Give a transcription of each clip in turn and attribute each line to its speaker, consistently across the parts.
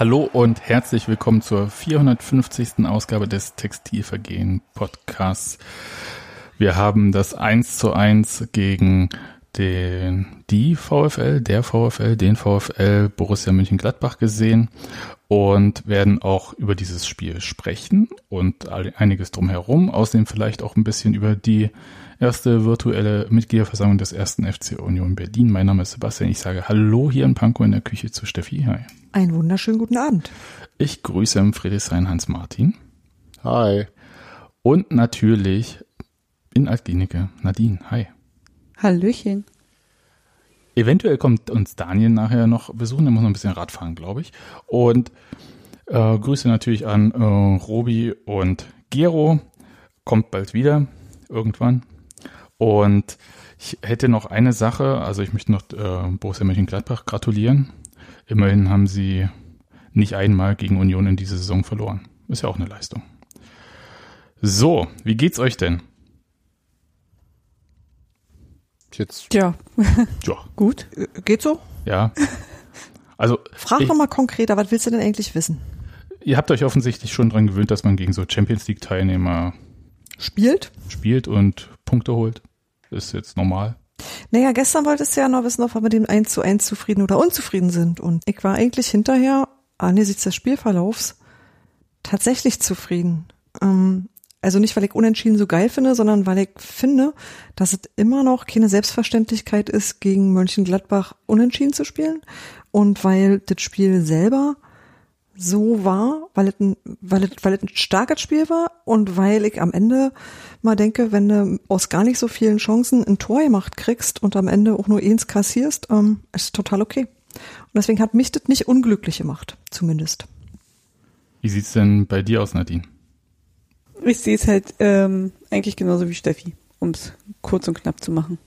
Speaker 1: Hallo und herzlich willkommen zur 450. Ausgabe des Textilvergehen Podcasts. Wir haben das 1 zu 1 gegen den, die VfL, der VfL, den VfL Borussia München-Gladbach gesehen und werden auch über dieses Spiel sprechen und einiges drumherum. Außerdem vielleicht auch ein bisschen über die erste virtuelle Mitgliederversammlung des ersten FC Union Berlin. Mein Name ist Sebastian. Ich sage Hallo hier in Pankow in der Küche zu Steffi. Hi.
Speaker 2: Einen wunderschönen guten Abend.
Speaker 1: Ich grüße im Friedrichshain Hans-Martin.
Speaker 3: Hi.
Speaker 1: Und natürlich in Altklinike Nadine. Hi.
Speaker 4: Hallöchen.
Speaker 1: Eventuell kommt uns Daniel nachher noch besuchen, der muss noch ein bisschen Radfahren, glaube ich. Und äh, Grüße natürlich an äh, Robi und Gero. Kommt bald wieder, irgendwann. Und ich hätte noch eine Sache, also ich möchte noch äh, Borussia Mönchengladbach gratulieren. Immerhin haben sie nicht einmal gegen Union in dieser Saison verloren. Ist ja auch eine Leistung. So, wie geht's euch denn?
Speaker 2: Jetzt. Ja.
Speaker 1: ja.
Speaker 2: Gut. Äh, geht so?
Speaker 1: Ja. Also.
Speaker 2: Frag doch mal konkreter, was willst du denn eigentlich wissen?
Speaker 1: Ihr habt euch offensichtlich schon dran gewöhnt, dass man gegen so Champions League Teilnehmer
Speaker 2: spielt?
Speaker 1: Spielt und Punkte holt. Ist jetzt normal.
Speaker 2: Naja, gestern wolltest du ja noch wissen, ob wir mit dem 1 zu 1 zufrieden oder unzufrieden sind. Und ich war eigentlich hinterher, angesichts des Spielverlaufs, tatsächlich zufrieden. Ähm, also nicht, weil ich unentschieden so geil finde, sondern weil ich finde, dass es immer noch keine Selbstverständlichkeit ist, gegen Mönchengladbach unentschieden zu spielen. Und weil das Spiel selber so war, weil es ein, weil es, weil es ein starkes Spiel war und weil ich am Ende mal denke, wenn du aus gar nicht so vielen Chancen ein Tor gemacht kriegst und am Ende auch nur eins kassierst, ähm, ist total okay. Und deswegen hat mich das nicht unglücklich gemacht, zumindest.
Speaker 1: Wie sieht's denn bei dir aus, Nadine?
Speaker 4: Ich sehe es halt ähm, eigentlich genauso wie Steffi, um es kurz und knapp zu machen.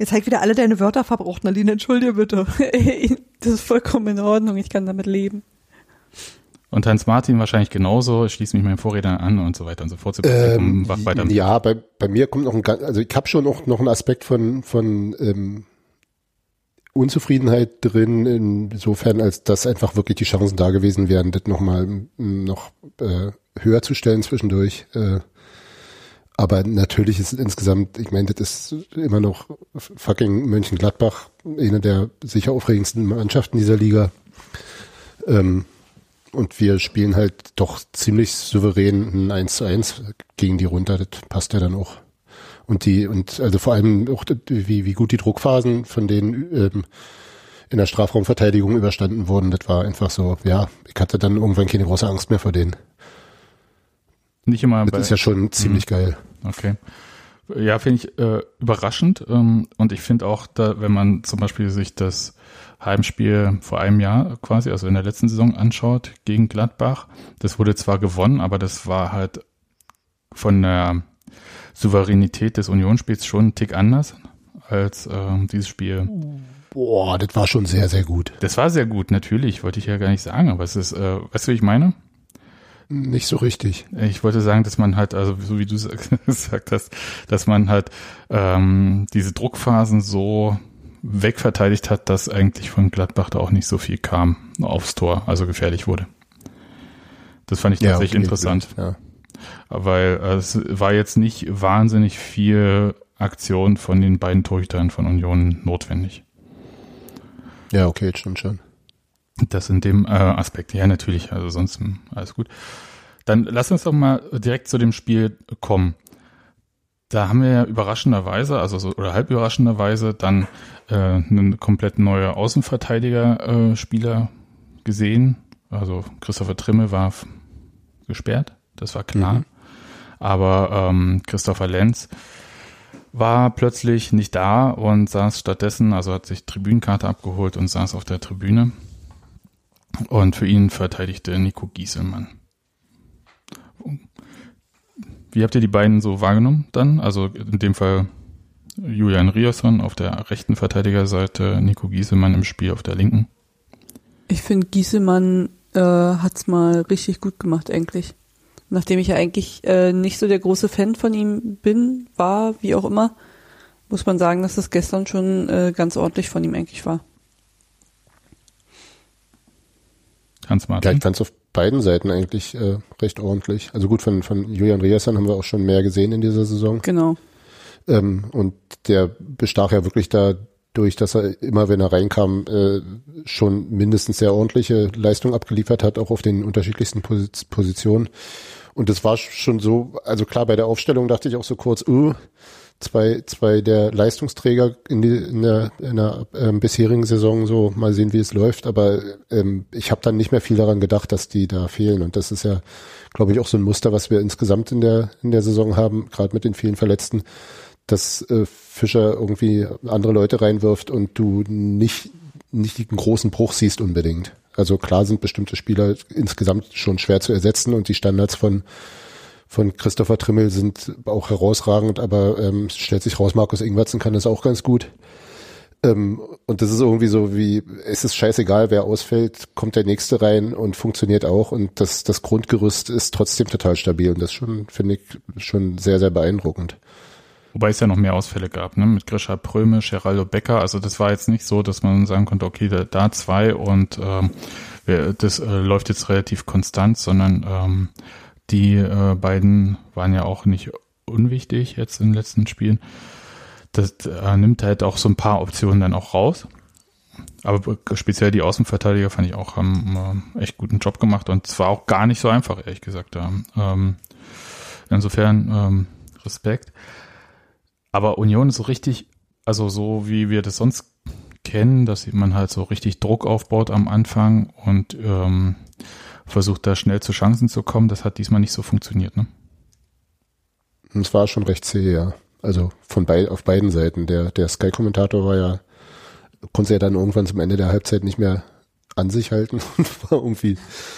Speaker 2: Jetzt halt wieder alle deine Wörter verbraucht, Nadine, entschuldige bitte.
Speaker 4: das ist vollkommen in Ordnung, ich kann damit leben.
Speaker 1: Und Hans Martin wahrscheinlich genauso, ich schließe mich meinen Vorrednern an und so weiter und so fort.
Speaker 3: Ähm, ja, bei, bei mir kommt noch ein also ich habe schon noch, noch einen Aspekt von, von ähm, Unzufriedenheit drin, insofern, als dass einfach wirklich die Chancen da gewesen wären, das nochmal noch äh, höher zu stellen zwischendurch. Äh, aber natürlich ist es insgesamt, ich meine, das ist immer noch fucking Mönchengladbach, eine der sicher aufregendsten Mannschaften dieser Liga. Ähm, und wir spielen halt doch ziemlich souverän ein 1 zu 1 gegen die runter. Das passt ja dann auch. Und die, und also vor allem auch wie, wie gut die Druckphasen von denen ähm, in der Strafraumverteidigung überstanden wurden, das war einfach so, ja, ich hatte dann irgendwann keine große Angst mehr vor denen.
Speaker 1: Nicht immer.
Speaker 3: Das ist ja schon ziemlich mhm. geil.
Speaker 1: Okay. Ja, finde ich äh, überraschend. Ähm, und ich finde auch, da, wenn man zum Beispiel sich das Heimspiel vor einem Jahr quasi, also in der letzten Saison anschaut gegen Gladbach, das wurde zwar gewonnen, aber das war halt von der Souveränität des Unionsspiels schon ein Tick anders als äh, dieses Spiel.
Speaker 3: Boah, das war schon sehr, sehr gut.
Speaker 1: Das war sehr gut, natürlich, wollte ich ja gar nicht sagen, aber es ist, äh, weißt du, wie ich meine?
Speaker 3: Nicht so richtig.
Speaker 1: Ich wollte sagen, dass man halt, also so wie du gesagt hast, dass man halt ähm, diese Druckphasen so wegverteidigt hat, dass eigentlich von Gladbach da auch nicht so viel kam aufs Tor, also gefährlich wurde. Das fand ich tatsächlich ja, okay, interessant. Ja weil äh, es war jetzt nicht wahnsinnig viel Aktion von den beiden Torhütern von Union notwendig.
Speaker 3: Ja, okay, jetzt schon schon.
Speaker 1: Das in dem äh, Aspekt, ja natürlich, also sonst hm, alles gut. Dann lass uns doch mal direkt zu dem Spiel kommen. Da haben wir ja überraschenderweise, also so, oder halb überraschenderweise, dann äh, einen komplett neue Außenverteidiger-Spieler äh, gesehen. Also Christopher Trimme war gesperrt, das war klar. Mhm. Aber ähm, Christopher Lenz war plötzlich nicht da und saß stattdessen, also hat sich Tribünenkarte abgeholt und saß auf der Tribüne. Und für ihn verteidigte Nico Gieselmann. Wie habt ihr die beiden so wahrgenommen dann? Also in dem Fall Julian Riasson auf der rechten Verteidigerseite, Nico Gieselmann im Spiel auf der linken.
Speaker 4: Ich finde, Gieselmann äh, hat's mal richtig gut gemacht eigentlich. Nachdem ich ja eigentlich äh, nicht so der große Fan von ihm bin, war, wie auch immer, muss man sagen, dass das gestern schon äh, ganz ordentlich von ihm eigentlich war.
Speaker 1: Hans
Speaker 3: Ja,
Speaker 1: Martin.
Speaker 3: ich fand es auf beiden Seiten eigentlich äh, recht ordentlich. Also gut, von, von Julian Riasson haben wir auch schon mehr gesehen in dieser Saison.
Speaker 4: Genau.
Speaker 3: Ähm, und der bestach ja wirklich dadurch, dass er immer, wenn er reinkam, äh, schon mindestens sehr ordentliche Leistung abgeliefert hat, auch auf den unterschiedlichsten Posi- Positionen. Und das war schon so, also klar, bei der Aufstellung dachte ich auch so kurz, uh, zwei, zwei der Leistungsträger in, die, in der, in der ähm, bisherigen Saison so mal sehen, wie es läuft. Aber ähm, ich habe dann nicht mehr viel daran gedacht, dass die da fehlen. Und das ist ja, glaube ich, auch so ein Muster, was wir insgesamt in der, in der Saison haben, gerade mit den vielen Verletzten, dass äh, Fischer irgendwie andere Leute reinwirft und du nicht, nicht den großen Bruch siehst unbedingt. Also klar sind bestimmte Spieler insgesamt schon schwer zu ersetzen und die Standards von von Christopher Trimmel sind auch herausragend, aber ähm, stellt sich raus, Markus Ingwertsen kann das auch ganz gut. Ähm, und das ist irgendwie so wie, es ist scheißegal, wer ausfällt, kommt der nächste rein und funktioniert auch und das, das Grundgerüst ist trotzdem total stabil und das schon, finde ich, schon sehr, sehr beeindruckend.
Speaker 1: Wobei es ja noch mehr Ausfälle gab, ne? Mit Grisha Pröme, Geraldo Becker. Also das war jetzt nicht so, dass man sagen konnte, okay, da, da zwei und ähm, das äh, läuft jetzt relativ konstant, sondern ähm, die äh, beiden waren ja auch nicht unwichtig jetzt in den letzten Spielen. Das äh, nimmt halt auch so ein paar Optionen dann auch raus. Aber speziell die Außenverteidiger fand ich auch haben äh, echt guten Job gemacht und es war auch gar nicht so einfach, ehrlich gesagt. Ähm, insofern ähm, Respekt. Aber Union ist so richtig, also so wie wir das sonst kennen, dass man halt so richtig Druck aufbaut am Anfang und ähm, versucht da schnell zu Chancen zu kommen. Das hat diesmal nicht so funktioniert. Ne?
Speaker 3: Es war schon recht zäh, ja. Also von bei, auf beiden Seiten. Der, der Sky-Kommentator war ja, konnte ja dann irgendwann zum Ende der Halbzeit nicht mehr an sich halten und war irgendwie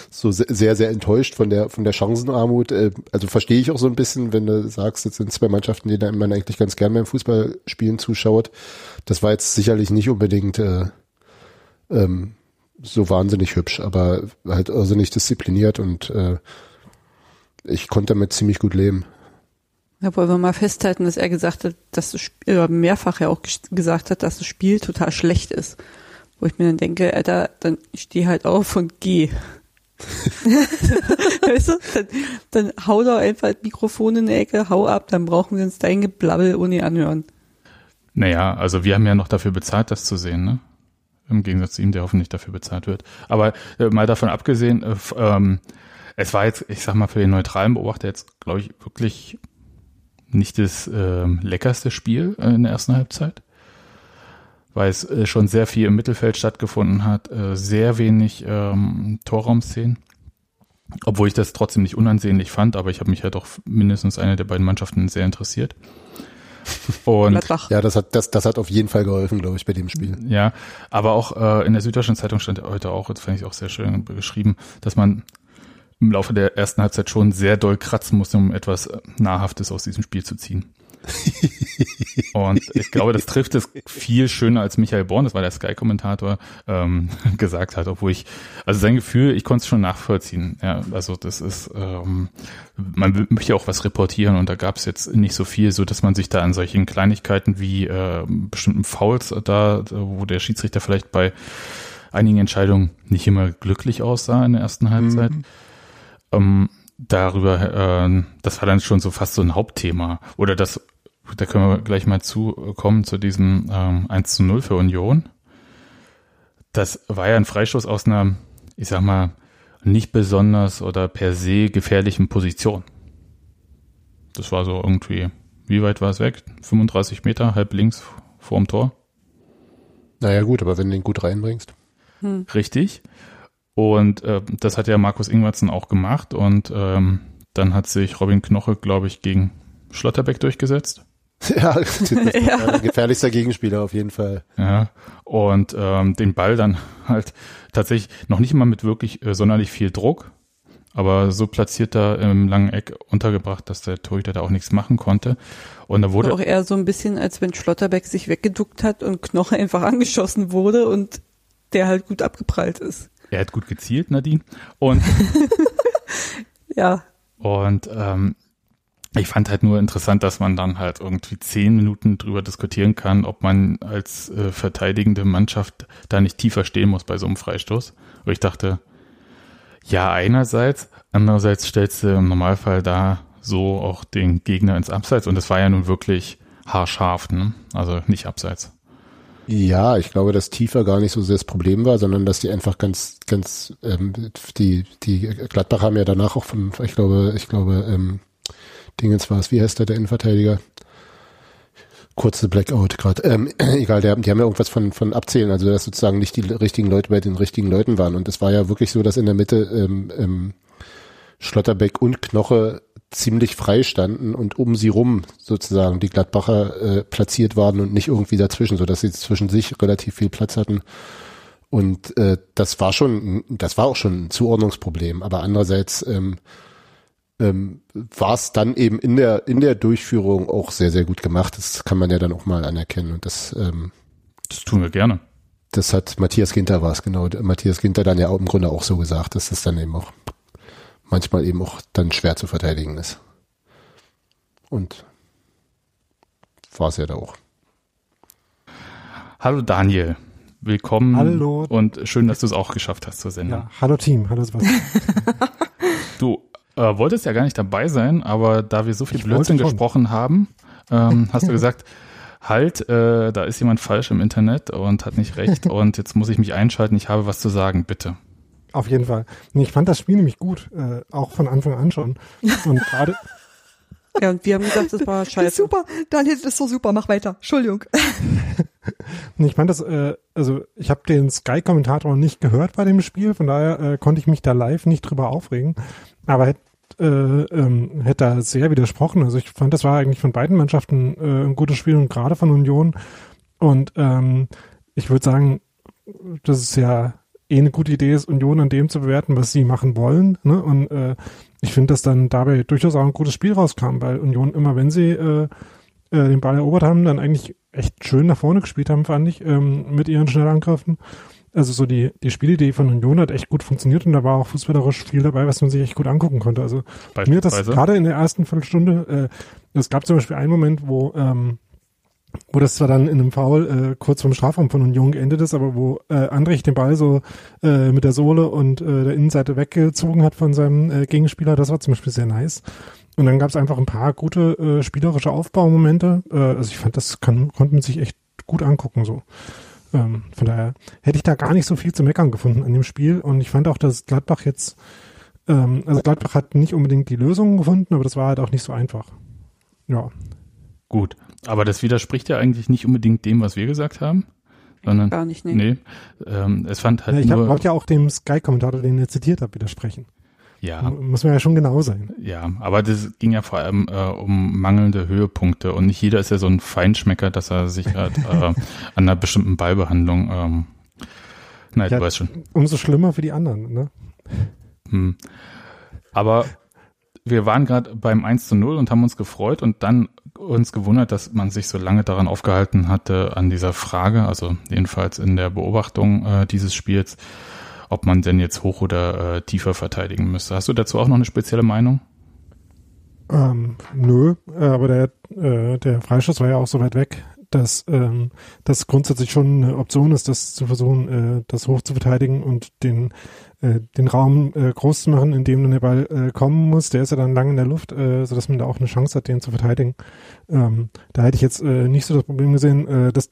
Speaker 3: so se- sehr, sehr enttäuscht von der, von der Chancenarmut. Äh, Also verstehe ich auch so ein bisschen, wenn du sagst, jetzt sind zwei Mannschaften, die man eigentlich ganz gern beim Fußballspielen zuschaut. Das war jetzt sicherlich nicht unbedingt äh, ähm, so wahnsinnig hübsch, aber halt irrsinnig diszipliniert und äh, ich konnte damit ziemlich gut leben.
Speaker 4: Da wollen wir mal festhalten, dass er gesagt hat, dass das Spiel, oder mehrfach ja auch ges- gesagt hat, dass das Spiel total schlecht ist. Wo ich mir dann denke, Alter, dann steh halt auf und geh. weißt du, dann, dann hau doch einfach das Mikrofon in die Ecke, hau ab, dann brauchen wir uns dein Geblabbel ohne anhören.
Speaker 1: Naja, also wir haben ja noch dafür bezahlt, das zu sehen, ne? Im Gegensatz zu ihm, der hoffentlich dafür bezahlt wird. Aber äh, mal davon abgesehen, äh, ähm, es war jetzt, ich sag mal, für den neutralen Beobachter jetzt, glaube ich, wirklich nicht das ähm, leckerste Spiel äh, in der ersten Halbzeit. Weil es äh, schon sehr viel im Mittelfeld stattgefunden hat, äh, sehr wenig ähm, Torraumszenen. Obwohl ich das trotzdem nicht unansehnlich fand, aber ich habe mich halt auch mindestens eine der beiden Mannschaften sehr interessiert. Und
Speaker 4: Gladbach.
Speaker 3: Ja, das hat, das, das hat auf jeden Fall geholfen, glaube ich, bei dem Spiel.
Speaker 1: Ja, aber auch äh, in der Süddeutschen Zeitung stand heute auch, das fand ich auch sehr schön beschrieben, dass man im Laufe der ersten Halbzeit schon sehr doll kratzen musste, um etwas äh, Nahrhaftes aus diesem Spiel zu ziehen. Und ich glaube, das trifft es viel schöner, als Michael Born, das war der Sky-Kommentator, ähm, gesagt hat, obwohl ich, also sein Gefühl, ich konnte es schon nachvollziehen. Ja, also das ist, ähm, man möchte ja auch was reportieren und da gab es jetzt nicht so viel, so dass man sich da an solchen Kleinigkeiten wie äh, bestimmten Fouls da, wo der Schiedsrichter vielleicht bei einigen Entscheidungen nicht immer glücklich aussah in der ersten Halbzeit. Ähm, darüber, äh, das war dann schon so fast so ein Hauptthema. Oder das, da können wir gleich mal zukommen zu diesem ähm, 1 zu 0 für Union. Das war ja ein Freistoß aus einer, ich sag mal, nicht besonders oder per se gefährlichen Position. Das war so irgendwie, wie weit war es weg? 35 Meter, halb links vorm Tor.
Speaker 3: Naja, gut, aber wenn du den gut reinbringst.
Speaker 1: Richtig. Und äh, das hat ja Markus Ingwertsen auch gemacht und ähm, Dann hat sich Robin Knoche, glaube ich, gegen Schlotterbeck durchgesetzt.
Speaker 3: Ja, das ist
Speaker 4: Ja.
Speaker 3: gefährlichster Gegenspieler auf jeden Fall.
Speaker 1: Ja, und ähm, den Ball dann halt tatsächlich noch nicht mal mit wirklich äh, sonderlich viel Druck, aber so platziert da im langen Eck untergebracht, dass der Torhüter da auch nichts machen konnte. Und da wurde
Speaker 4: Auch eher so ein bisschen, als wenn Schlotterbeck sich weggeduckt hat und Knoche einfach angeschossen wurde und der halt gut abgeprallt ist.
Speaker 1: er hat gut gezielt, Nadine. Und
Speaker 4: Ja,
Speaker 1: Und ähm, ich fand halt nur interessant, dass man dann halt irgendwie zehn Minuten drüber diskutieren kann, ob man als äh, verteidigende Mannschaft da nicht tiefer stehen muss bei so einem Freistoß. Und ich dachte, ja, einerseits, andererseits stellst du im Normalfall da so auch den Gegner ins Abseits und es war ja nun wirklich haarscharf, ne? Also nicht abseits.
Speaker 3: Ja, ich glaube, dass tiefer gar nicht so sehr das Problem war, sondern dass die einfach ganz, ganz, ähm, die, die Gladbach haben ja danach auch von, ich glaube, ich glaube, ähm, Dingens war es, wie heißt der, der Innenverteidiger? Kurze Blackout gerade. Ähm, egal, der, die haben ja irgendwas von, von abzählen, also dass sozusagen nicht die richtigen Leute bei den richtigen Leuten waren. Und es war ja wirklich so, dass in der Mitte ähm, ähm, Schlotterbeck und Knoche ziemlich frei standen und um sie rum sozusagen die Gladbacher äh, platziert waren und nicht irgendwie dazwischen, so dass sie zwischen sich relativ viel Platz hatten. Und äh, das war schon, das war auch schon ein Zuordnungsproblem. Aber andererseits ähm, ähm, war es dann eben in der in der Durchführung auch sehr sehr gut gemacht. Das kann man ja dann auch mal anerkennen. Und das ähm,
Speaker 1: Das tun wir gerne.
Speaker 3: das hat Matthias Ginter war es genau. Matthias Ginter dann ja auch im Grunde auch so gesagt, dass das dann eben auch manchmal eben auch dann schwer zu verteidigen ist. Und war es ja da auch.
Speaker 1: Hallo Daniel, willkommen.
Speaker 5: Hallo.
Speaker 1: Und schön, dass du es auch geschafft hast zur Sendung.
Speaker 5: Ja, hallo Team, hallo Sebastian.
Speaker 1: Du äh, wolltest ja gar nicht dabei sein, aber da wir so viel
Speaker 5: Ich
Speaker 1: Blödsinn gesprochen haben, ähm, hast du gesagt, halt, äh, da ist jemand falsch im Internet und hat nicht recht und jetzt muss ich mich einschalten, ich habe was zu sagen, bitte.
Speaker 5: Auf jeden Fall. Nee, ich fand das Spiel nämlich gut, äh, auch von Anfang an schon. Und gerade,
Speaker 4: ja, und wir haben gesagt, das war
Speaker 2: Das ist
Speaker 4: scheiße.
Speaker 2: super. Daniel, das ist so super. Mach weiter. Entschuldigung.
Speaker 5: nee, ich fand das, äh, also ich habe den Sky-Kommentator nicht gehört bei dem Spiel, von daher äh, konnte ich mich da live nicht drüber aufregen. Aber hätte äh, ähm, hätte da sehr widersprochen. Also ich fand, das war eigentlich von beiden Mannschaften äh, ein gutes Spiel und gerade von Union. Und ähm, ich würde sagen, dass es ja eh eine gute Idee ist, Union an dem zu bewerten, was sie machen wollen. Ne? Und äh, ich finde, dass dann dabei durchaus auch ein gutes Spiel rauskam, weil Union immer, wenn sie äh, äh, den Ball erobert haben, dann eigentlich echt schön nach vorne gespielt haben, fand ich, ähm, mit ihren Schnellangriffen. Also so die, die Spielidee von Union hat echt gut funktioniert und da war auch fußballerisch viel dabei, was man sich echt gut angucken konnte. Also mir hat das gerade in der ersten Viertelstunde, äh, es gab zum Beispiel einen Moment, wo ähm, wo das zwar dann in einem Foul äh, kurz vom Strafraum von Union geendet ist, aber wo äh, Andrich den Ball so äh, mit der Sohle und äh, der Innenseite weggezogen hat von seinem äh, Gegenspieler, das war zum Beispiel sehr nice. Und dann gab es einfach ein paar gute äh, spielerische Aufbaumomente. Äh, also ich fand, das kann, konnte man sich echt gut angucken so. Ähm, von daher hätte ich da gar nicht so viel zu meckern gefunden an dem Spiel. Und ich fand auch, dass Gladbach jetzt, ähm, also Gladbach hat nicht unbedingt die Lösungen gefunden, aber das war halt auch nicht so einfach. Ja,
Speaker 1: Gut, aber das widerspricht ja eigentlich nicht unbedingt dem, was wir gesagt haben, sondern
Speaker 4: Gar nicht, nee.
Speaker 1: nee, ähm, es fand halt
Speaker 5: ja ich hab,
Speaker 1: nur,
Speaker 5: wollte ja auch dem Sky-Kommentator, den ihr zitiert habt, widersprechen.
Speaker 1: Ja,
Speaker 5: Muss man ja schon genau sein.
Speaker 1: Ja, aber das ging ja vor allem äh, um mangelnde Höhepunkte und nicht jeder ist ja so ein Feinschmecker, dass er sich halt äh, an einer bestimmten Ballbehandlung, ähm, nein,
Speaker 5: Ja.
Speaker 1: du weißt schon.
Speaker 5: Umso schlimmer für die anderen, ne?
Speaker 1: Hm. Aber wir waren gerade beim 1 zu 0 und haben uns gefreut und dann uns gewundert, dass man sich so lange daran aufgehalten hatte, an dieser Frage, also jedenfalls in der Beobachtung äh, dieses Spiels, ob man denn jetzt hoch oder äh, tiefer verteidigen müsste. Hast du dazu auch noch eine spezielle Meinung?
Speaker 5: Ähm, nö, äh, aber der, äh, der Freistoß war ja auch so weit weg, dass ähm, das grundsätzlich schon eine Option ist, das zu versuchen, äh, das hoch zu verteidigen und den äh, den Raum äh, groß zu machen, in dem dann der Ball äh, kommen muss. Der ist ja dann lang in der Luft, äh, sodass man da auch eine Chance hat, den zu verteidigen. Ähm, da hätte ich jetzt äh, nicht so das Problem gesehen. Äh, das,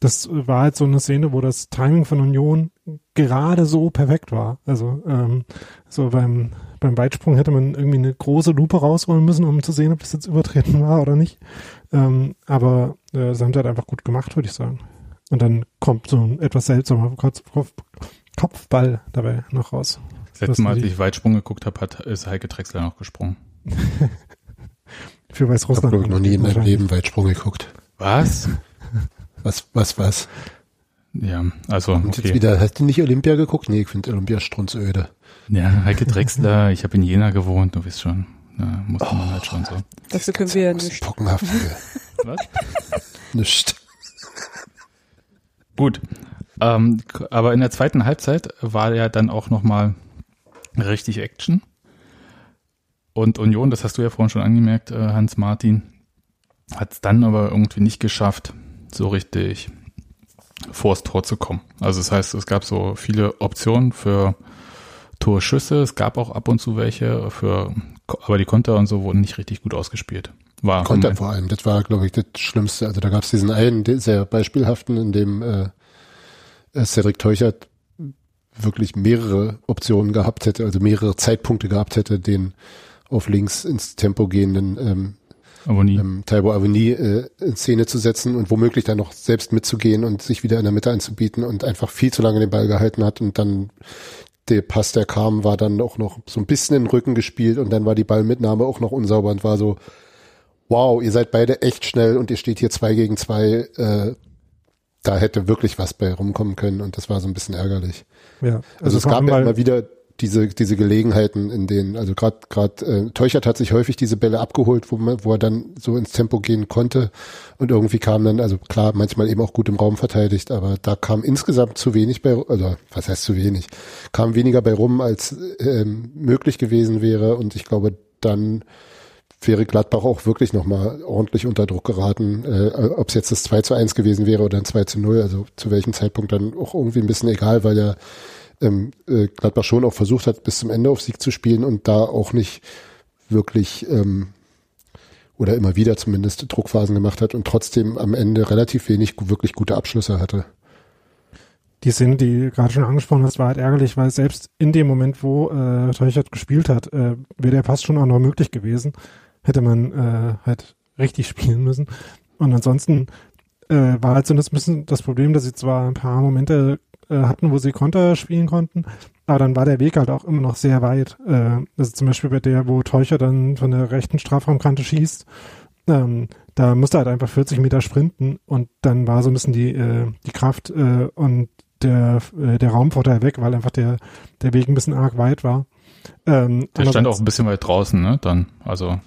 Speaker 5: das war halt so eine Szene, wo das Timing von Union gerade so perfekt war. Also ähm, so beim beim Weitsprung hätte man irgendwie eine große Lupe rausholen müssen, um zu sehen, ob das jetzt übertreten war oder nicht. Ähm, aber äh, das haben sie halt einfach gut gemacht, würde ich sagen. Und dann kommt so ein etwas seltsamer Kopf, Kopf, Kopfball dabei noch raus.
Speaker 1: Das letzte Mal, als ich Weitsprung geguckt habe, hat, ist Heike Drechsler noch gesprungen.
Speaker 5: Für
Speaker 3: Ich habe,
Speaker 5: Weißrussland.
Speaker 3: ich, noch nie in meinem. Leben Weitsprung geguckt.
Speaker 1: Was?
Speaker 3: Was, was, was?
Speaker 1: Ja, also,
Speaker 3: Und jetzt
Speaker 1: okay.
Speaker 3: wieder, hast du nicht Olympia geguckt? Nee, ich finde Olympia strunzöde.
Speaker 1: Ja, Heike Drechsler, ich habe in Jena gewohnt, du weißt schon. Ja, muss man halt schon so.
Speaker 4: Dazu können wir ja nicht.
Speaker 3: Pockenhaft.
Speaker 1: Was?
Speaker 3: Nicht.
Speaker 1: Gut. Ähm, aber in der zweiten Halbzeit war ja dann auch nochmal richtig Action. Und Union, das hast du ja vorhin schon angemerkt, äh, Hans-Martin, hat es dann aber irgendwie nicht geschafft, so richtig vors Tor zu kommen. Also das heißt, es gab so viele Optionen für Torschüsse, es gab auch ab und zu welche für, aber die Konter und so wurden nicht richtig gut ausgespielt. War
Speaker 3: Konter vor allem. Das war, glaube ich, das Schlimmste. Also da gab es diesen einen, sehr beispielhaften, in dem äh, äh, Cedric Teuchert wirklich mehrere Optionen gehabt hätte, also mehrere Zeitpunkte gehabt hätte, den auf links ins Tempo gehenden ähm,
Speaker 1: aber nie.
Speaker 3: ähm, Taibo Aveni äh, in Szene zu setzen und womöglich dann noch selbst mitzugehen und sich wieder in der Mitte anzubieten und einfach viel zu lange den Ball gehalten hat und dann der Pass, der kam, war dann auch noch so ein bisschen in den Rücken gespielt und dann war die Ballmitnahme auch noch unsauber und war so, wow, ihr seid beide echt schnell und ihr steht hier zwei gegen zwei, äh, da hätte wirklich was bei rumkommen können und das war so ein bisschen ärgerlich.
Speaker 5: Ja,
Speaker 3: Also, es
Speaker 5: vor
Speaker 3: gab ja immer wieder diese diese Gelegenheiten, in denen also gerade gerade äh, Teuchert hat sich häufig diese Bälle abgeholt, wo man wo er dann so ins Tempo gehen konnte. Und irgendwie kam dann also klar manchmal eben auch gut im Raum verteidigt, aber da kam insgesamt zu wenig bei also was heißt zu wenig kam weniger bei rum als ähm, möglich gewesen wäre. Und ich glaube dann wäre Gladbach auch wirklich nochmal ordentlich unter Druck geraten, äh, ob es jetzt das 2 zu 1 gewesen wäre oder ein 2 zu 0, also zu welchem Zeitpunkt dann auch irgendwie ein bisschen egal, weil ja ähm, äh, Gladbach schon auch versucht hat, bis zum Ende auf Sieg zu spielen und da auch nicht wirklich ähm, oder immer wieder zumindest Druckphasen gemacht hat und trotzdem am Ende relativ wenig wirklich gute Abschlüsse hatte.
Speaker 5: die Szene, die du gerade schon angesprochen hast, war halt ärgerlich, weil selbst in dem Moment, wo äh, Teuchert gespielt hat, äh, wäre der Pass schon auch noch möglich gewesen. Hätte man äh, halt richtig spielen müssen. Und ansonsten äh, war halt so das bisschen das Problem, dass sie zwar ein paar Momente äh, hatten, wo sie Konter spielen konnten, aber dann war der Weg halt auch immer noch sehr weit. Äh, also zum Beispiel bei der, wo Teucher dann von der rechten Strafraumkante schießt, ähm, da musste halt einfach 40 Meter sprinten und dann war so ein bisschen die, äh, die Kraft äh, und der, äh, der Raumvorteil weg, weil einfach der, der Weg ein bisschen arg weit war. Ähm,
Speaker 1: Der stand auch ein bisschen weit draußen, ne? Dann, also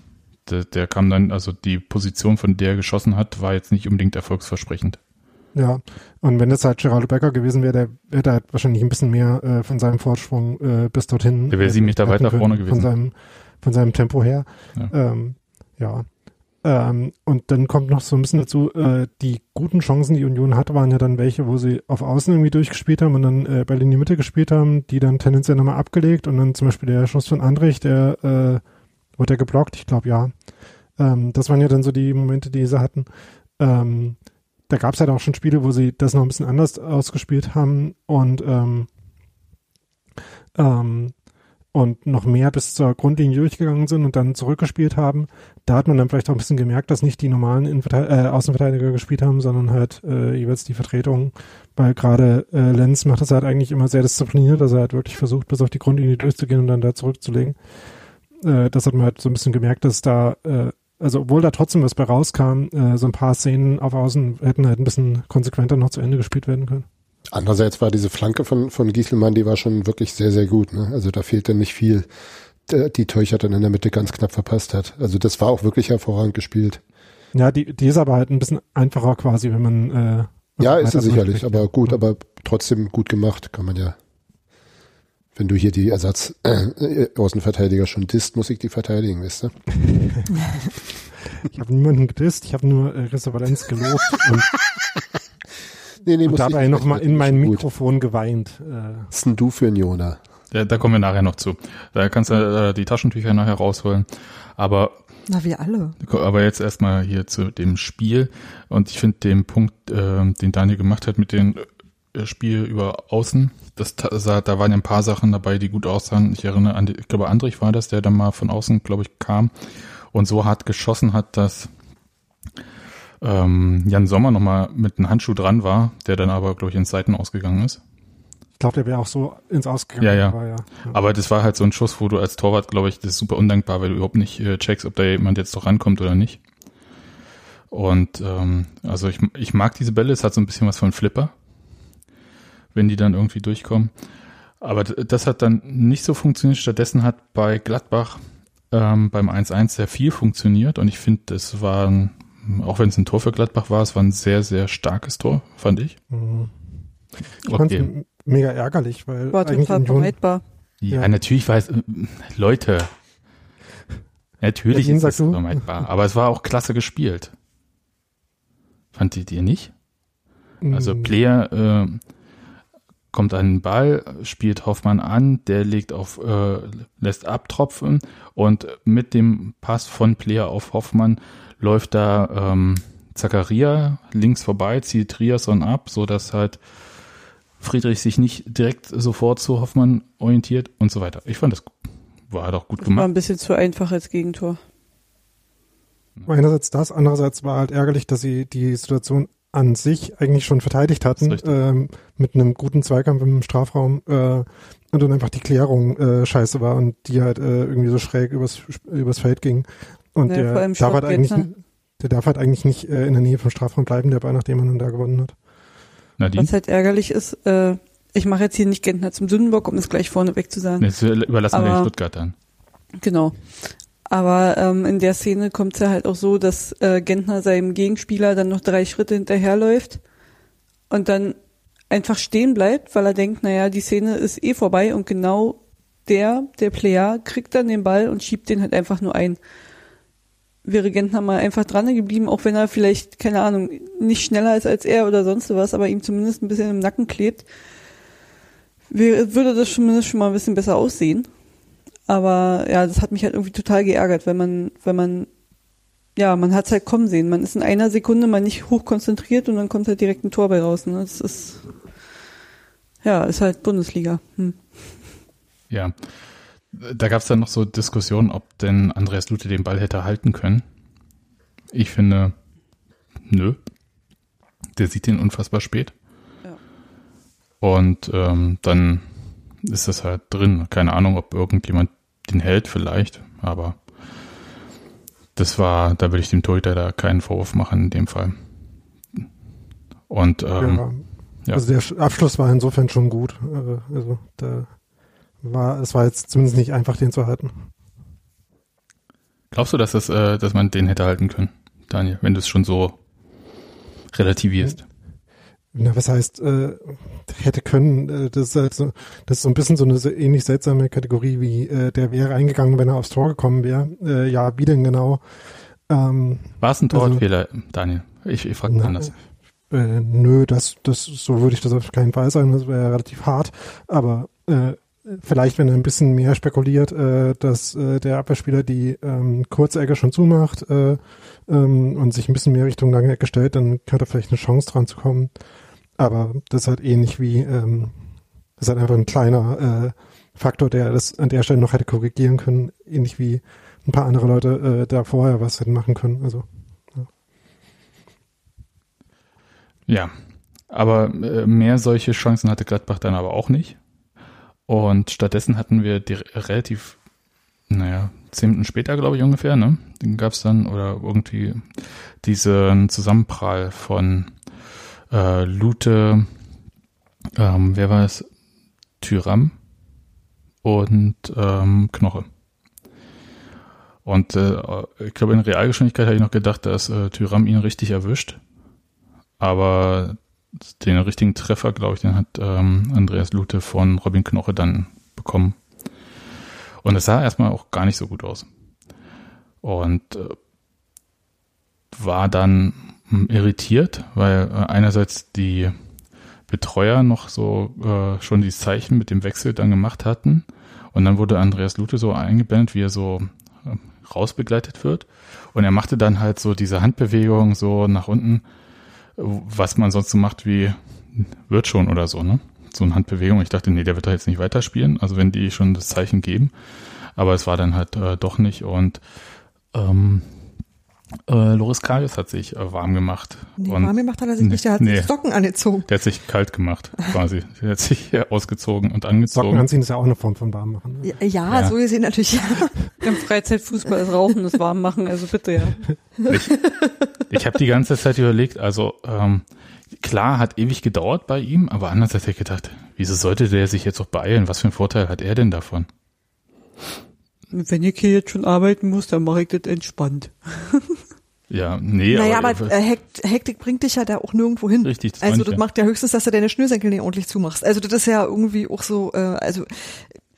Speaker 1: der, der kam dann, also die Position, von der er geschossen hat, war jetzt nicht unbedingt erfolgsversprechend.
Speaker 5: Ja, und wenn das halt Geraldo Becker gewesen wäre, der hätte halt wahrscheinlich ein bisschen mehr äh, von seinem Vorsprung äh, bis dorthin.
Speaker 1: Der wäre
Speaker 5: äh,
Speaker 1: sieben Meter weiter vorne
Speaker 5: Von
Speaker 1: gewesen.
Speaker 5: seinem, von seinem Tempo her.
Speaker 1: Ja.
Speaker 5: Ähm, ja. Ähm, und dann kommt noch so ein bisschen dazu, äh, die guten Chancen, die Union hatte, waren ja dann welche, wo sie auf Außen irgendwie durchgespielt haben und dann äh, Ball in die Mitte gespielt haben, die dann tendenziell nochmal abgelegt und dann zum Beispiel der Schuss von Andrich, der äh, wurde der geblockt, ich glaube ja. Ähm, das waren ja dann so die Momente, die sie hatten. Ähm, da gab es halt auch schon Spiele, wo sie das noch ein bisschen anders ausgespielt haben und ähm, ähm, und noch mehr bis zur Grundlinie durchgegangen sind und dann zurückgespielt haben. Da hat man dann vielleicht auch ein bisschen gemerkt, dass nicht die normalen Innenverte äh, Außenverteidiger gespielt haben, sondern halt äh, jeweils die Vertretung. Weil gerade äh, Lenz macht das halt eigentlich immer sehr diszipliniert, dass er halt wirklich versucht, bis auf die Grundlinie durchzugehen und dann da zurückzulegen. Äh, das hat man halt so ein bisschen gemerkt, dass da, äh, also obwohl da trotzdem was bei rauskam, äh, so ein paar Szenen auf Außen hätten halt ein bisschen konsequenter noch zu Ende gespielt werden können.
Speaker 3: Andererseits war diese Flanke von, von Gieselmann, die war schon wirklich sehr, sehr gut. Ne? Also da fehlte nicht viel, die Teuchert dann in der Mitte ganz knapp verpasst hat. Also das war auch wirklich hervorragend gespielt.
Speaker 5: Ja, die, die ist aber halt ein bisschen einfacher quasi, wenn man äh,
Speaker 3: Ja, ist es sicherlich, aber gut,
Speaker 5: Ja.
Speaker 3: aber trotzdem gut gemacht, kann man ja. Wenn du hier die Ersatz äh, Außenverteidiger schon disst, muss ich die verteidigen, weißt du?
Speaker 5: Ich habe niemanden gedisst, ich habe nur äh, Valenz gelobt und,
Speaker 3: Nee, nee,
Speaker 5: und dabei nochmal in mein
Speaker 3: Gut.
Speaker 5: Mikrofon geweint. Äh,
Speaker 3: Was ist denn du für ein Jona?
Speaker 1: Da, da kommen wir nachher noch zu. Da kannst du äh, die Taschentücher nachher rausholen. Aber
Speaker 2: Na, wir alle.
Speaker 1: Aber jetzt erstmal hier zu dem Spiel. Und ich finde den Punkt, äh, den Daniel gemacht hat mit dem äh, Spiel über Außen, das, sah- da waren ja ein paar Sachen dabei, die gut aussahen. Ich erinnere an, die, ich glaube, Andrich war das, der dann mal von außen, glaube ich, kam und so hart geschossen hat, dass ähm, Jan Sommer nochmal mit einem Handschuh dran war, der dann aber, glaube ich, ins Seiten ausgegangen ist.
Speaker 5: Ich glaube, der wäre auch so ins Ausgegangen.
Speaker 1: Ja, ja.
Speaker 5: Aber, ja.
Speaker 1: Aber das war halt so ein Schuss, wo du als Torwart, glaube ich, das ist super undankbar, weil du überhaupt nicht äh, checkst, ob da jemand jetzt doch rankommt oder nicht. Und ähm, also ich, ich mag diese Bälle, es hat so ein bisschen was von Flipper, wenn die dann irgendwie durchkommen. Aber das hat dann nicht so funktioniert. Stattdessen hat bei Gladbach ähm, beim 1-1 sehr viel funktioniert und ich finde, das war, ein, auch wenn es ein Tor für Gladbach war, es war ein sehr, sehr starkes Tor, fand ich.
Speaker 5: Mhm. Ich
Speaker 1: Okay.
Speaker 5: m- mega ärgerlich, weil
Speaker 4: War
Speaker 5: eigentlich
Speaker 4: total
Speaker 5: Union,
Speaker 4: vermeidbar.
Speaker 1: Ja,
Speaker 5: Ja.
Speaker 1: natürlich weiß, äh, Leute, natürlich
Speaker 5: Berlin,
Speaker 1: ist es
Speaker 5: du?
Speaker 1: vermeidbar, aber es war auch klasse gespielt. Fandet ihr nicht? Also
Speaker 5: Mm,
Speaker 1: Player äh, kommt an den Ball, spielt Hoffmann an, der legt auf, äh, lässt abtropfen und mit dem Pass von Player auf Hoffmann läuft da ähm, Zakaria links vorbei, zieht Triason ab, so dass halt Friedrich sich nicht direkt sofort zu Hoffmann orientiert und so weiter. Ich fand das war doch gut
Speaker 4: Das war
Speaker 1: gemacht.
Speaker 4: ein bisschen zu einfach als Gegentor.
Speaker 5: Einerseits das, andererseits war halt ärgerlich, dass sie die Situation an sich eigentlich schon verteidigt hatten, ähm, mit einem guten Zweikampf im Strafraum äh, und dann einfach die Klärung äh, scheiße war und die halt äh, irgendwie so schräg übers, übers Feld ging. Und
Speaker 4: Ja,
Speaker 5: der darf halt eigentlich, der darf halt eigentlich nicht äh, in der Nähe vom Strafraum bleiben, der Ball, nachdem man dann da gewonnen hat.
Speaker 1: Nadine?
Speaker 4: Was halt ärgerlich ist, äh, ich mache jetzt hier nicht Gentner zum Sündenbock, um das gleich vorneweg zu sagen.
Speaker 1: Jetzt überlassen wir den
Speaker 4: Aber-
Speaker 1: Stuttgartern.
Speaker 4: Genau. Aber ähm, in der Szene kommt es ja halt auch so, dass äh, Gentner seinem Gegenspieler dann noch drei Schritte hinterherläuft und dann einfach stehen bleibt, weil er denkt, naja, die Szene ist eh vorbei und genau der, der Player, kriegt dann den Ball und schiebt den halt einfach nur ein. Wäre Gentner mal einfach dran geblieben, auch wenn er vielleicht, keine Ahnung, nicht schneller ist als er oder sonst was, aber ihm zumindest ein bisschen im Nacken klebt, würde das zumindest schon mal ein bisschen besser aussehen. Aber ja, das hat mich halt irgendwie total geärgert, wenn man, wenn man, ja, man hat's halt kommen sehen. Man ist in einer Sekunde mal nicht hoch konzentriert und dann kommt halt direkt ein Tor bei raus. Ne? Das ist, ja, ist halt Bundesliga. Hm.
Speaker 1: Ja. Da gab es dann noch so Diskussionen, ob denn Andreas Lute den Ball hätte halten können. Ich finde, nö. Der sieht den unfassbar spät.
Speaker 4: Ja.
Speaker 1: Und ähm, dann ist das halt drin. Keine Ahnung, ob irgendjemand den hält vielleicht, aber das war, da würde ich dem Torhüter da keinen Vorwurf machen in dem Fall. Und ähm,
Speaker 5: ja.
Speaker 1: ja.
Speaker 5: Also der Sch- Abschluss war insofern schon gut. Äh, also da war, es war jetzt zumindest nicht einfach, den zu halten.
Speaker 1: glaubst du, dass, das, äh, dass man den hätte halten können, Daniel, wenn du es schon so relativierst?
Speaker 5: Na, was heißt, äh, hätte können, äh, das ist halt so, das ist so ein bisschen so eine so ähnlich seltsame Kategorie wie, äh, der wäre eingegangen, wenn er aufs Tor gekommen wäre. Äh, ja, wie denn genau? Ähm,
Speaker 1: War es ein
Speaker 5: Also-
Speaker 1: Torwartfehler, Daniel? Ich, ich frage anders.
Speaker 5: Äh, nö, das, das, so würde ich das auf keinen Fall sagen, das wäre relativ hart, aber äh, vielleicht, wenn er ein bisschen mehr spekuliert, äh, dass äh, der Abwehrspieler die ähm, Kurzecke schon zumacht äh, ähm, und sich ein bisschen mehr Richtung lange Ecke stellt, dann hat er vielleicht eine Chance dran zu kommen. Aber das halt ähnlich wie, ähm, das ist halt einfach ein kleiner äh, Faktor, der das an der Stelle noch hätte korrigieren können, ähnlich wie ein paar andere Leute äh, da vorher was hätten machen können. Also
Speaker 1: Ja, aber äh, mehr solche Chancen hatte Gladbach dann aber auch nicht. Und stattdessen hatten wir die relativ, naja, zehn Minuten später, glaube ich, ungefähr, ne? Gab es dann, oder irgendwie diesen Zusammenprall von äh, Lute, ähm, wer war es? Tyram und ähm, Knoche. Und äh, ich glaube, in Realgeschwindigkeit habe ich noch gedacht, dass äh, Tyram ihn richtig erwischt. Aber den richtigen Treffer, glaube ich, den hat ähm, Andreas Lute von Robin Knoche dann bekommen. Und es sah erstmal auch gar nicht so gut aus. Und äh, war dann irritiert, weil äh, einerseits die Betreuer noch so äh, schon die Zeichen mit dem Wechsel dann gemacht hatten. Und dann wurde Andreas Lute so eingeblendet, wie er so äh, rausbegleitet wird. Und er machte dann halt so diese Handbewegung so nach unten, was man sonst so macht wie wird schon oder so, ne? So eine Handbewegung. Ich dachte, nee, der wird da jetzt nicht weiterspielen, also wenn die schon das Zeichen geben. Aber es war dann halt äh, doch nicht und ähm, Äh, Loris Karius hat sich äh, warm gemacht.
Speaker 2: Nee,
Speaker 1: und
Speaker 2: warm gemacht hat er sich
Speaker 1: Nee,
Speaker 2: nicht, der hat
Speaker 1: nee.
Speaker 2: sich Socken angezogen.
Speaker 1: der hat sich kalt gemacht, quasi. Der hat sich äh, ausgezogen und angezogen.
Speaker 5: Socken anziehen ist ja auch eine Form von warm machen. Ne?
Speaker 2: Ja, ja,
Speaker 1: Ja.
Speaker 2: so gesehen natürlich. Ja.
Speaker 4: Im Freizeitfußball ist Rauchen, das warm machen, also bitte, ja.
Speaker 1: Ich, ich habe die ganze Zeit überlegt, also ähm, klar, hat ewig gedauert bei ihm, aber andererseits hätte ich gedacht, wieso sollte der sich jetzt auch beeilen? Was für einen Vorteil hat er denn davon?
Speaker 4: Wenn ich hier jetzt schon arbeiten muss, dann mache ich das entspannt.
Speaker 1: Ja, nee,
Speaker 2: naja,
Speaker 1: aber,
Speaker 2: aber äh, Hekt, Hektik bringt dich ja da auch nirgendwo hin.
Speaker 1: Richtig, das
Speaker 2: Also das
Speaker 1: ja.
Speaker 2: macht ja höchstens, dass du deine Schnürsenkel nicht ordentlich zumachst. Also das ist ja irgendwie auch so, äh, also,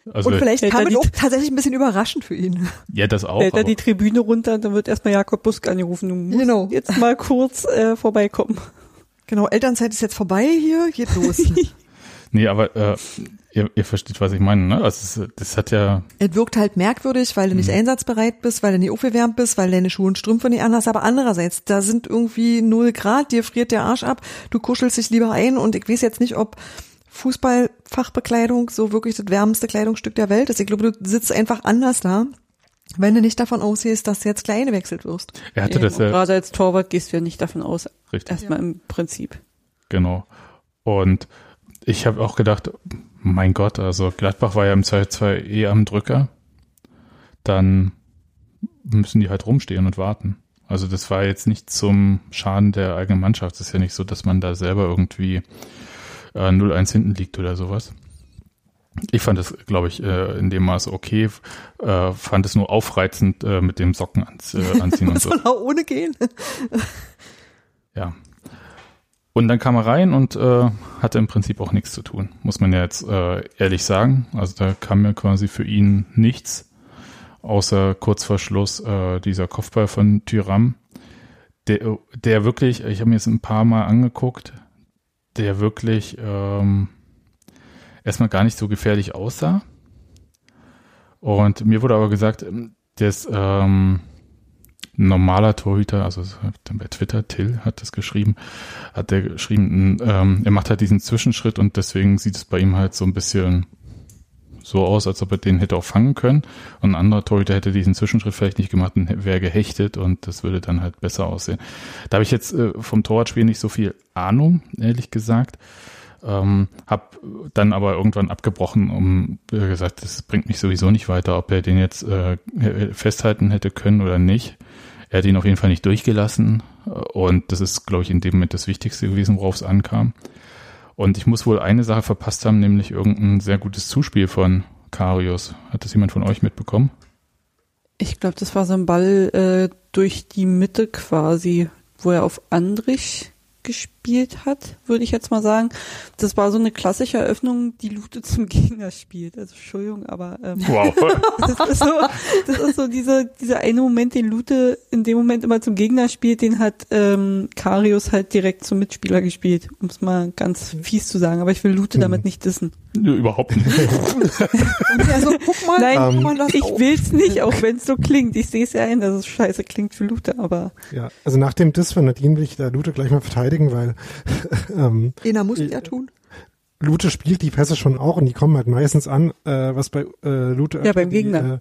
Speaker 1: also
Speaker 2: und vielleicht
Speaker 4: Hält
Speaker 2: kam es auch tatsächlich ein bisschen überraschend für ihn.
Speaker 1: ja, das auch.
Speaker 4: Fällt er die Tribüne runter, dann wird erstmal Jakob Busk angerufen. Du musst
Speaker 2: Genau.
Speaker 4: jetzt mal kurz äh, vorbeikommen.
Speaker 2: Genau, Elternzeit ist jetzt vorbei hier, geht los.
Speaker 1: nee, aber äh, ihr, ihr versteht, was ich meine, ne? Also es, das hat ja,
Speaker 2: es wirkt halt merkwürdig, weil du
Speaker 1: Mhm.
Speaker 2: nicht einsatzbereit bist, weil du nicht aufgewärmt bist, weil deine Schuhe und Strümpfe nicht anhast, aber andererseits, da sind irgendwie null Grad, dir friert der Arsch ab, du kuschelst dich lieber ein und ich weiß jetzt nicht, ob Fußballfachbekleidung so wirklich das wärmste Kleidungsstück der Welt ist. Ich glaube, du sitzt einfach anders da, wenn du nicht davon ausgehst, dass du jetzt klein gewechselt wirst.
Speaker 1: er hatte
Speaker 4: Eben,
Speaker 1: das ja
Speaker 4: Gerade als Torwart gehst du ja nicht davon aus.
Speaker 1: richtig.
Speaker 4: Erstmal im Prinzip.
Speaker 1: Genau. Und ich habe auch gedacht, mein Gott, also Gladbach war ja im 2-2 eh am Drücker. Dann müssen die halt rumstehen und warten. Also das war jetzt nicht zum Schaden der eigenen Mannschaft. Es ist ja nicht so, dass man da selber irgendwie äh, 0-1 hinten liegt oder sowas. Ich fand das, glaube ich, äh, in dem Maße okay. Äh, fand es nur aufreizend äh, mit dem Socken ans, äh, anziehen und so.
Speaker 2: Soll auch ohne gehen?
Speaker 1: Ja. Und dann kam er rein und äh, hatte im Prinzip auch nichts zu tun, muss man ja jetzt äh, ehrlich sagen. Also da kam ja quasi für ihn nichts, außer kurz vor Schluss äh, dieser Kopfball von Tyram, der, der wirklich, ich habe mir jetzt ein paar Mal angeguckt, der wirklich ähm, erstmal gar nicht so gefährlich aussah. Und mir wurde aber gesagt, der ist ähm, normaler Torhüter, also bei Twitter, Till hat das geschrieben, hat der geschrieben, ähm, er macht halt diesen Zwischenschritt und deswegen sieht es bei ihm halt so ein bisschen so aus, als ob er den hätte auch fangen können. Und ein anderer Torhüter hätte diesen Zwischenschritt vielleicht nicht gemacht und wäre gehechtet und das würde dann halt besser aussehen. Da habe ich jetzt äh, vom Torwartspiel nicht so viel Ahnung, ehrlich gesagt. Ähm, hab dann aber irgendwann abgebrochen, um gesagt, das bringt mich sowieso nicht weiter, ob er den jetzt äh, festhalten hätte können oder nicht. Er hat ihn auf jeden Fall nicht durchgelassen und das ist, glaube ich, in dem Moment das Wichtigste gewesen, worauf es ankam. Und ich muss wohl eine Sache verpasst haben, nämlich irgendein sehr gutes Zuspiel von Karius. Hat das jemand von euch mitbekommen?
Speaker 4: Ich glaube, das war so ein Ball äh, durch die Mitte quasi, wo er auf Andrich gespielt hat, würde ich jetzt mal sagen. Das war so eine klassische Eröffnung, die Lute zum Gegner spielt. Also Entschuldigung, aber ähm,
Speaker 1: Wow.
Speaker 4: das ist so, das ist so dieser, dieser eine Moment, den Lute in dem Moment immer zum Gegner spielt, den hat ähm, Karius halt direkt zum Mitspieler gespielt, um es mal ganz fies zu sagen. Aber ich will Lute damit nicht dissen.
Speaker 1: Nö, überhaupt nicht.
Speaker 2: Und der so, guck mal,
Speaker 4: Nein,
Speaker 2: guck mal,
Speaker 4: ich
Speaker 2: auch.
Speaker 4: will's nicht, auch wenn es so klingt. Ich sehe es ja ein, dass es scheiße klingt für Lute, aber
Speaker 5: Ja, also nach dem Diss von Nadine will ich da Lute gleich mal verteidigen, weil ähm,
Speaker 2: Einer muss ja tun.
Speaker 5: Lute spielt die Pässe schon auch und die kommen halt meistens an, äh, was bei äh, Lute
Speaker 4: Ja,
Speaker 5: öfter
Speaker 4: beim
Speaker 5: die,
Speaker 4: Gegner.
Speaker 5: Äh,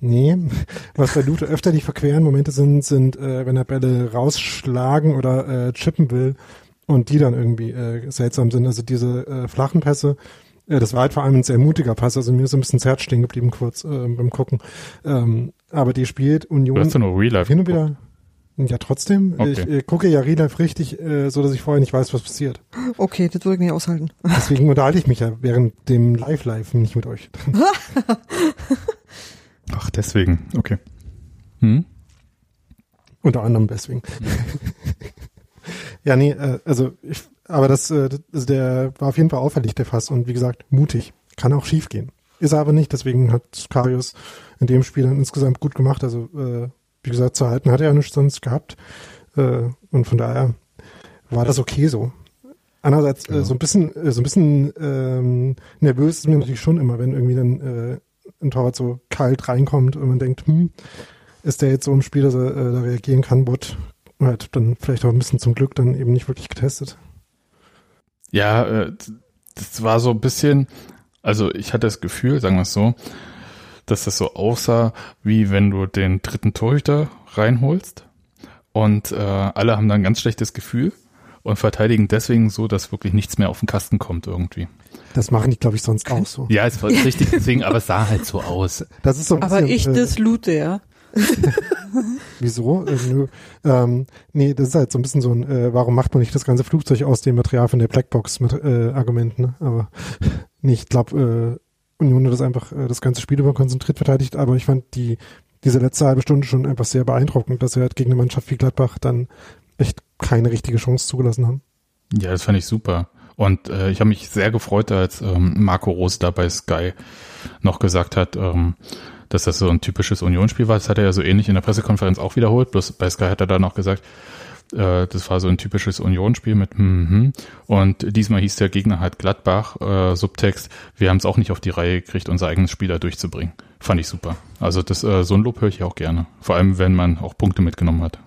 Speaker 5: nee, was bei Lute öfter die verqueren Momente sind, sind, äh, wenn er Bälle rausschlagen oder äh, chippen will und die dann irgendwie äh, seltsam sind. Also diese äh, flachen Pässe, äh, das war halt vor allem ein sehr mutiger Pass, also mir ist ein bisschen Herz stehen geblieben kurz äh, beim Gucken. Ähm, aber die spielt
Speaker 1: Du
Speaker 5: Union
Speaker 1: hast doch nur Real Life.
Speaker 5: hin und wieder. Ja, trotzdem.
Speaker 1: Okay.
Speaker 5: Ich äh, gucke ja Real Life richtig, äh, so dass ich vorher nicht weiß, was passiert.
Speaker 2: Okay, das würde ich nicht aushalten.
Speaker 5: Deswegen unterhalte ich mich ja während dem Live-Live nicht mit euch.
Speaker 1: Ach, deswegen. Okay. Hm?
Speaker 5: Unter anderem deswegen. ja, nee, äh, also ich, aber das, äh, das- also der war auf jeden Fall auffällig, der Fass. Und wie gesagt, mutig. Kann auch schief gehen. Ist er aber nicht, deswegen hat Karius in dem Spiel dann insgesamt gut gemacht. Also, äh, wie gesagt, zu halten hat er ja nichts sonst gehabt. Äh, und von daher war das okay so. Andererseits
Speaker 1: Ja.
Speaker 5: äh, so ein bisschen, äh, so ein bisschen ähm, nervös ist mir natürlich schon immer, wenn irgendwie dann äh, ein Torwart so kalt reinkommt und man denkt, hm, ist der jetzt so ein Spiel, dass er äh, da reagieren kann, Bot halt dann vielleicht auch ein bisschen zum Glück dann eben nicht wirklich getestet.
Speaker 1: Ja, äh, das war so ein bisschen, also ich hatte das Gefühl, sagen wir es so, dass das so aussah, wie wenn du den dritten Torhüter reinholst und äh, alle haben dann ein ganz schlechtes Gefühl und verteidigen deswegen so, dass wirklich nichts mehr auf den Kasten kommt irgendwie.
Speaker 5: Das machen die, glaube ich, sonst auch so.
Speaker 1: Ja, es war richtig deswegen, aber es sah halt so aus.
Speaker 5: Das ist so ein
Speaker 4: Aber
Speaker 5: bisschen,
Speaker 4: ich
Speaker 5: äh,
Speaker 4: das loote, ja.
Speaker 5: Wieso? Äh, nö. Ähm, nee, das ist halt so ein bisschen so ein, äh, warum macht man nicht das ganze Flugzeug aus dem Material von der Blackbox mit äh, Argument, ne? Aber nee, ich glaube, äh, Union das einfach äh, das ganze Spiel über konzentriert verteidigt, aber ich fand die diese letzte halbe Stunde schon einfach sehr beeindruckend, dass wir halt gegen eine Mannschaft wie Gladbach dann echt keine richtige Chance zugelassen haben.
Speaker 1: Ja, das fand ich super. Und äh, ich habe mich sehr gefreut, als ähm, Marco Rose da bei Sky noch gesagt hat, ähm, dass das so ein typisches Unionsspiel war. Das hat er ja so ähnlich in der Pressekonferenz auch wiederholt. Bloß bei Sky hat er dann noch gesagt, äh, das war so ein typisches Unionsspiel mit hm, hm. Und diesmal hieß der Gegner halt Gladbach, äh, Subtext, wir haben es auch nicht auf die Reihe gekriegt, unser eigenes Spiel da durchzubringen. Fand ich super. Also das, äh, so ein Lob höre ich auch gerne. Vor allem, wenn man auch Punkte mitgenommen hat.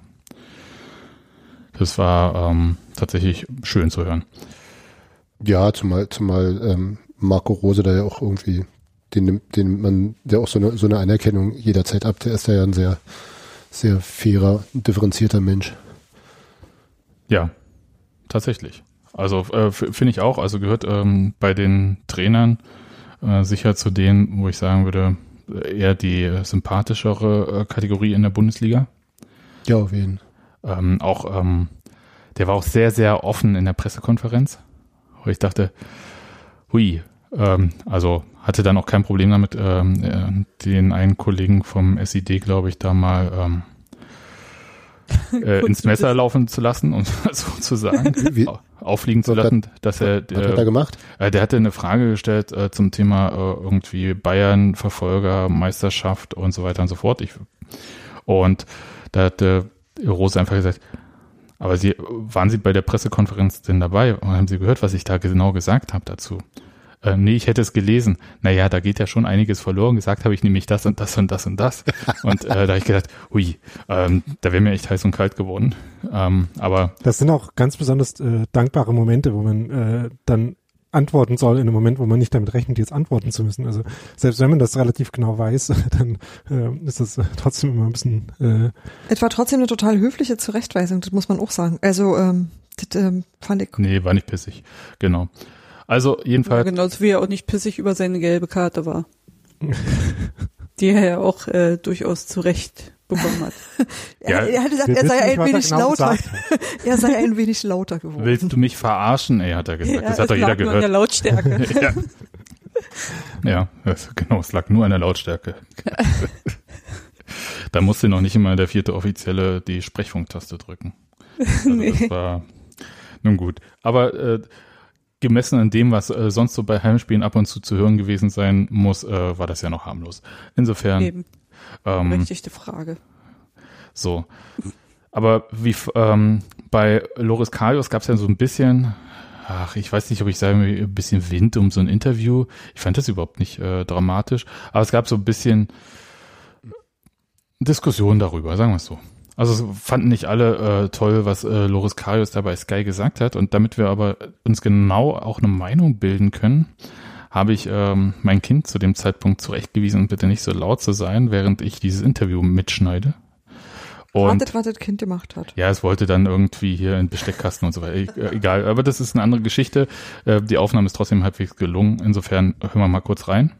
Speaker 1: Das war ähm, tatsächlich schön zu hören.
Speaker 3: Ja, zumal, zumal ähm, Marco Rose da ja auch irgendwie, den, nimmt- den man, der auch so eine, so eine Anerkennung jederzeit ab, der ist ja ein sehr, sehr fairer, differenzierter Mensch.
Speaker 1: Ja, tatsächlich. Also äh, finde ich auch, also gehört ähm, bei den Trainern äh, sicher zu denen, wo ich sagen würde, eher die sympathischere äh, Kategorie in der Bundesliga.
Speaker 3: Ja, auf jeden
Speaker 1: Ähm, auch, ähm, der war auch sehr, sehr offen in der Pressekonferenz, wo ich dachte, hui, ähm, also hatte dann auch kein Problem damit, ähm, äh, den einen Kollegen vom SID, glaube ich, da mal ähm, äh, ins Messer laufen zu lassen, um so zu sagen,
Speaker 3: Wie-
Speaker 1: au- auffliegen zu
Speaker 3: hat-
Speaker 1: lassen, dass er,
Speaker 3: Was hat er
Speaker 1: äh,
Speaker 3: gemacht?
Speaker 1: äh, der hatte eine Frage gestellt äh, zum Thema äh, irgendwie Bayern, Verfolger, Meisterschaft und so weiter und so fort. Ich, und da hatte Rose einfach gesagt, aber Sie, waren Sie bei der Pressekonferenz denn dabei? Und haben Sie gehört, was ich da genau gesagt habe dazu? Äh, nee, ich hätte es gelesen. Naja, da geht ja schon einiges verloren. Gesagt habe ich nämlich das und das und das und das. Und äh, da habe ich gedacht, hui, ähm, da wäre mir echt heiß und kalt geworden. Ähm, aber
Speaker 5: Das sind auch ganz besonders äh, dankbare Momente, wo man äh, dann antworten soll in einem Moment, wo man nicht damit rechnet, jetzt antworten zu müssen. Also selbst wenn man das relativ genau weiß, dann äh, ist das äh, trotzdem immer ein bisschen äh,
Speaker 2: Es war trotzdem eine total höfliche Zurechtweisung, das muss man auch sagen. Also, ähm, das ähm, fand ich.
Speaker 1: nee, war nicht pissig. Genau. Also
Speaker 4: Ja,
Speaker 1: jedenfalls,
Speaker 4: genauso wie er auch nicht pissig über seine gelbe Karte war. die er ja auch äh, durchaus zurecht bekommen hat.
Speaker 1: Ja,
Speaker 2: er, hat gesagt, er sei ein wenig
Speaker 5: genau
Speaker 2: lauter. er sei ein wenig lauter geworden.
Speaker 1: willst du mich verarschen? Ey, hat er gesagt. das
Speaker 4: Ja,
Speaker 1: hat doch
Speaker 4: es
Speaker 1: jeder
Speaker 4: lag nur an der
Speaker 1: gehört.
Speaker 4: Lautstärke.
Speaker 1: ja, ja das, genau, es lag nur an der Lautstärke. da musste noch nicht immer der vierte Offizielle die Sprechfunktaste drücken. Also
Speaker 4: Nee.
Speaker 1: Das war nun gut. Aber äh, gemessen an dem, was äh, sonst so bei Heimspielen ab und zu zu hören gewesen sein muss, äh, war das ja noch harmlos. Insofern,
Speaker 4: Eben,
Speaker 1: ähm,
Speaker 4: berechtigte Frage.
Speaker 1: so. Aber wie ähm, bei Loris Karius gab es ja so ein bisschen, ach, ich weiß nicht, ob ich sagen will, ein bisschen Wind um so ein Interview. Ich fand das überhaupt nicht äh, dramatisch, aber es gab so ein bisschen Diskussion darüber, sagen wir es so. Also fanden nicht alle äh, toll, was äh, Loris Karius da bei Sky gesagt hat. Und damit wir aber uns genau auch eine Meinung bilden können, habe ich ähm, mein Kind zu dem Zeitpunkt zurechtgewiesen, bitte nicht so laut zu sein, während ich dieses Interview mitschneide. Und
Speaker 2: Wartet, was das Kind gemacht hat.
Speaker 1: ja, es wollte dann irgendwie hier in Besteckkasten und so weiter. E- äh, Egal, aber das ist eine andere Geschichte. Äh, Die Aufnahme ist trotzdem halbwegs gelungen. Insofern hören wir mal kurz rein.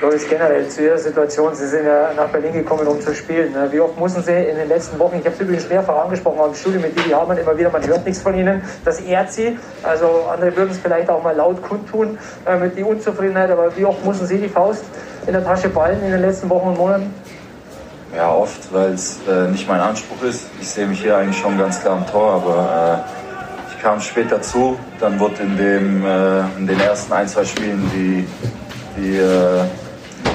Speaker 6: Loris, generell zu Ihrer Situation. Sie sind ja nach Berlin gekommen, um zu spielen. ne? Wie oft mussten Sie in den letzten Wochen, ich habe es übrigens mehrfach angesprochen, im Studio mit Didi Hamann immer wieder, man hört nichts von Ihnen. Das ehrt Sie. Also andere würden es vielleicht auch mal laut kundtun äh, mit die Unzufriedenheit. Aber wie oft mussten Sie die Faust in der Tasche ballen in den letzten Wochen und Monaten?
Speaker 7: Ja, oft, weil es äh, nicht mein Anspruch ist. Ich sehe mich hier eigentlich schon ganz klar am Tor, aber äh, ich kam spät dazu. Dann wurde in, dem, äh, in den ersten ein, zwei Spielen die, die äh,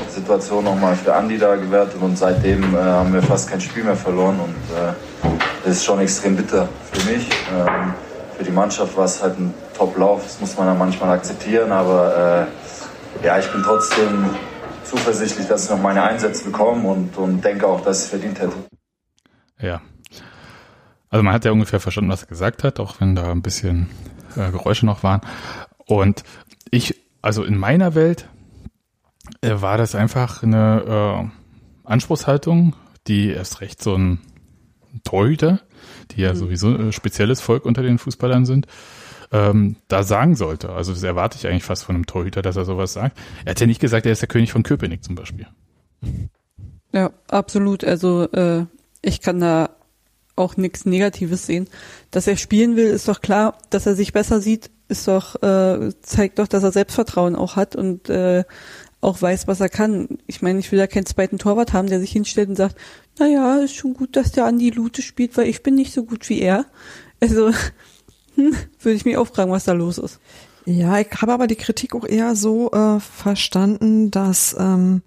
Speaker 7: Situation nochmal für Andi da gewertet und seitdem äh, haben wir fast kein Spiel mehr verloren und äh, das ist schon extrem bitter für mich. Ähm, für die Mannschaft war es halt ein Top-Lauf, das muss man dann manchmal akzeptieren, aber äh, ja, ich bin trotzdem zuversichtlich, dass ich noch meine Einsätze bekomme und, und denke auch, dass ich es verdient hätte.
Speaker 1: Ja. Also man hat ja ungefähr verstanden, was er gesagt hat, auch wenn da ein bisschen äh, Geräusche noch waren. Und ich, also in meiner Welt äh, war das einfach eine äh, Anspruchshaltung, die erst recht so ein Torhüter, die ja sowieso äh, spezielles Volk unter den Fußballern sind, ähm, da sagen sollte. Also das erwarte ich eigentlich fast von einem Torhüter, dass er sowas sagt. Er hat ja nicht gesagt, er ist der König von Köpenick zum Beispiel.
Speaker 4: Ja, absolut. Also äh, ich kann da auch nichts Negatives sehen. Dass er spielen will, ist doch klar. Dass er sich besser sieht, ist doch äh, zeigt doch, dass er Selbstvertrauen auch hat und äh, auch weiß, was er kann. Ich meine, ich will da keinen zweiten Torwart haben, der sich hinstellt und sagt, na ja, ist schon gut, dass der Andi Lute spielt, weil ich bin nicht so gut wie er. Also hm, würde ich mich auch fragen, was da los ist.
Speaker 2: Ja, ich habe aber die Kritik auch eher so äh, verstanden, dass ähm,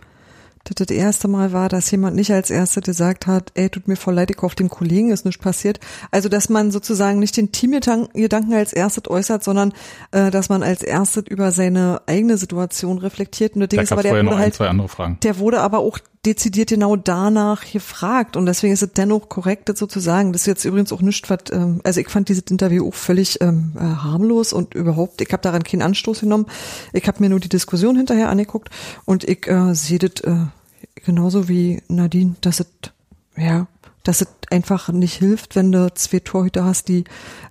Speaker 2: das das erste Mal war, dass jemand nicht als Erster gesagt hat, ey, tut mir voll leid, ich auf dem Kollegen ist nichts passiert. Also, dass man sozusagen nicht den Teamgedanken als erstes äußert, sondern äh, dass man als erstes über seine eigene Situation reflektiert. Und das Ding ist aber, der wurde
Speaker 1: ein,
Speaker 2: halt,
Speaker 1: zwei andere Fragen.
Speaker 2: der wurde aber auch dezidiert genau danach gefragt und deswegen ist es dennoch korrekt, das so zu sagen. Das ist jetzt übrigens auch nicht, was, ähm, also ich fand dieses Interview auch völlig ähm, äh, harmlos und überhaupt, ich habe daran keinen Anstoß genommen. Ich habe mir nur die Diskussion hinterher angeguckt und ich äh, sehe das äh, genauso wie Nadine, dass es, ja, dass es einfach nicht hilft, wenn du zwei Torhüter hast, die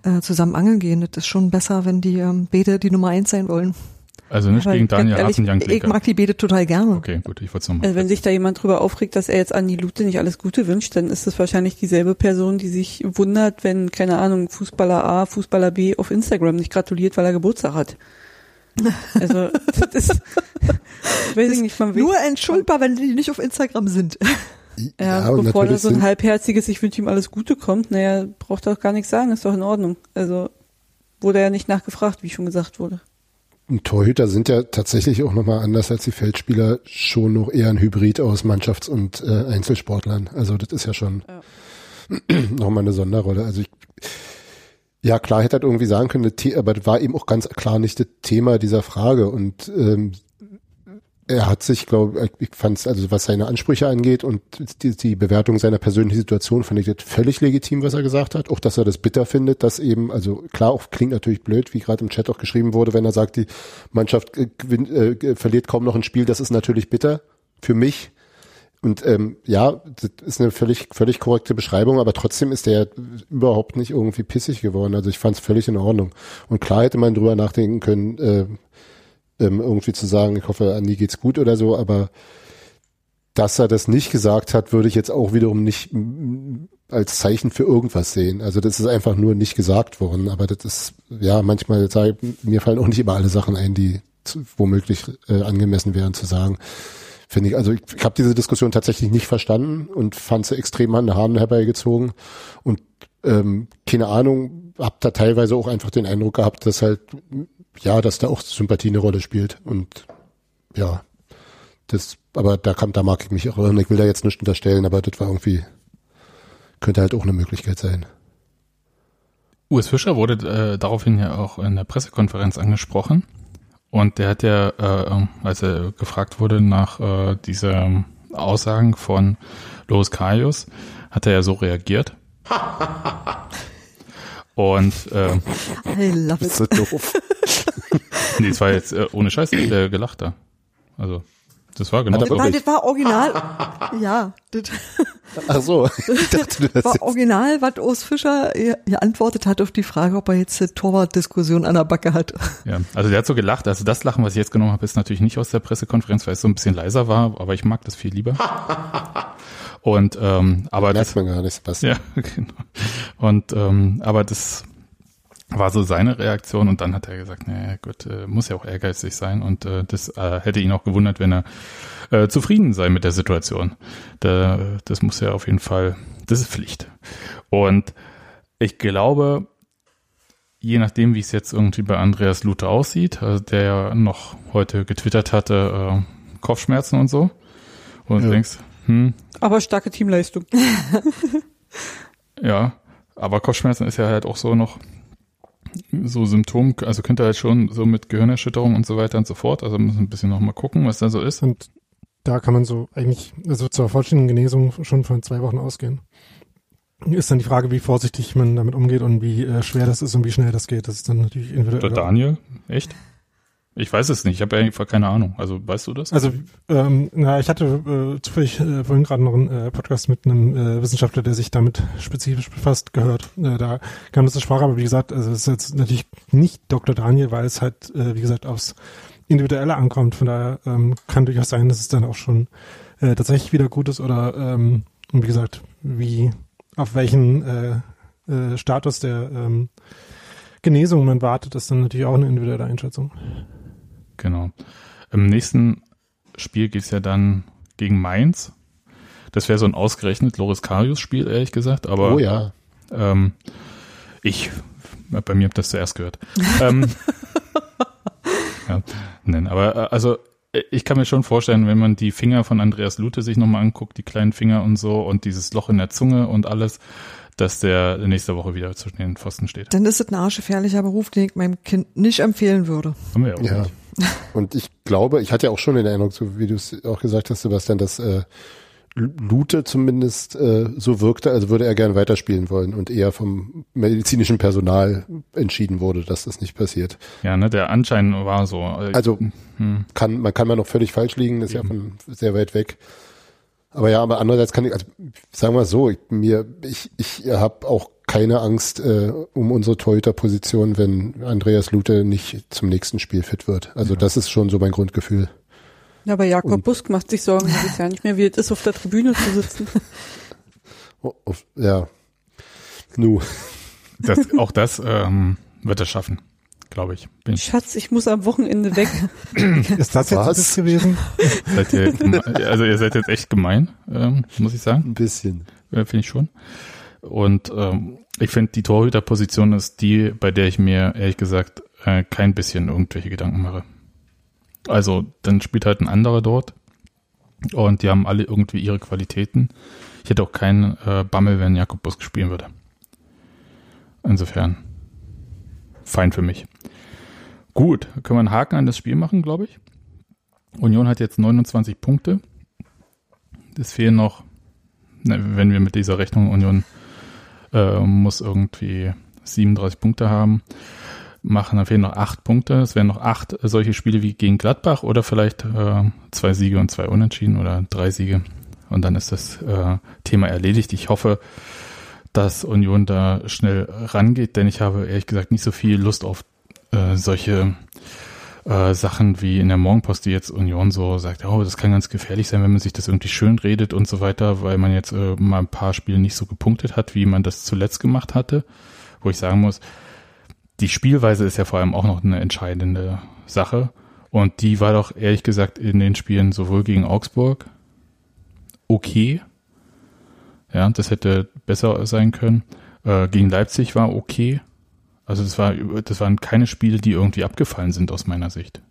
Speaker 2: äh, zusammen angeln gehen. Das ist schon besser, wenn die ähm, beide die Nummer eins sein wollen.
Speaker 1: Also nicht
Speaker 2: Aber
Speaker 1: gegen Daniel
Speaker 2: ehrlich,
Speaker 1: Hasenjank.
Speaker 2: Ich mag die beide total gerne.
Speaker 1: Okay, gut, ich wollte es nochmal.
Speaker 4: Also wenn sich da jemand drüber aufregt, dass er jetzt Andi Lute nicht alles Gute wünscht, dann ist es wahrscheinlich dieselbe Person, die sich wundert, wenn, keine Ahnung, Fußballer A, Fußballer B auf Instagram nicht gratuliert, weil er Geburtstag hat. Also, das ist, weiß ich nicht, man
Speaker 2: Nur entschuldbar, wenn die nicht auf Instagram sind.
Speaker 4: ja,
Speaker 3: und
Speaker 4: bevor da so ein halbherziges, ich wünsche ihm alles Gute kommt, naja, braucht er auch gar nichts sagen, ist doch in Ordnung. Also, wurde ja nicht nachgefragt, wie schon gesagt wurde.
Speaker 3: Torhüter sind ja tatsächlich auch nochmal anders als die Feldspieler schon noch eher ein Hybrid aus Mannschafts- und äh, Einzelsportlern. Also das ist ja schon nochmal eine Sonderrolle. Also ich, ja klar hätte er irgendwie sagen können, aber das war eben auch ganz klar nicht das Thema dieser Frage und ähm, er hat sich, glaube ich, ich fand es, also was seine Ansprüche angeht und die, die Bewertung seiner persönlichen Situation, fand ich das völlig legitim, was er gesagt hat. Auch, dass er das bitter findet, dass eben, also klar, auch klingt natürlich blöd, wie gerade im Chat auch geschrieben wurde, wenn er sagt, die Mannschaft äh, gewinnt, äh, verliert kaum noch ein Spiel, das ist natürlich bitter für mich. Und ähm, ja, das ist eine völlig, völlig korrekte Beschreibung, aber trotzdem ist der überhaupt nicht irgendwie pissig geworden. Also ich fand es völlig in Ordnung. Und klar hätte man drüber nachdenken können, äh, ähm, irgendwie zu sagen, ich hoffe, Andi geht's gut oder so, aber dass er das nicht gesagt hat, würde ich jetzt auch wiederum nicht als Zeichen für irgendwas sehen. Also das ist einfach nur nicht gesagt worden. Aber das ist, ja, manchmal, sag ich, mir fallen auch nicht immer alle Sachen ein, die zu, womöglich äh, angemessen wären zu sagen. Finde ich, also ich, ich habe diese Diskussion tatsächlich nicht verstanden und fand sie extrem an den Haaren herbeigezogen. Und ähm, keine Ahnung, hab da teilweise auch einfach den Eindruck gehabt, dass halt, ja, dass da auch Sympathie eine Rolle spielt. Und ja, das, aber da kam, da mag ich mich auch irren. Ich will da jetzt nicht unterstellen, aber das war irgendwie, könnte halt auch eine Möglichkeit sein.
Speaker 1: Urs Fischer wurde äh, daraufhin ja auch in der Pressekonferenz angesprochen. Und der hat ja, äh, als er gefragt wurde nach äh, dieser Aussagen von Loris Karius, hat er ja so reagiert. Und äh,
Speaker 2: I love it.
Speaker 3: So doof.
Speaker 1: nee, es war jetzt äh, ohne Scheiß der gelacht da. Also, das war genau.
Speaker 2: Nein, das war original. Ja, das
Speaker 3: Ach so, ich dachte, du hast
Speaker 2: war
Speaker 3: jetzt,
Speaker 2: original, was Urs Fischer geantwortet hat auf die Frage, ob er jetzt eine Torwartdiskussion an der Backe hat.
Speaker 1: Ja, also der hat so gelacht. Also das Lachen, was ich jetzt genommen habe, ist natürlich nicht aus der Pressekonferenz, weil es so ein bisschen leiser war, aber ich mag das viel lieber. Und ähm, aber das,
Speaker 3: merkt man gar nicht, Sebastian.
Speaker 1: ja, genau. Und ähm, aber das war so seine Reaktion und dann hat er gesagt, naja gut, äh, muss ja auch ehrgeizig sein und äh, das äh, hätte ihn auch gewundert, wenn er äh, zufrieden sei mit der Situation. Da, das muss ja auf jeden Fall, das ist Pflicht. Und ich glaube, je nachdem, wie es jetzt irgendwie bei Andreas Lute aussieht, also der ja noch heute getwittert hatte, äh, Kopfschmerzen und so, und du
Speaker 3: Ja.
Speaker 1: denkst, hm,
Speaker 4: Aber starke Teamleistung.
Speaker 1: ja, aber Kopfschmerzen ist ja halt auch so noch so Symptom, also könnte halt schon so mit Gehirnerschütterung und so weiter und so fort, also müssen ein bisschen noch mal gucken, was da so ist.
Speaker 5: Und da kann man so eigentlich, also zur vollständigen Genesung schon von zwei Wochen ausgehen. Ist dann die Frage, wie vorsichtig man damit umgeht und wie äh, schwer das ist und wie schnell das geht. Das ist dann natürlich
Speaker 1: Der
Speaker 5: individuell.
Speaker 1: Daniel, echt? Ich weiß es nicht, ich habe einfach keine Ahnung. Also weißt du das?
Speaker 5: Also, ähm, na, ich hatte äh, zufällig äh, vorhin gerade noch einen äh, Podcast mit einem äh, Wissenschaftler, der sich damit spezifisch befasst, gehört. Äh, da kam das zur Sprache, aber wie gesagt, also es ist jetzt natürlich nicht Dr. Daniel, weil es halt, äh, wie gesagt, aufs Individuelle ankommt. Von daher ähm, kann durchaus sein, dass es dann auch schon äh, tatsächlich wieder gut ist oder ähm, wie gesagt, wie auf welchen äh, äh, Status der ähm, Genesung man wartet, ist dann natürlich auch eine individuelle Einschätzung.
Speaker 1: Genau. Im nächsten Spiel geht's ja dann gegen Mainz. Das wäre so ein ausgerechnet Loris Karius-Spiel, ehrlich gesagt. Aber
Speaker 3: oh ja.
Speaker 1: ähm, ich, bei mir habt das zuerst gehört. ähm, ja, nein, aber äh, also äh, ich kann mir schon vorstellen, wenn man die Finger von Andreas Lute sich nochmal anguckt, die kleinen Finger und so und dieses Loch in der Zunge und alles, dass der nächste Woche wieder zwischen den Pfosten steht.
Speaker 2: Dann ist es ein arschgefährlicher Beruf, den ich meinem Kind nicht empfehlen würde.
Speaker 1: Haben wir ja auch
Speaker 3: Ja.
Speaker 1: nicht.
Speaker 3: Und ich glaube, ich hatte ja auch schon in Erinnerung, so wie du es auch gesagt hast, Sebastian, dass äh, Lute zumindest äh, so wirkte, als würde er gern weiterspielen wollen und eher vom medizinischen Personal entschieden wurde, dass das nicht passiert.
Speaker 1: Ja, ne, der Anschein war so. äh,
Speaker 3: Also
Speaker 1: hm,
Speaker 3: kann man kann man noch völlig falsch liegen, ist ja von sehr weit weg. Aber ja, aber andererseits kann ich, also sagen wir so, ich, mir ich ich habe auch keine Angst äh, um unsere Torhüterposition, wenn Andreas Lute nicht zum nächsten Spiel fit wird. Also das ist schon so mein Grundgefühl.
Speaker 4: Ja, aber Jakob
Speaker 3: Und-
Speaker 4: Busk macht sich Sorgen dieses Jahr nicht mehr, wie es ist, auf der Tribüne zu sitzen.
Speaker 3: Oh, ja. Nu.
Speaker 1: das, auch das ähm, wird er schaffen, glaube ich. Bin ich
Speaker 4: Schatz, ich muss am Wochenende weg.
Speaker 5: Ist das jetzt
Speaker 3: Was?
Speaker 5: das gewesen?
Speaker 1: seid ihr, also ihr seid jetzt echt gemein, ähm, muss ich sagen.
Speaker 3: Ein bisschen.
Speaker 1: äh, finde ich schon. Und ähm, ich finde, die Torhüterposition ist die, bei der ich mir ehrlich gesagt äh, kein bisschen irgendwelche Gedanken mache. Also dann spielt halt ein anderer dort und die haben alle irgendwie ihre Qualitäten. Ich hätte auch keinen äh, Bammel, wenn Jakob Busk spielen würde. Insofern fein für mich. Gut, können wir einen Haken an das Spiel machen, glaube ich. Union hat jetzt 29 Punkte. Es fehlen noch ne, wenn wir mit dieser Rechnung Union äh, muss irgendwie 37 Punkte haben, machen, dann fehlen noch acht Punkte. Es wären noch acht solche Spiele wie gegen Gladbach oder vielleicht äh, zwei Siege und zwei Unentschieden oder drei Siege. Und dann ist das äh, Thema erledigt. Ich hoffe, dass Union da schnell rangeht, denn ich habe ehrlich gesagt nicht so viel Lust auf äh, solche äh, Sachen wie in der Morgenpost, die jetzt Union so sagt, oh, das kann ganz gefährlich sein, wenn man sich das irgendwie schön redet und so weiter, weil man jetzt äh, mal ein paar Spiele nicht so gepunktet hat, wie man das zuletzt gemacht hatte. Wo ich sagen muss, die Spielweise ist ja vor allem auch noch eine entscheidende Sache. Und die war doch ehrlich gesagt in den Spielen sowohl gegen Augsburg okay. Ja, das hätte besser sein können. Äh, gegen Leipzig war okay. Also das war, das waren keine Spiele, die irgendwie abgefallen sind aus meiner Sicht.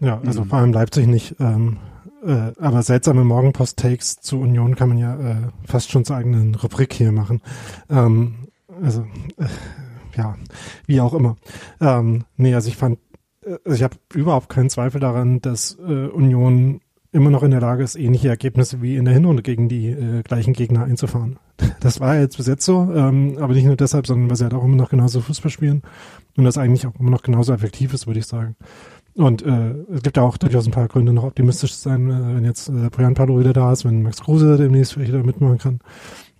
Speaker 5: Ja, also vor allem Leipzig nicht. Ähm, äh, aber seltsame Morgenpost-Takes zu Union kann man ja äh, fast schon zur eigenen Rubrik hier machen. Ähm, also, äh, ja, wie auch immer. Ähm, nee, also ich fand, äh, also ich habe überhaupt keinen Zweifel daran, dass äh, Union immer noch in der Lage ist, ähnliche Ergebnisse wie in der Hinrunde gegen die äh, gleichen Gegner einzufahren. Das war jetzt bis jetzt so, ähm, aber nicht nur deshalb, sondern weil sie halt auch immer noch genauso Fußball spielen und das eigentlich auch immer noch genauso effektiv ist, würde ich sagen. Und äh, es gibt ja auch durchaus ein paar Gründe, noch optimistisch zu sein, äh, wenn jetzt äh, Brian Palo wieder da ist, wenn Max Kruse demnächst vielleicht wieder mitmachen kann,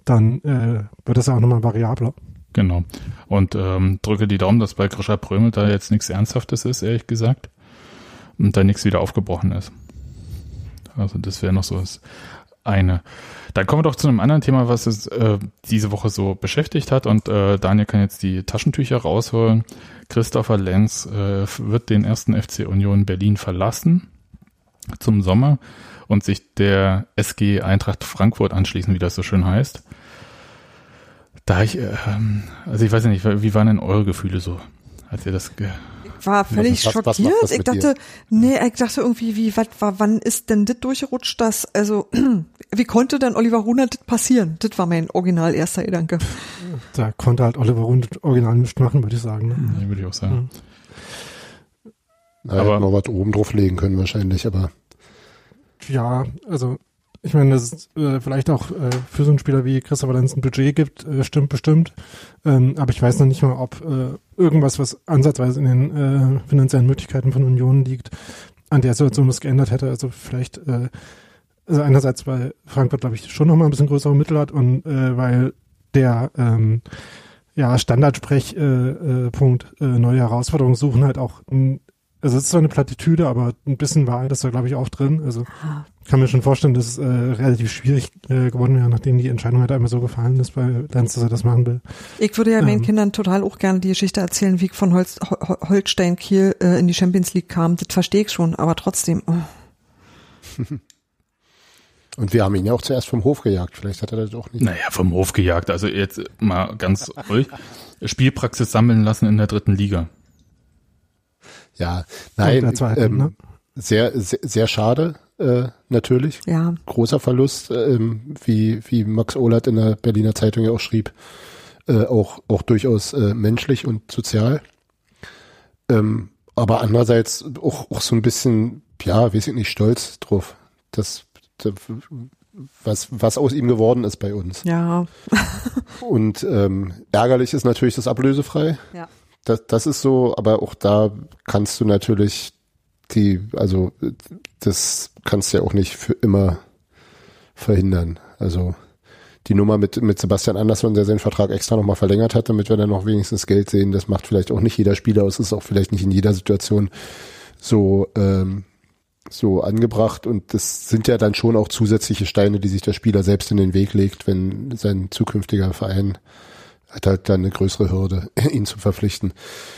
Speaker 5: dann äh, wird das ja auch nochmal variabler.
Speaker 1: Genau. Und ähm, drücke die Daumen, dass bei Grisha Prömel da jetzt nichts Ernsthaftes ist, ehrlich gesagt. Und da nichts wieder aufgebrochen ist. Also das wäre noch so das eine. Dann kommen wir doch zu einem anderen Thema, was es äh, diese Woche so beschäftigt hat. Und äh, Daniel kann jetzt die Taschentücher rausholen. Christopher Lenz äh, wird den ersten FC Union Berlin verlassen zum Sommer und sich der SG Eintracht Frankfurt anschließen, wie das so schön heißt. Da ich, äh, also ich weiß ja nicht, wie waren denn eure Gefühle so, als ihr das
Speaker 2: war völlig
Speaker 3: was- was
Speaker 2: schockiert.
Speaker 3: das
Speaker 2: ich dachte, nee, ich dachte irgendwie, wie, wat, war, wann ist denn das durchgerutscht, das, also, wie konnte denn Oliver Runert das passieren? Das war mein original erster Gedanke.
Speaker 5: Da konnte halt Oliver Rund original nichts machen, würde ich sagen. Ne?
Speaker 1: Ja, würde ich auch sagen.
Speaker 3: Naja,
Speaker 1: Aber-
Speaker 3: aber noch was oben drauf legen können wahrscheinlich, aber
Speaker 5: Ja, also ich meine, dass es äh, vielleicht auch äh, für so einen Spieler wie Christopher Lenz ein Budget gibt, äh, stimmt bestimmt. Ähm, aber ich weiß noch nicht mal, ob äh, irgendwas, was ansatzweise in den äh, finanziellen Möglichkeiten von Union liegt, an der Situation was geändert hätte. Also vielleicht, äh, also einerseits, weil Frankfurt, glaube ich, schon noch mal ein bisschen größere Mittel hat und äh, weil der ähm, ja, Standardsprechpunkt äh, äh, äh, neue Herausforderungen suchen halt auch ein also es ist zwar eine Plattitüde, aber ein bisschen Wahrheit ist da, glaube ich, auch drin. Also kann mir schon vorstellen, dass es äh, relativ schwierig äh, geworden wäre, nachdem die Entscheidung halt einmal so gefallen ist bei Lenz, dass er das machen will.
Speaker 2: Ich würde ja meinen Kindern total auch gerne die Geschichte erzählen, wie ich von Holz, Hol- Holstein Kiel äh, in die Champions League kam. Das verstehe ich schon, aber trotzdem. Oh.
Speaker 3: Und wir haben ihn ja auch zuerst vom Hof gejagt. Vielleicht hat er das auch nicht.
Speaker 1: Naja, vom Hof gejagt. Also jetzt mal ganz ruhig. Spielpraxis sammeln lassen in der dritten Liga.
Speaker 3: Ja, nein,
Speaker 5: der zweiten,
Speaker 3: ähm,
Speaker 5: ne?
Speaker 3: sehr, sehr, sehr schade, äh, natürlich.
Speaker 2: Ja,
Speaker 3: Großer Verlust, ähm, wie, wie Max Ohlert in der Berliner Zeitung ja auch schrieb, äh, auch, auch durchaus äh, menschlich und sozial. Ähm, aber andererseits auch, auch so ein bisschen, ja, weiß ich nicht, stolz drauf, dass, dass was, was aus ihm geworden ist bei uns.
Speaker 2: ja,
Speaker 3: Und ähm, ärgerlich ist natürlich das ablösefrei.
Speaker 2: ja.
Speaker 3: Das, das ist so, aber auch da kannst du natürlich die, also das kannst du ja auch nicht für immer verhindern. Also die Nummer mit, mit Sebastian Andersson, der seinen Vertrag extra nochmal verlängert hat, damit wir dann noch wenigstens Geld sehen, das macht vielleicht auch nicht jeder Spieler aus, ist auch vielleicht nicht in jeder Situation so, ähm, so angebracht und das sind ja dann schon auch zusätzliche Steine, die sich der Spieler selbst in den Weg legt, wenn sein zukünftiger Verein hat halt dann eine größere Hürde, ihn zu verpflichten.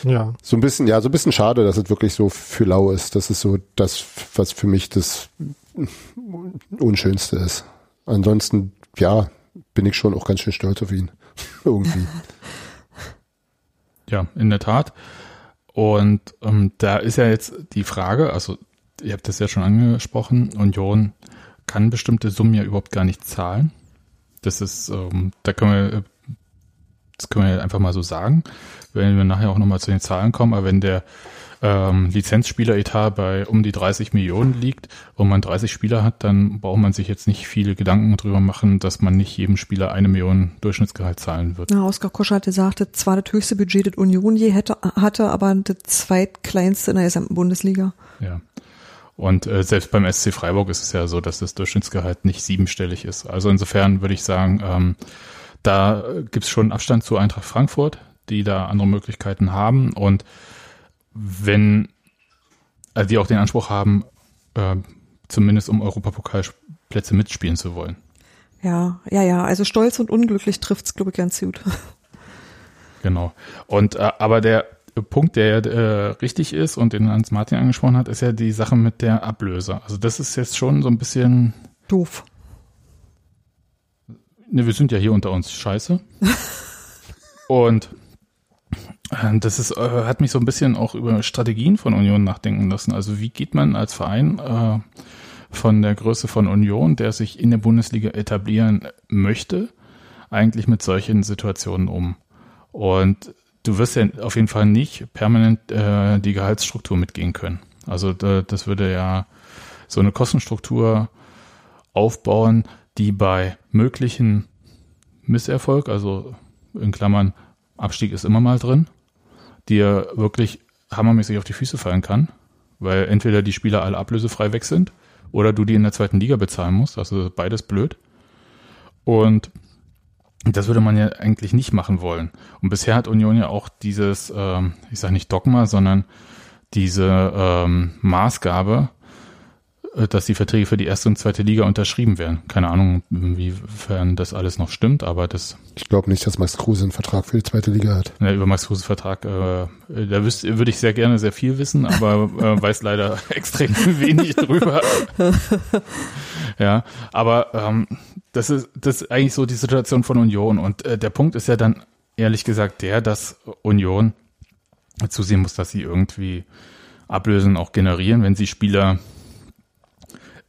Speaker 5: Ja.
Speaker 3: So ein bisschen, ja, so ein bisschen schade, dass es wirklich so für lau ist. Das ist so das, was für mich das Unschönste ist. Ansonsten, ja, bin ich schon auch ganz schön stolz auf ihn. Irgendwie.
Speaker 1: Ja, in der Tat. Und ähm, da ist ja jetzt die Frage, also ihr habt das ja schon angesprochen, Union kann bestimmte Summen ja überhaupt gar nicht zahlen. Das ist, ähm, da können wir, das können wir einfach mal so sagen, wenn wir nachher auch nochmal zu den Zahlen kommen, aber wenn der ähm, Lizenzspieleretat bei um die 30 Millionen liegt und man 30 Spieler hat, dann braucht man sich jetzt nicht viele Gedanken drüber machen, dass man nicht jedem Spieler eine Million Durchschnittsgehalt zahlen wird.
Speaker 2: Na, Oskar Kosch hat gesagt, das zwar das höchste Budget, das Union je hätte, hatte, aber das zweitkleinste in der gesamten Bundesliga.
Speaker 1: Ja. Und äh, selbst beim SC Freiburg ist es ja so, dass das Durchschnittsgehalt nicht siebenstellig ist. Also insofern würde ich sagen, ähm, da gibt es schon Abstand zu Eintracht Frankfurt, die da andere Möglichkeiten haben. Und wenn also die auch den Anspruch haben, äh, zumindest um Europapokalplätze mitspielen zu wollen.
Speaker 2: Ja, ja, ja. Also stolz und unglücklich trifft's, glaube ich, ganz gut.
Speaker 1: Genau. Und äh, aber der Punkt, der äh, richtig ist und den Hans Martin angesprochen hat, ist ja die Sache mit der Ablöse. Also das ist jetzt schon so ein bisschen
Speaker 2: Doof.
Speaker 1: Ne, wir sind ja hier unter uns scheiße. Und äh, das ist, äh, hat mich so ein bisschen auch über Strategien von Union nachdenken lassen. Also wie geht man als Verein äh, von der Größe von Union, der sich in der Bundesliga etablieren möchte, eigentlich mit solchen Situationen um? Und du wirst ja auf jeden Fall nicht permanent äh, die Gehaltsstruktur mitgehen können. Also da, das würde ja so eine Kostenstruktur aufbauen, die bei möglichen Misserfolg, also in Klammern Abstieg ist immer mal drin, dir wirklich hammermäßig auf die Füße fallen kann, weil entweder die Spieler alle ablösefrei weg sind oder du die in der zweiten Liga bezahlen musst, also beides blöd. Und das würde man ja eigentlich nicht machen wollen. Und bisher hat Union ja auch dieses, ähm, ich sage nicht Dogma, sondern diese ähm, Maßgabe, dass die Verträge für die erste und zweite Liga unterschrieben werden. Keine Ahnung, inwiefern das alles noch stimmt, aber das
Speaker 3: Ich glaube nicht, dass Max Kruse einen Vertrag für die zweite Liga hat.
Speaker 1: ja, über Max Kruse Vertrag, äh, da würde ich sehr gerne sehr viel wissen, aber äh, weiß leider extrem wenig drüber. ja, aber ähm, das ist das ist eigentlich so die Situation von Union und äh, der Punkt ist ja dann ehrlich gesagt der, dass Union zusehen muss, dass sie irgendwie Ablösen auch generieren, wenn sie Spieler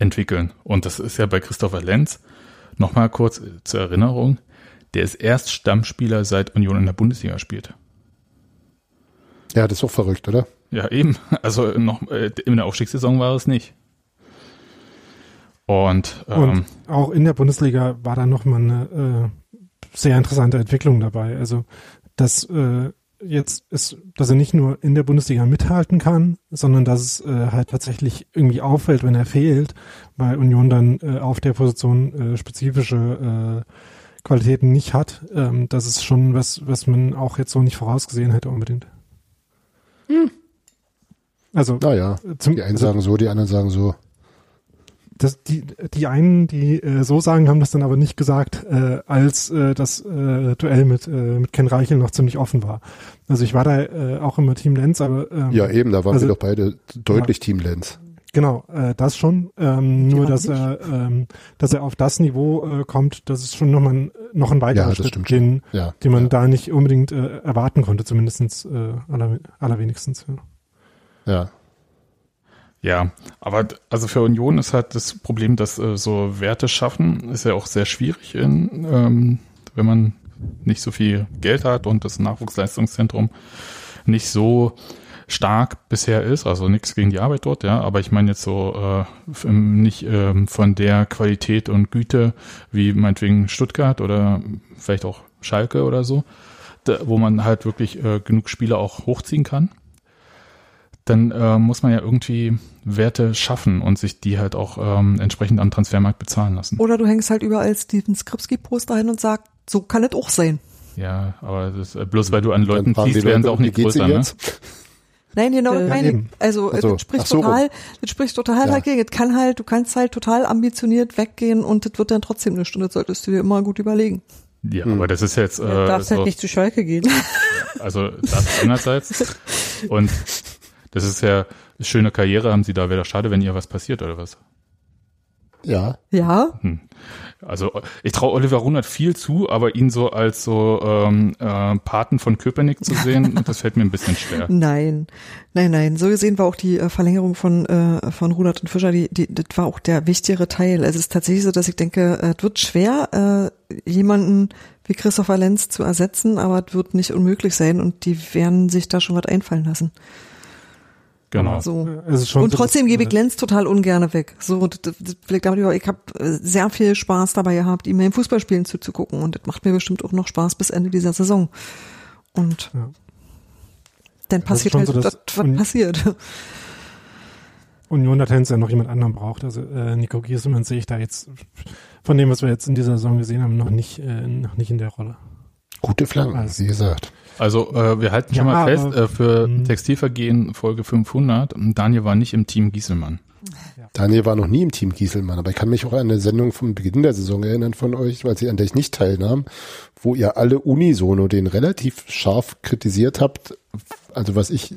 Speaker 1: entwickeln. Und das ist ja bei Christopher Lenz, nochmal kurz zur Erinnerung, der ist erst Stammspieler seit Union in der Bundesliga spielt.
Speaker 3: Ja, das ist auch verrückt, oder?
Speaker 1: Ja, eben. Also noch äh, in der Aufstiegssaison war es nicht. Und, ähm,
Speaker 5: Und auch in der Bundesliga war da nochmal eine äh, sehr interessante Entwicklung dabei. Also, dass äh, jetzt ist, dass er nicht nur in der Bundesliga mithalten kann, sondern dass es äh, halt tatsächlich irgendwie auffällt, wenn er fehlt, weil Union dann äh, auf der Position äh, spezifische äh, Qualitäten nicht hat. Ähm, das ist schon was, was man auch jetzt so nicht vorausgesehen hätte unbedingt. Also
Speaker 3: Naja,
Speaker 5: zum,
Speaker 3: die einen
Speaker 5: also,
Speaker 3: sagen so, die anderen sagen so.
Speaker 5: Das, die, die einen, die äh, so sagen, haben das dann aber nicht gesagt, äh, als äh, das äh, Duell mit, äh, mit Ken Reichel noch ziemlich offen war. Also ich war da äh, auch immer Team Lenz, aber ähm,
Speaker 3: Ja, eben, da waren
Speaker 5: also-
Speaker 3: wir doch beide deutlich Team Lenz.
Speaker 5: Genau, äh, das schon. Ähm, nur, dass
Speaker 2: nicht.
Speaker 5: er, ähm, dass er auf das Niveau äh, kommt, das ist schon noch, mal ein, noch ein weiterer
Speaker 3: Ja,
Speaker 5: Schritt, den,
Speaker 3: Ja.
Speaker 5: den man
Speaker 3: ja,
Speaker 5: da nicht unbedingt äh, erwarten konnte, zumindestens äh, aller, allerwenigstens. Ja.
Speaker 3: ja.
Speaker 1: Ja, aber also für Union ist halt das Problem, dass äh, so Werte schaffen, ist ja auch sehr schwierig, in, ähm, wenn man nicht so viel Geld hat und das Nachwuchsleistungszentrum nicht so stark bisher ist, also nichts gegen die Arbeit dort, ja, aber ich meine jetzt so äh, ähm, nicht ähm, von der Qualität und Güte wie meinetwegen Stuttgart oder vielleicht auch Schalke oder so, da, wo man halt wirklich äh, genug Spieler auch hochziehen kann dann äh, muss man ja irgendwie Werte schaffen und sich die halt auch ähm, entsprechend am Transfermarkt bezahlen lassen.
Speaker 2: Oder du hängst halt überall Steven Skripski-Poster hin und sagst, so kann es auch sein.
Speaker 1: Ja, aber das, äh, bloß weil du an Leuten ziehst, werden sie
Speaker 3: Leute,
Speaker 1: auch nicht größer, ne?
Speaker 2: Nein, genau,
Speaker 4: Äh,
Speaker 2: das meine. Also,
Speaker 3: Ach so,
Speaker 2: das spricht
Speaker 3: so
Speaker 2: total, das spricht total
Speaker 3: Ja.
Speaker 2: dagegen. Es kann halt, du kannst halt total ambitioniert weggehen und das wird dann trotzdem eine Stunde, solltest du dir immer gut überlegen.
Speaker 1: Ja,
Speaker 3: Hm.
Speaker 1: aber das ist jetzt
Speaker 4: Du
Speaker 1: äh,
Speaker 4: darfst
Speaker 1: so,
Speaker 4: halt nicht zu Schalke gehen.
Speaker 1: also das einerseits und das ist ja eine schöne Karriere, haben sie da, wäre doch schade, wenn ihr was passiert oder was?
Speaker 3: Ja,
Speaker 2: Ja,
Speaker 1: Also ich traue Oliver Runert viel zu, aber ihn so als so ähm, äh, Paten von Köpenick zu sehen, das fällt mir ein bisschen schwer.
Speaker 2: nein, nein, nein. So gesehen war auch die äh, Verlängerung von äh, von Rudert und Fischer, die, die, das war auch der wichtigere Teil. Also es ist tatsächlich so, dass ich denke, äh, es wird schwer, äh, jemanden wie Christopher Lenz zu ersetzen, aber es wird nicht unmöglich sein und die werden sich da schon was einfallen lassen.
Speaker 1: Genau.
Speaker 2: So.
Speaker 5: Es ist schon
Speaker 2: und
Speaker 5: so,
Speaker 2: trotzdem gebe ich
Speaker 5: äh,
Speaker 2: Lenz total ungerne weg. So, das, das, das vielleicht damit über, ich habe sehr viel Spaß dabei gehabt, ihm beim Fußballspielen zuzugucken und das macht mir bestimmt auch noch Spaß bis Ende dieser Saison. Und
Speaker 5: Ja.
Speaker 2: dann passiert
Speaker 5: schon
Speaker 2: halt,
Speaker 5: so, dass-
Speaker 2: das, was
Speaker 5: und-
Speaker 2: passiert.
Speaker 5: Union Latenz ja noch jemand anderen braucht. Also äh, Nico Gieselmann sehe ich da jetzt von dem, was wir jetzt in dieser Saison gesehen haben, noch nicht, äh, noch nicht in der Rolle.
Speaker 3: gute Flanken,
Speaker 5: Also-
Speaker 3: wie gesagt.
Speaker 1: Also äh, wir halten schon
Speaker 5: Ja,
Speaker 1: mal fest, äh, für
Speaker 5: Mhm.
Speaker 1: Textilvergehen Folge 500, Daniel war nicht im Team Gieselmann.
Speaker 3: Daniel war noch nie im Team Gieselmann, aber ich kann mich auch an eine Sendung vom Beginn der Saison erinnern von euch, weil sie an der ich nicht teilnahm, wo ihr alle unisono den relativ scharf kritisiert habt. Also was ich,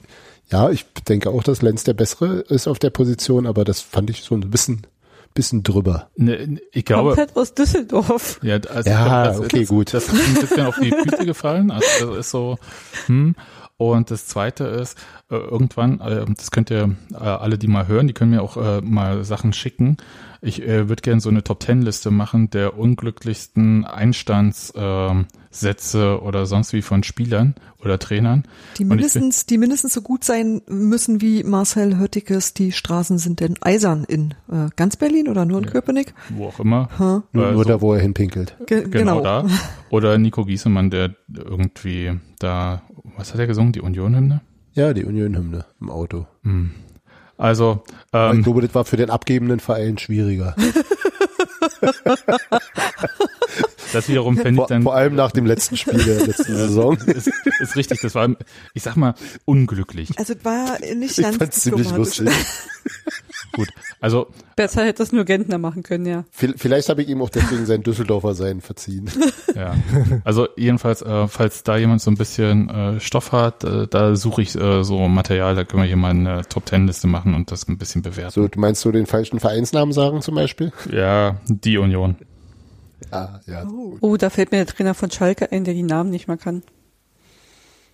Speaker 3: ja, ich denke auch, dass Lenz der Bessere ist auf der Position, aber das fand ich so ein bisschen, bisschen drüber.
Speaker 1: Ne, ich glaube,
Speaker 4: Komplett aus Düsseldorf.
Speaker 1: ja, also
Speaker 3: Ja,
Speaker 1: das
Speaker 3: okay,
Speaker 1: ist,
Speaker 3: gut.
Speaker 1: Das ist ein bisschen auf die Füße gefallen. Also das ist so, hm. Und das zweite ist, äh, irgendwann, äh, das könnt ihr äh, alle, die mal hören, die können mir auch mal Sachen schicken. Ich würde gerne so eine Top Ten Liste machen der unglücklichsten Einstandssätze äh, Sätze oder sonst wie von Spielern oder Trainern.
Speaker 2: Die mindestens, die mindestens so gut sein müssen wie Marcel Höttikes, die Straßen sind denn eisern in äh, ganz Berlin oder nur in
Speaker 1: Ja.
Speaker 2: Köpenick?
Speaker 1: Wo auch immer.
Speaker 2: Hm,
Speaker 3: Nur, nur
Speaker 1: so-
Speaker 3: da, wo er hinpinkelt.
Speaker 2: ge
Speaker 1: Genau,
Speaker 2: genau.
Speaker 1: da. Oder Nico Giesemann, der irgendwie da, was hat er gesungen? Die Union-Hymne?
Speaker 3: Ja, die Union-Hymne im Auto.
Speaker 1: Hm. Also,
Speaker 3: Aber ich
Speaker 1: ähm,
Speaker 3: glaube, das war für den abgebenden Verein schwieriger.
Speaker 1: das wiederum fände ich
Speaker 3: Vor,
Speaker 1: dann,
Speaker 3: vor allem nach dem letzten Spiel der letzten Saison.
Speaker 1: ist, ist richtig, das war, ich sag mal, unglücklich.
Speaker 2: Also es war nicht
Speaker 3: Ich
Speaker 2: ganz
Speaker 3: fand's ziemlich lustig.
Speaker 1: Gut, also,
Speaker 4: Besser hätte das nur Gentner machen können, ja.
Speaker 3: Vi- Vielleicht habe ich ihm auch deswegen sein Düsseldorfer Sein verziehen.
Speaker 1: ja. Also jedenfalls, äh, falls da jemand so ein bisschen äh, Stoff hat, äh, da suche ich äh, so Material, da können wir hier mal eine Top-Ten-Liste machen und das ein bisschen bewerten.
Speaker 3: So, du meinst du den falschen Vereinsnamen sagen zum Beispiel?
Speaker 1: Ja, die Union.
Speaker 3: Ah, ja.
Speaker 2: Oh.
Speaker 4: Oh, da fällt mir der Trainer von Schalke ein, der die Namen nicht mehr kann.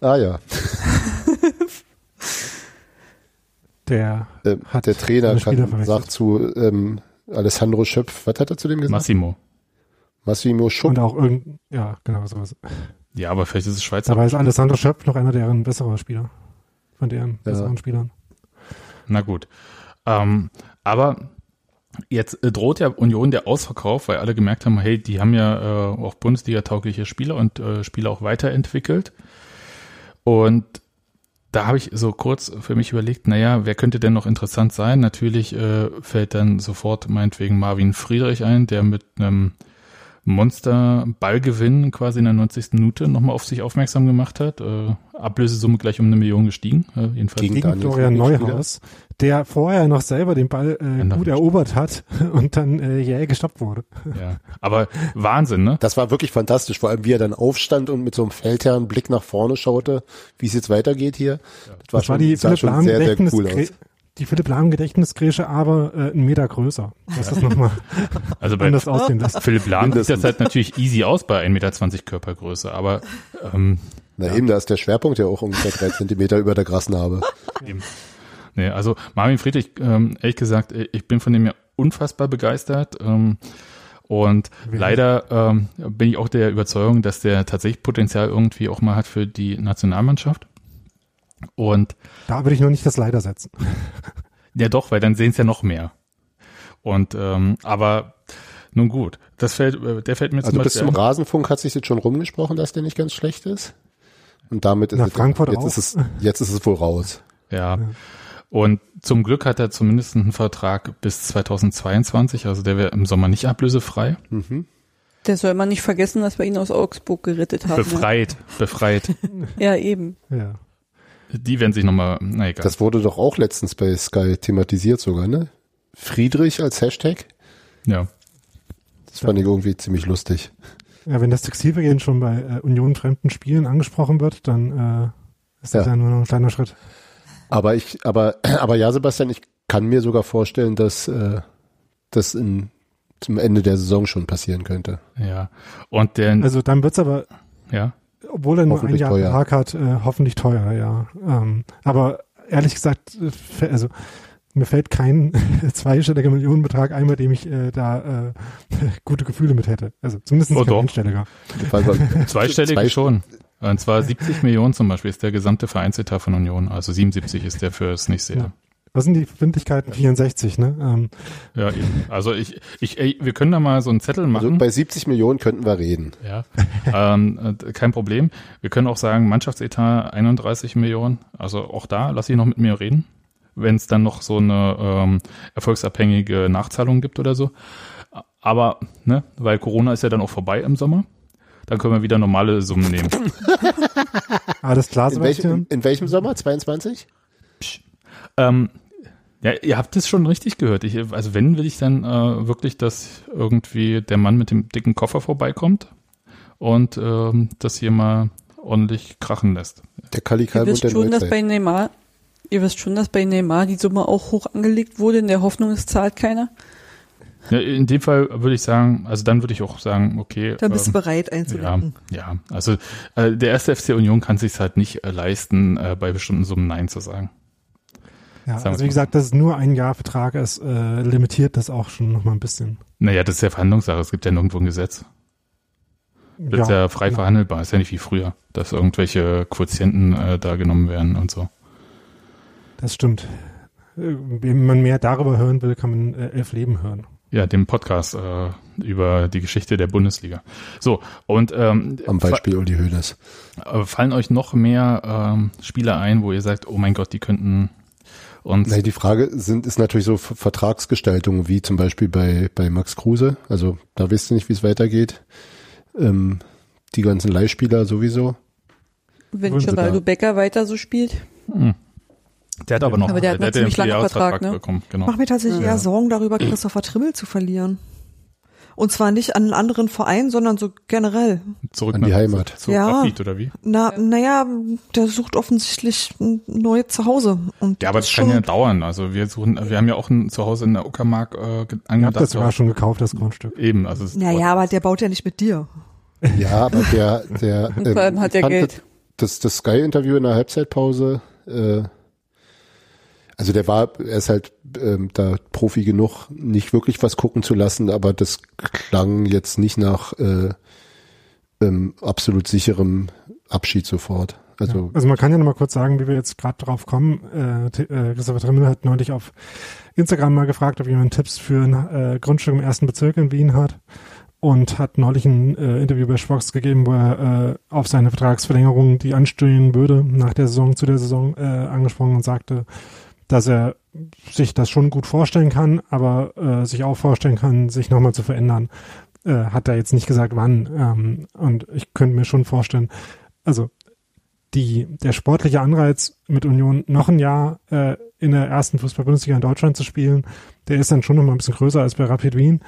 Speaker 3: Ah ja.
Speaker 5: Der
Speaker 3: Äh,
Speaker 5: Hat
Speaker 3: der Trainer kann, sagt zu ähm, Alessandro Schöpf, was hat er zu dem gesagt?
Speaker 1: Massimo.
Speaker 3: Massimo Schupp.
Speaker 5: und auch irgend, ja, genau sowas.
Speaker 1: Ja, aber vielleicht ist es Schweizer.
Speaker 5: Dabei ist Alessandro Schöpf noch einer deren besserer Spieler. Von deren
Speaker 3: Ja.
Speaker 5: besseren Spielern.
Speaker 1: Na gut. Ähm, aber Jetzt äh, droht ja Union der Ausverkauf, weil alle gemerkt haben, hey, die haben ja äh, auch Bundesliga-taugliche Spieler und äh, Spieler auch weiterentwickelt. Und da habe ich so kurz für mich überlegt, naja, wer könnte denn noch interessant sein? Natürlich äh, fällt dann sofort meinetwegen Marvin Friedrich ein, der mit einem Monster-Ballgewinn quasi in der 90. Minute nochmal auf sich aufmerksam gemacht hat. Äh, Ablösesumme gleich um eine Million gestiegen, äh, jedenfalls.
Speaker 3: Gegen
Speaker 5: Gegen Florian Neuhaus, der vorher noch selber den Ball äh, gut erobert hat und dann äh, jäh gestoppt wurde.
Speaker 1: Ja. Aber Wahnsinn, ne?
Speaker 3: Das war wirklich fantastisch, vor allem wie er dann aufstand und mit so einem feldherrn Blick nach vorne schaute, wie es jetzt weitergeht hier. Das war
Speaker 5: Das war
Speaker 3: schon,
Speaker 5: die
Speaker 3: sah
Speaker 5: Philipp
Speaker 3: schon
Speaker 5: Lahm
Speaker 3: sehr, sehr cool aus.
Speaker 5: die Philipp Lahm Gedächtnisgrätsche, aber äh, einen Meter größer. Was das nochmal
Speaker 1: Also bei
Speaker 5: anders aussehen lässt.
Speaker 1: Philipp Lahm sieht das halt natürlich easy aus bei 1,20 Meter Körpergröße, aber ähm,
Speaker 3: Na eben, da ist der Schwerpunkt ja auch ungefähr drei Zentimeter über der Grasnarbe.
Speaker 1: Nee, also Marvin Friedrich, ähm, ehrlich gesagt, ich bin von dem ja unfassbar begeistert. Ähm, und
Speaker 5: Wer-
Speaker 1: leider ähm, bin ich auch der Überzeugung, dass der tatsächlich Potenzial irgendwie auch mal hat für die Nationalmannschaft. Und
Speaker 5: Da würde ich noch nicht das Leider setzen.
Speaker 1: ja doch, weil dann sehen es ja noch mehr. Und ähm, aber nun gut, das fällt, äh, der fällt mir
Speaker 3: Also
Speaker 1: zum
Speaker 3: bis
Speaker 1: Beispiel
Speaker 3: zum
Speaker 1: ein.
Speaker 3: Rasenfunk hat sich jetzt schon rumgesprochen, dass der nicht ganz schlecht ist. Und damit ist
Speaker 5: Nach
Speaker 3: es,
Speaker 5: Frankfurt
Speaker 3: jetzt
Speaker 5: auch.
Speaker 3: ist es, jetzt ist es wohl raus.
Speaker 1: Ja. Und zum Glück hat er zumindest einen Vertrag bis 2022, also der wäre im Sommer nicht ablösefrei.
Speaker 4: Der soll man nicht vergessen, dass wir ihn aus Augsburg gerettet haben.
Speaker 1: Befreit, befreit.
Speaker 4: Ja, eben.
Speaker 5: Ja.
Speaker 1: Die werden sich nochmal, na egal.
Speaker 3: Das wurde doch auch letztens bei Sky thematisiert sogar, ne? Friedrich als Hashtag.
Speaker 1: ja.
Speaker 3: Das fand ich irgendwie ziemlich lustig.
Speaker 5: ja, wenn das Textilvergehen schon bei äh, Union fremden Spielen angesprochen wird, dann äh, ist das
Speaker 3: Ja.
Speaker 5: ja. nur noch ein kleiner Schritt.
Speaker 3: Aber ich, aber, aber ja, Sebastian, ich kann mir sogar vorstellen, dass äh, das in, zum Ende der Saison schon passieren könnte.
Speaker 1: Ja. Und der,
Speaker 5: Also dann wird's aber,
Speaker 1: ja.
Speaker 5: obwohl er nur ein Jahr
Speaker 3: teuer.
Speaker 5: Vertrag hat, äh, hoffentlich teuer, ja. Ähm, aber ehrlich gesagt, also mir fällt kein zweistelliger Millionenbetrag ein, bei dem ich äh, da äh, gute Gefühle mit hätte. Also zumindest
Speaker 1: Oh,
Speaker 5: kein einstelliger.
Speaker 1: Zweistellig
Speaker 3: Zwei-
Speaker 1: schon. Und zwar 70 Millionen zum Beispiel ist der gesamte Vereinsetat von Union. Also 77 ist der für das nächste Jahr.
Speaker 5: Was sind die Verbindlichkeiten? 64, ne? Ähm,
Speaker 1: Ja, eben. Also ich, ich, ey, wir können da mal so einen Zettel machen.
Speaker 3: Also bei 70 Millionen könnten wir reden.
Speaker 1: Ja, ähm, äh, kein Problem. Wir können auch sagen, Mannschaftsetat 31 Millionen. Also auch da lass ich noch mit mir reden, wenn es dann noch so eine ähm, erfolgsabhängige Nachzahlung gibt oder so. Aber, ne, weil Corona ist ja dann auch vorbei im Sommer, dann können wir wieder normale Summen nehmen.
Speaker 5: alles klar,
Speaker 3: In welchem,
Speaker 5: Sebastian?
Speaker 3: in welchem Sommer? 22?
Speaker 1: ähm, ja, ihr habt es schon richtig gehört. Ich, also wenn will ich dann äh, wirklich, dass irgendwie der Mann mit dem dicken Koffer vorbeikommt und ähm, das hier mal ordentlich krachen lässt.
Speaker 3: Der Kali
Speaker 4: Ihr wisst schon, dass bei Neymar, ihr wisst schon, dass bei Neymar die Summe auch hoch angelegt wurde, in der Hoffnung, es zahlt keiner.
Speaker 1: Ja, in dem Fall würde ich sagen, also dann würde ich auch sagen, okay.
Speaker 2: Dann bist du
Speaker 1: ähm,
Speaker 2: bereit
Speaker 1: ja,
Speaker 2: einzulenken.
Speaker 1: ja, also äh, der erste FC Union kann sich halt nicht äh, leisten, äh, bei bestimmten Summen Nein zu sagen.
Speaker 5: Ja,
Speaker 1: sagen
Speaker 5: also wie gesagt, dass es nur ein Jahr Vertrag ist, äh, limitiert das auch schon noch mal ein bisschen.
Speaker 1: Naja, das ist ja Verhandlungssache, es gibt ja nirgendwo ein Gesetz. Das ist ja frei
Speaker 5: genau.
Speaker 1: verhandelbar, ist ja nicht wie früher, dass irgendwelche Quotienten äh, da genommen werden und so.
Speaker 5: Das stimmt. Äh, Wenn man mehr darüber hören will, kann man äh, elf Leben hören.
Speaker 1: Ja, dem Podcast äh, über die Geschichte der Bundesliga. So, und ähm,
Speaker 3: Am Beispiel Uli Hoeneß.
Speaker 1: äh, fallen euch noch mehr ähm, Spieler ein, wo ihr sagt, oh mein Gott, die könnten uns
Speaker 3: Nein, die Frage sind, ist natürlich so Ver- Vertragsgestaltung, wie zum Beispiel bei, bei Max Kruse. Also da wisst ihr nicht, wie es weitergeht. Ähm, die ganzen Leihspieler sowieso.
Speaker 4: Wenn
Speaker 3: da-
Speaker 4: Becker weiter so spielt.
Speaker 1: Der hat aber noch,
Speaker 4: Aber der hat einen
Speaker 1: ja
Speaker 4: ziemlich langen Vertrag, ne?
Speaker 1: bekommen, genau.
Speaker 2: Mach mir tatsächlich
Speaker 4: Ja.
Speaker 2: eher Sorgen darüber, Christopher Trimmel zu verlieren. Und zwar nicht an einen anderen Verein, sondern so generell.
Speaker 1: Zurück
Speaker 3: An die
Speaker 1: nach-
Speaker 3: Heimat.
Speaker 1: Zu
Speaker 2: Ja.
Speaker 1: Rapid, oder wie?
Speaker 2: Na, naja, der sucht offensichtlich ein neues Zuhause. Und
Speaker 1: Ja, aber das
Speaker 2: ist
Speaker 1: kann ja dauern. Also wir suchen, wir haben ja auch ein Zuhause in der Uckermark äh, ge-
Speaker 5: Ihr habt
Speaker 1: angedacht.
Speaker 5: das sogar schon gekauft, das Grundstück.
Speaker 1: Eben, also
Speaker 2: Naja, aber der baut ja nicht mit dir.
Speaker 3: Ja, aber der, der
Speaker 4: Und vor allem hat er
Speaker 3: ich fand
Speaker 4: Geld.
Speaker 3: Das, das Sky-Interview in der Halbzeitpause, äh, also der war, er ist halt ähm, da Profi genug, nicht wirklich was gucken zu lassen, aber das klang jetzt nicht nach äh, ähm, absolut sicherem Abschied sofort. Also,
Speaker 5: Ja. Also man kann ja noch mal kurz sagen, wie wir jetzt gerade drauf kommen. Äh, äh, Christopher Trimmel hat neulich auf Instagram mal gefragt, ob jemand Tipps für ein äh, Grundstück im ersten Bezirk in Wien hat und hat neulich ein äh, Interview bei Schwox gegeben, wo er äh, auf seine Vertragsverlängerung, die anstehen würde, nach der Saison, zu der Saison äh, angesprochen und sagte, dass er sich das schon gut vorstellen kann, aber äh, sich auch vorstellen kann, sich nochmal zu verändern. Äh, hat er jetzt nicht gesagt, wann. Ähm, und ich könnte mir schon vorstellen, also die, der sportliche Anreiz mit Union noch ein Jahr äh, in der ersten Fußball-Bundesliga in Deutschland zu spielen, der ist dann schon noch mal ein bisschen größer als bei Rapid Wien.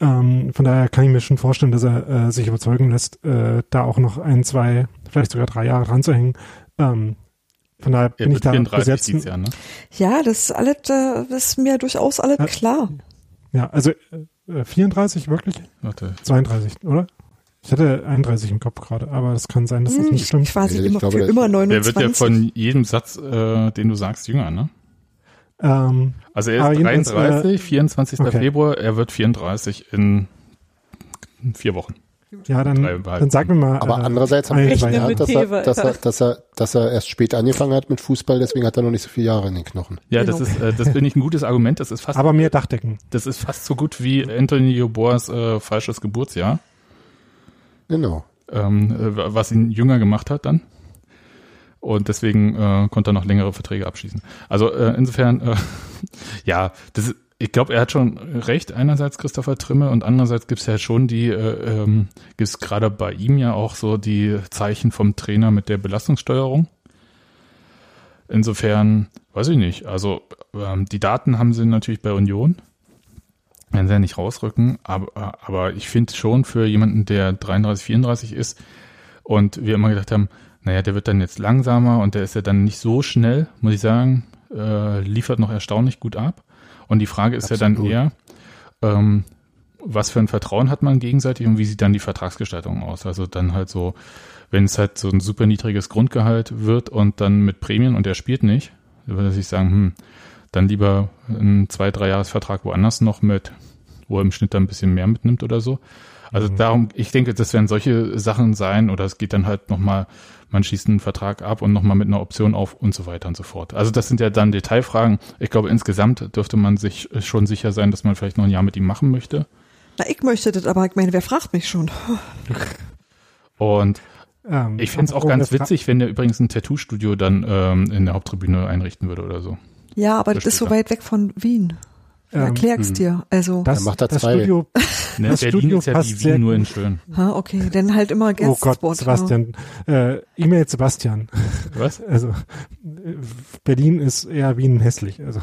Speaker 5: Ähm, von daher kann ich mir schon vorstellen, dass er äh, sich überzeugen lässt, äh, da auch noch ein, zwei, vielleicht sogar drei Jahre dran zu hängen. Ähm, von daher
Speaker 1: Er
Speaker 5: bin ich
Speaker 1: wird
Speaker 5: da
Speaker 1: 34
Speaker 5: besetzt.
Speaker 1: Jahr, ne?
Speaker 2: Ja, das ist alles, äh, das ist mir durchaus alles
Speaker 5: Äh,
Speaker 2: klar.
Speaker 5: Ja, also äh, 34 wirklich?
Speaker 1: Warte.
Speaker 5: 32, oder? Ich hatte 31 im Kopf gerade, aber das kann sein, dass das
Speaker 2: Hm,
Speaker 5: nicht
Speaker 2: ich,
Speaker 5: stimmt.
Speaker 2: ich sie
Speaker 3: Ich
Speaker 2: immer
Speaker 3: glaube,
Speaker 2: immer
Speaker 1: Der
Speaker 2: 29.
Speaker 1: wird ja von jedem Satz, äh, den du sagst, jünger, ne?
Speaker 5: Ähm,
Speaker 1: Also er ist
Speaker 5: jedenfalls,
Speaker 1: 33, 24.
Speaker 5: okay.
Speaker 1: Februar, er wird 34 in vier Wochen.
Speaker 5: Ja, dann, dann sag mir mal.
Speaker 3: aber
Speaker 5: äh,
Speaker 3: andererseits haben wir gelernt, dass er, dass, er, dass, er, dass er erst spät angefangen hat mit Fußball, deswegen hat er noch nicht so viele Jahre in den Knochen.
Speaker 1: Ja, das
Speaker 2: Genau.
Speaker 1: ist, äh, das finde ich ein gutes Argument. Das ist fast,
Speaker 5: Aber mehr Dachdecken.
Speaker 1: das ist fast so gut wie Anthony Boas äh, falsches Geburtsjahr,
Speaker 3: Genau.
Speaker 1: ähm, äh, was ihn jünger gemacht hat dann. Und deswegen äh, konnte er noch längere Verträge abschließen. Also äh, insofern, äh, ja, das ist, ich glaube, er hat schon recht, einerseits Christopher Trimme und andererseits gibt es ja schon die, äh, ähm, gibt es gerade bei ihm ja auch so die Zeichen vom Trainer mit der Belastungssteuerung. Insofern, weiß ich nicht, also ähm, die Daten haben sie natürlich bei Union, werden sie ja nicht rausrücken, aber, aber ich finde schon für jemanden, der 33, 34 ist und wir immer gedacht haben, naja, der wird dann jetzt langsamer und der ist ja dann nicht so schnell, muss ich sagen, äh, liefert noch erstaunlich gut ab. Und die Frage ist ja dann
Speaker 3: Absolut.
Speaker 1: eher, ähm, was für ein Vertrauen hat man gegenseitig und wie sieht dann die Vertragsgestaltung aus? Also dann halt so, wenn es halt so ein super niedriges Grundgehalt wird und dann mit Prämien und er spielt nicht, dann würde ich sagen, hm, dann lieber einen zwei, drei Jahresvertrag woanders noch mit, wo er im Schnitt dann ein bisschen mehr mitnimmt oder so. Also darum, ich denke, das werden solche Sachen sein oder es geht dann halt nochmal, man schießt einen Vertrag ab und nochmal mit einer Option auf und so weiter und so fort. Also das sind ja dann Detailfragen. Ich glaube, insgesamt dürfte man sich schon sicher sein, dass man vielleicht noch ein Jahr mit ihm machen möchte.
Speaker 2: Na, ich möchte das, aber ich meine, wer fragt mich schon?
Speaker 1: Und
Speaker 5: Ähm,
Speaker 1: ich fände es auch ganz witzig, wenn der übrigens ein Tattoo-Studio dann ähm, in der Haupttribüne einrichten würde oder so.
Speaker 2: Ja, aber das
Speaker 1: Das
Speaker 2: ist so weit weg von Wien.
Speaker 5: Ähm,
Speaker 2: erklär's dir. Also,
Speaker 5: Das, das
Speaker 3: zwei.
Speaker 5: Studio,
Speaker 1: Ne,
Speaker 5: Das
Speaker 1: Berlin
Speaker 5: Studio
Speaker 1: ist ja
Speaker 5: passt
Speaker 1: wie Wien nur in schön.
Speaker 2: ha, okay, dann halt immer
Speaker 5: oh
Speaker 2: Guestspot.
Speaker 5: Gott, Sebastian. Äh, E-Mail Sebastian.
Speaker 1: Was?
Speaker 5: Also äh, Berlin ist eher Wien hässlich. Also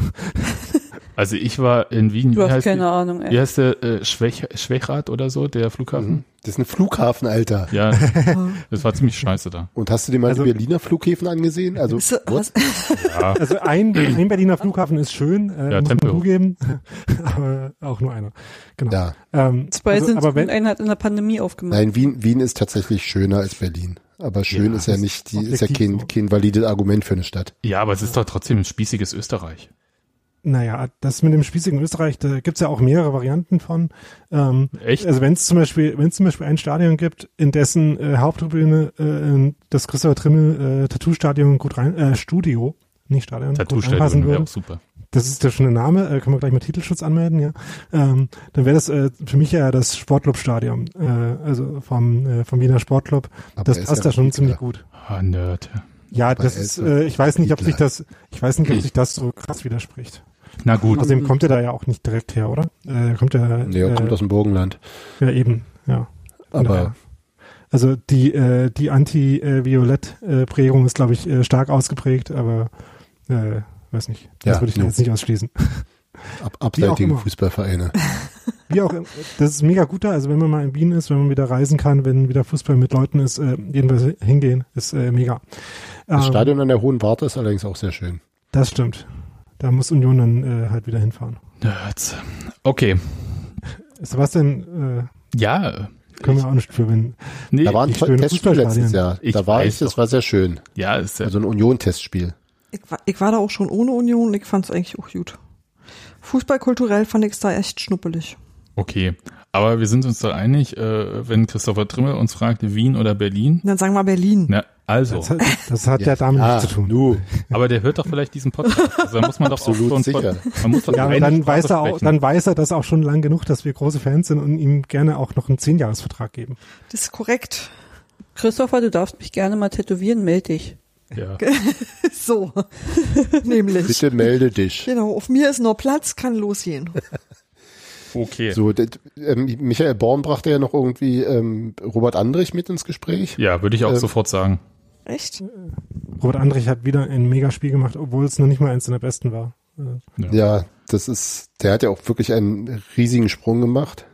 Speaker 1: Also ich war in Wien,
Speaker 4: Du
Speaker 1: wie
Speaker 4: hast
Speaker 1: heißt,
Speaker 4: keine
Speaker 1: die-
Speaker 4: Ahnung,
Speaker 1: wie
Speaker 4: ey.
Speaker 1: heißt der äh, Schwech, Schwechat oder so, der Flughafen?
Speaker 3: Das ist ein Flughafen, Alter.
Speaker 1: Ja, das war ziemlich scheiße da.
Speaker 3: Und hast du dir mal
Speaker 5: Also-
Speaker 3: die Berliner Flughäfen angesehen? Also,
Speaker 2: hast,
Speaker 1: Ja,
Speaker 5: Also ein, ein Berliner Flughafen ist schön, äh,
Speaker 1: Ja,
Speaker 5: muss man
Speaker 1: Tempelhof.
Speaker 5: zugeben, aber auch nur einer. Genau.
Speaker 3: ja.
Speaker 5: Ähm,
Speaker 4: Zwei
Speaker 5: also,
Speaker 4: sind
Speaker 5: aber wenn,
Speaker 4: einer hat in der Pandemie aufgemacht.
Speaker 3: Nein, Wien, Wien ist tatsächlich schöner als Berlin. Aber schön
Speaker 1: Ja,
Speaker 3: ist ja nicht, die, ist ja kein,
Speaker 5: so.
Speaker 3: kein valides Argument für eine Stadt.
Speaker 1: ja, aber es ist doch trotzdem ein spießiges Österreich.
Speaker 5: Naja, das mit dem spießigen Österreich, da gibt's ja auch mehrere Varianten von. Ähm,
Speaker 1: Echt?
Speaker 5: Also wenn es zum Beispiel, wenn es zum Beispiel ein Stadion gibt, in dessen äh, Haupttribüne äh, das Christopher Trimmel äh, Tattoo-Stadion gut rein, äh, Studio, nicht Stadion, gut reinpassen
Speaker 1: Tattoo-Stadion wäre
Speaker 5: würde.
Speaker 1: auch super.
Speaker 5: Das ist der schöne Name, äh, können wir gleich mal Titelschutz anmelden, ja. Ähm, dann wäre das äh, für mich ja das Sportclub-Stadion, äh, also vom, äh, vom Wiener Sportclub.
Speaker 3: Aber
Speaker 5: Das passt
Speaker 3: ja
Speaker 5: da schon
Speaker 3: Musiker.
Speaker 5: ziemlich gut.
Speaker 1: Ah, Nerd.
Speaker 5: Ja,
Speaker 3: Aber
Speaker 5: das ist, äh, ich weiß nicht, ob sich
Speaker 3: Hitler.
Speaker 5: das, ich weiß nicht, ob sich das so krass widerspricht.
Speaker 1: Na gut.
Speaker 5: Außerdem kommt er da ja auch nicht direkt her, oder? Äh, kommt er,
Speaker 3: Nee, er
Speaker 5: äh,
Speaker 3: kommt aus dem Burgenland.
Speaker 5: ja eben, ja.
Speaker 3: Aber
Speaker 5: daher. Also die, äh, die Anti-Violett-Prägung ist, glaube ich, äh, stark ausgeprägt, aber äh, weiß nicht. Das
Speaker 3: Ja,
Speaker 5: würde ich
Speaker 3: no.
Speaker 5: jetzt nicht ausschließen.
Speaker 3: ab, abseitige. Fußballvereine.
Speaker 5: Wie auch, immer. das ist mega gut da. Also wenn man mal in Wien ist, wenn man wieder reisen kann, wenn wieder Fußball mit Leuten ist, äh, jedenfalls hingehen, ist äh, mega.
Speaker 3: Das
Speaker 5: Ähm,
Speaker 3: Stadion an der Hohen Warte ist allerdings auch sehr schön.
Speaker 5: Das stimmt. Da muss Union dann äh, halt wieder hinfahren.
Speaker 1: Nerds. Okay.
Speaker 5: Sebastian,
Speaker 1: Ja.
Speaker 5: äh, können wir auch nicht für, wenn
Speaker 1: Nee,
Speaker 3: Da war ein Testspiel letztes. Jahr.
Speaker 1: Ich
Speaker 3: da war ich, das war sehr schön.
Speaker 1: ja, ist ja,
Speaker 3: Also ein Union-Testspiel.
Speaker 2: ich, war, ich war da auch schon ohne Union und ich fand's eigentlich auch gut. Fußballkulturell fand ich's da echt schnuppelig.
Speaker 1: okay. Aber wir sind uns da einig, äh, wenn Christopher Trimmel uns fragt, Wien oder Berlin.
Speaker 2: Dann sagen wir Berlin.
Speaker 1: Na, Also,
Speaker 5: Das hat, das hat ja, damit
Speaker 3: Ah,
Speaker 5: nichts zu tun.
Speaker 3: nu,
Speaker 1: aber der hört doch vielleicht diesen Podcast. Also da muss man doch auch
Speaker 3: Absolut
Speaker 1: so ein
Speaker 3: sicher.
Speaker 1: Man muss doch
Speaker 5: Ja, dann
Speaker 1: Sprache
Speaker 5: weiß er auch,
Speaker 1: sprechen.
Speaker 5: dann weiß er das auch schon lang genug, dass wir große Fans sind und ihm gerne auch noch einen Zehnjahresvertrag geben.
Speaker 2: Das ist korrekt.
Speaker 4: Christopher, du darfst mich gerne mal tätowieren, melde dich.
Speaker 1: Ja.
Speaker 2: So. Nämlich.
Speaker 3: bitte melde dich.
Speaker 2: Genau, auf mir ist noch Platz, kann losgehen.
Speaker 1: Okay.
Speaker 3: So, das, ähm, Michael Born brachte ja noch irgendwie ähm, Robert Andrich mit ins Gespräch.
Speaker 1: Ja, würde ich auch
Speaker 3: Ähm,
Speaker 1: sofort sagen.
Speaker 2: Echt?
Speaker 5: Robert Andrich hat wieder ein Megaspiel gemacht, obwohl es noch nicht mal eins der besten war. Äh,
Speaker 3: Ja, das ist, der hat ja auch wirklich einen riesigen Sprung gemacht.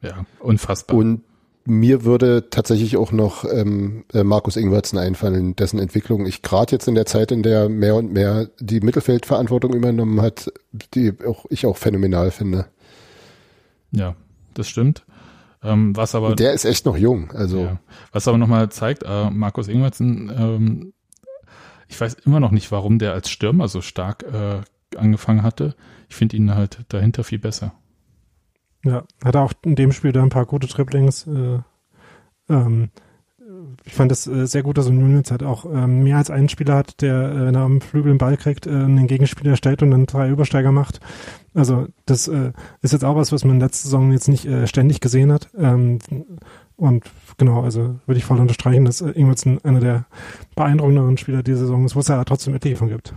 Speaker 1: Ja, unfassbar.
Speaker 3: Und mir würde tatsächlich auch noch ähm, äh, Markus Ingwertsen einfallen, dessen Entwicklung ich gerade jetzt in der Zeit, in der er mehr und mehr die Mittelfeldverantwortung übernommen hat, die auch ich auch phänomenal finde.
Speaker 1: Ja, das stimmt. Ähm, was aber
Speaker 3: Und der ist echt noch jung. Also
Speaker 1: Ja. Was aber nochmal zeigt, äh, Markus Ingwertsen, ähm, ich weiß immer noch nicht, warum der als Stürmer so stark äh, angefangen hatte. Ich finde ihn halt dahinter viel besser.
Speaker 5: Ja, hat auch in dem Spiel da ein paar gute Dribblings. Äh, ähm, ich fand es äh, sehr gut, dass jetzt halt auch ähm, mehr als einen Spieler hat, der, äh, wenn er am Flügel den Ball kriegt, äh, einen Gegenspieler stellt und dann drei Übersteiger macht. Also das äh, ist jetzt auch was, was man letzte Saison jetzt nicht äh, ständig gesehen hat. Ähm, und genau, also würde ich voll unterstreichen, dass äh, Ingwertsen einer der beeindruckenderen Spieler dieser Saison ist, wo es ja trotzdem etliche von gibt.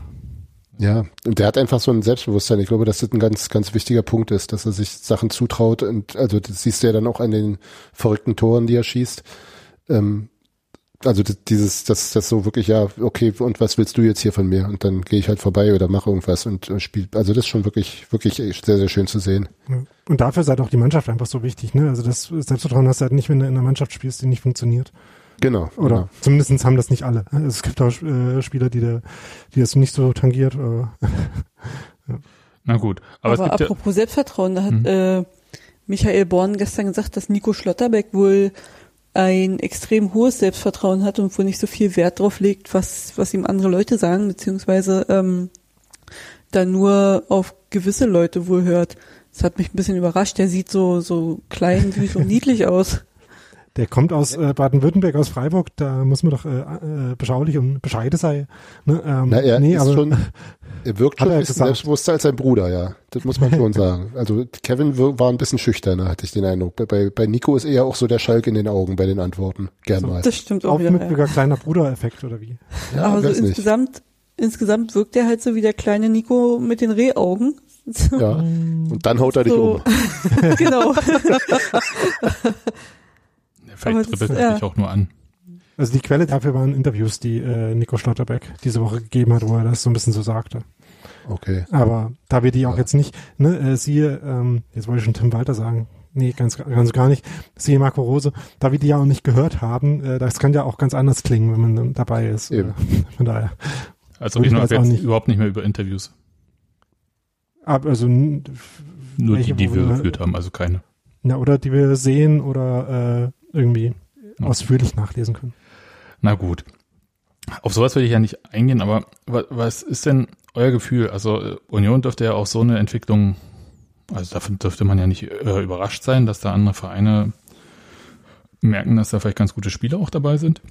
Speaker 3: ja, und der hat einfach so ein Selbstbewusstsein. Ich glaube, dass das ein ganz, ganz wichtiger Punkt ist, dass er sich Sachen zutraut und also das siehst du ja dann auch an den verrückten Toren, die er schießt. Ähm, also das, dieses, das, das so wirklich, ja, okay, und was willst du jetzt hier von mir? Und dann gehe ich halt vorbei oder mache irgendwas und äh, spiel. Also das ist schon wirklich, wirklich sehr, sehr schön zu sehen.
Speaker 5: Ja. Und dafür ist halt auch die Mannschaft einfach so wichtig. Ne? Also das Selbstvertrauen hast du halt nicht, wenn du in einer Mannschaft spielst, die nicht funktioniert.
Speaker 3: Genau.
Speaker 5: Oder
Speaker 3: genau.
Speaker 5: zumindest haben das nicht alle. Also Es gibt auch äh, Spieler, die, da, die das nicht so tangiert. Äh,
Speaker 1: Na gut, aber,
Speaker 4: Aber,
Speaker 1: es gibt ja,
Speaker 4: apropos Selbstvertrauen, da hat
Speaker 1: Mhm.
Speaker 4: äh, Michael Born gestern gesagt, dass Nico Schlotterbeck wohl ein extrem hohes Selbstvertrauen hat und wohl nicht so viel Wert drauf legt, was, was ihm andere Leute sagen, beziehungsweise ähm, da nur auf gewisse Leute wohl hört. Das hat mich ein bisschen überrascht. Der sieht so, so klein, süß und niedlich aus.
Speaker 5: Der kommt aus äh, Baden-Württemberg, aus Freiburg. Da muss man doch äh, äh, beschaulich und bescheide sein. Ne? Ähm,
Speaker 3: Na, er
Speaker 5: nee,
Speaker 3: ist
Speaker 5: aber,
Speaker 3: schon, er wirkt schon
Speaker 5: er
Speaker 3: ein bisschen
Speaker 5: gesagt.
Speaker 3: selbstbewusster als sein Bruder, ja. Das muss man schon sagen. Also Kevin war ein bisschen schüchterner, hatte ich den Eindruck. Bei- Bei, bei Nico ist eher auch so der Schalk in den Augen bei den Antworten. Gern
Speaker 5: So.
Speaker 3: mal.
Speaker 4: Das stimmt auch wieder. Ja.
Speaker 5: aufmüpfiger kleiner Bruder-Effekt oder wie?
Speaker 3: Ja,
Speaker 4: Aber so
Speaker 3: nicht.
Speaker 4: insgesamt, insgesamt wirkt er halt so wie der kleine Nico mit den Rehaugen. So,
Speaker 3: Ja. Und dann haut er dich
Speaker 4: so.
Speaker 3: um.
Speaker 4: genau.
Speaker 1: vielleicht dribbelt er
Speaker 4: ja.
Speaker 1: dich auch nur an.
Speaker 5: Also die Quelle dafür waren Interviews, die äh, Nico Schlotterbeck diese Woche gegeben hat, wo er das so ein bisschen so sagte.
Speaker 3: Okay.
Speaker 5: Aber da wir die auch
Speaker 3: Ja.
Speaker 5: jetzt nicht, ne, äh, siehe, ähm, jetzt wollte ich schon Tim Walter sagen, nee, ganz, ganz gar nicht, siehe Marco Rose, da wir die ja auch nicht gehört haben, äh, das kann ja auch ganz anders klingen, wenn man dabei ist.
Speaker 3: Eben.
Speaker 5: Äh, von daher.
Speaker 1: Also ich noch
Speaker 5: jetzt auch
Speaker 1: jetzt
Speaker 5: nicht.
Speaker 1: überhaupt nicht mehr über Interviews.
Speaker 5: Aber also,
Speaker 1: Nur
Speaker 5: Welche,
Speaker 1: die, die wir
Speaker 5: wir-
Speaker 1: geführt haben, also keine.
Speaker 5: na, oder die wir sehen oder äh, irgendwie
Speaker 1: Ja.
Speaker 5: ausführlich nachlesen können.
Speaker 1: Na gut. Auf sowas will ich ja nicht eingehen, aber wa- was ist denn euer Gefühl? Also äh, Union dürfte ja auch so eine Entwicklung, also davon dürfte man ja nicht äh, überrascht sein, dass da andere Vereine merken, dass da vielleicht ganz gute Spieler auch dabei sind,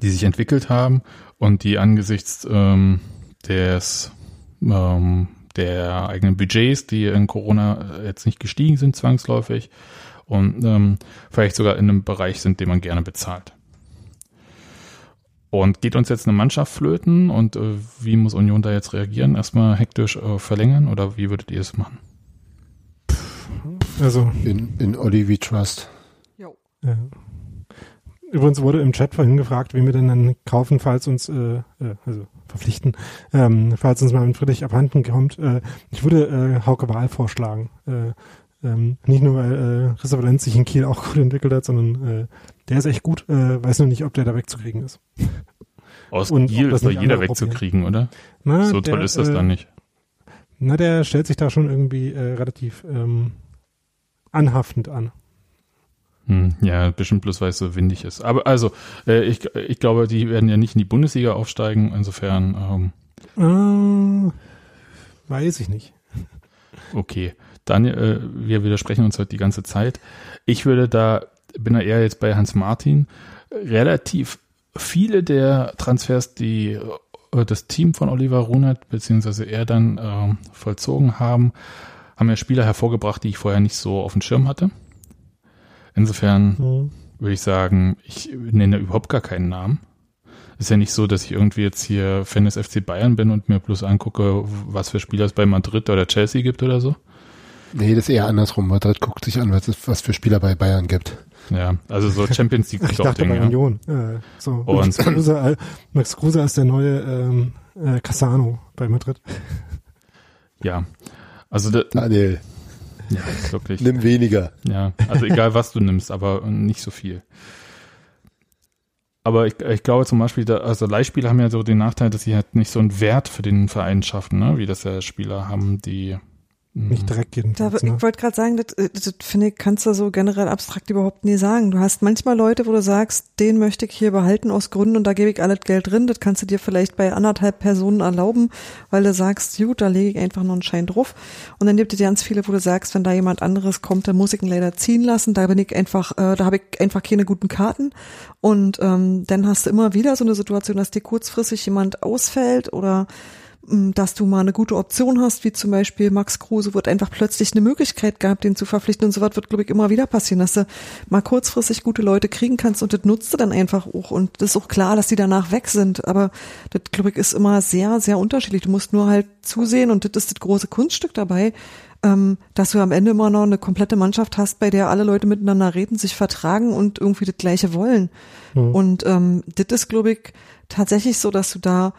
Speaker 1: die sich entwickelt haben und die angesichts ähm, des ähm, der eigenen Budgets, die in Corona äh, jetzt nicht gestiegen sind zwangsläufig und ähm, vielleicht sogar in einem Bereich sind, den man gerne bezahlt. Und geht uns jetzt eine Mannschaft flöten und äh, wie muss Union da jetzt reagieren? Erstmal hektisch äh, verlängern oder wie würdet ihr es machen?
Speaker 5: Also,
Speaker 3: In, in Olli we trust.
Speaker 2: Jo.
Speaker 5: Ja. Übrigens wurde im Chat vorhin gefragt, wie wir denn dann kaufen, falls uns, äh, äh, also verpflichten, ähm, falls uns mal ein Friedrich abhanden kommt. Äh, ich würde äh, Hauke Wahl vorschlagen. Äh, ähm, nicht nur, weil äh, Christopher Lenz sich in Kiel auch gut entwickelt hat, sondern äh, der ist echt gut. Äh, weiß nur nicht, ob der da wegzukriegen ist.
Speaker 1: Aus
Speaker 5: Und
Speaker 1: Kiel ist doch
Speaker 5: nicht
Speaker 1: jeder wegzukriegen, oder?
Speaker 5: Na,
Speaker 1: So
Speaker 5: der,
Speaker 1: toll ist das
Speaker 5: äh,
Speaker 1: dann nicht.
Speaker 5: Na, der stellt sich da schon irgendwie äh, relativ ähm, anhaftend an.
Speaker 1: Hm, ja, bestimmt bloß, weil es so windig ist. Aber also, äh, ich, ich glaube, die werden ja nicht in die Bundesliga aufsteigen. Insofern, ähm,
Speaker 5: Äh, weiß ich nicht.
Speaker 1: okay. Daniel, äh, wir widersprechen uns heute die ganze Zeit. Ich würde da, bin da eher jetzt bei Hans Martin, relativ viele der Transfers, die äh, das Team von Oliver Runert beziehungsweise er dann äh, vollzogen haben, haben ja Spieler hervorgebracht, die ich vorher nicht so auf dem Schirm hatte. Insofern
Speaker 5: Mhm.
Speaker 1: würde ich sagen, ich nenne überhaupt gar keinen Namen. Ist ja nicht so, dass ich irgendwie jetzt hier Fan des FC Bayern bin und mir bloß angucke, was für Spieler es bei Madrid oder Chelsea gibt oder so.
Speaker 3: Nee, das ist eher andersrum. Madrid guckt sich an, was es was für Spieler bei Bayern gibt.
Speaker 1: Ja, also so Champions League
Speaker 5: Ich dachte bei
Speaker 1: Scouting, ja.
Speaker 5: Union. Äh, so.
Speaker 1: Und-
Speaker 5: Max, Kruse, äh, Max Kruse ist der neue ähm, äh, Cassano bei Madrid.
Speaker 1: Ja. Also da,
Speaker 3: Daniel,
Speaker 1: ja, wirklich.
Speaker 3: nimm weniger.
Speaker 1: Ja, also egal was du nimmst, aber nicht so viel. Aber ich, ich glaube zum Beispiel, da, also Leihspieler haben ja so den Nachteil, dass sie halt nicht so einen Wert für den Verein schaffen, ne? wie das ja Spieler haben, die
Speaker 5: Nicht direkt
Speaker 2: Da,
Speaker 5: jedenfalls. Ne?
Speaker 2: ich wollte gerade sagen, das, äh, das finde ich, kannst du so generell abstrakt überhaupt nie sagen. Du hast manchmal Leute, wo du sagst, den möchte ich hier behalten aus Gründen und da gebe ich alles Geld drin. Das kannst du dir vielleicht bei anderthalb Personen erlauben, weil du sagst, gut, da lege ich einfach nur einen Schein drauf. Und dann gibt es ganz viele, wo du sagst, wenn da jemand anderes kommt, dann muss ich ihn leider ziehen lassen. Da bin ich einfach, äh, da habe ich einfach keine guten Karten. Und ähm, dann hast du immer wieder so eine Situation, dass dir kurzfristig jemand ausfällt oder dass du mal eine gute Option hast, wie zum Beispiel Max Kruse, wird einfach plötzlich eine Möglichkeit gehabt, den zu verpflichten und so was wird, glaube ich, immer wieder passieren, dass du mal kurzfristig gute Leute kriegen kannst und das nutzt du dann einfach auch und das ist auch klar, dass die danach weg sind, aber das, glaube ich, ist immer sehr, sehr unterschiedlich. Du musst nur halt zusehen und das ist das große Kunststück dabei, ähm, dass du am Ende immer noch eine komplette Mannschaft hast, bei der alle Leute miteinander reden, sich vertragen und irgendwie das Gleiche wollen. Und ähm, das ist, glaube ich, tatsächlich so, dass du da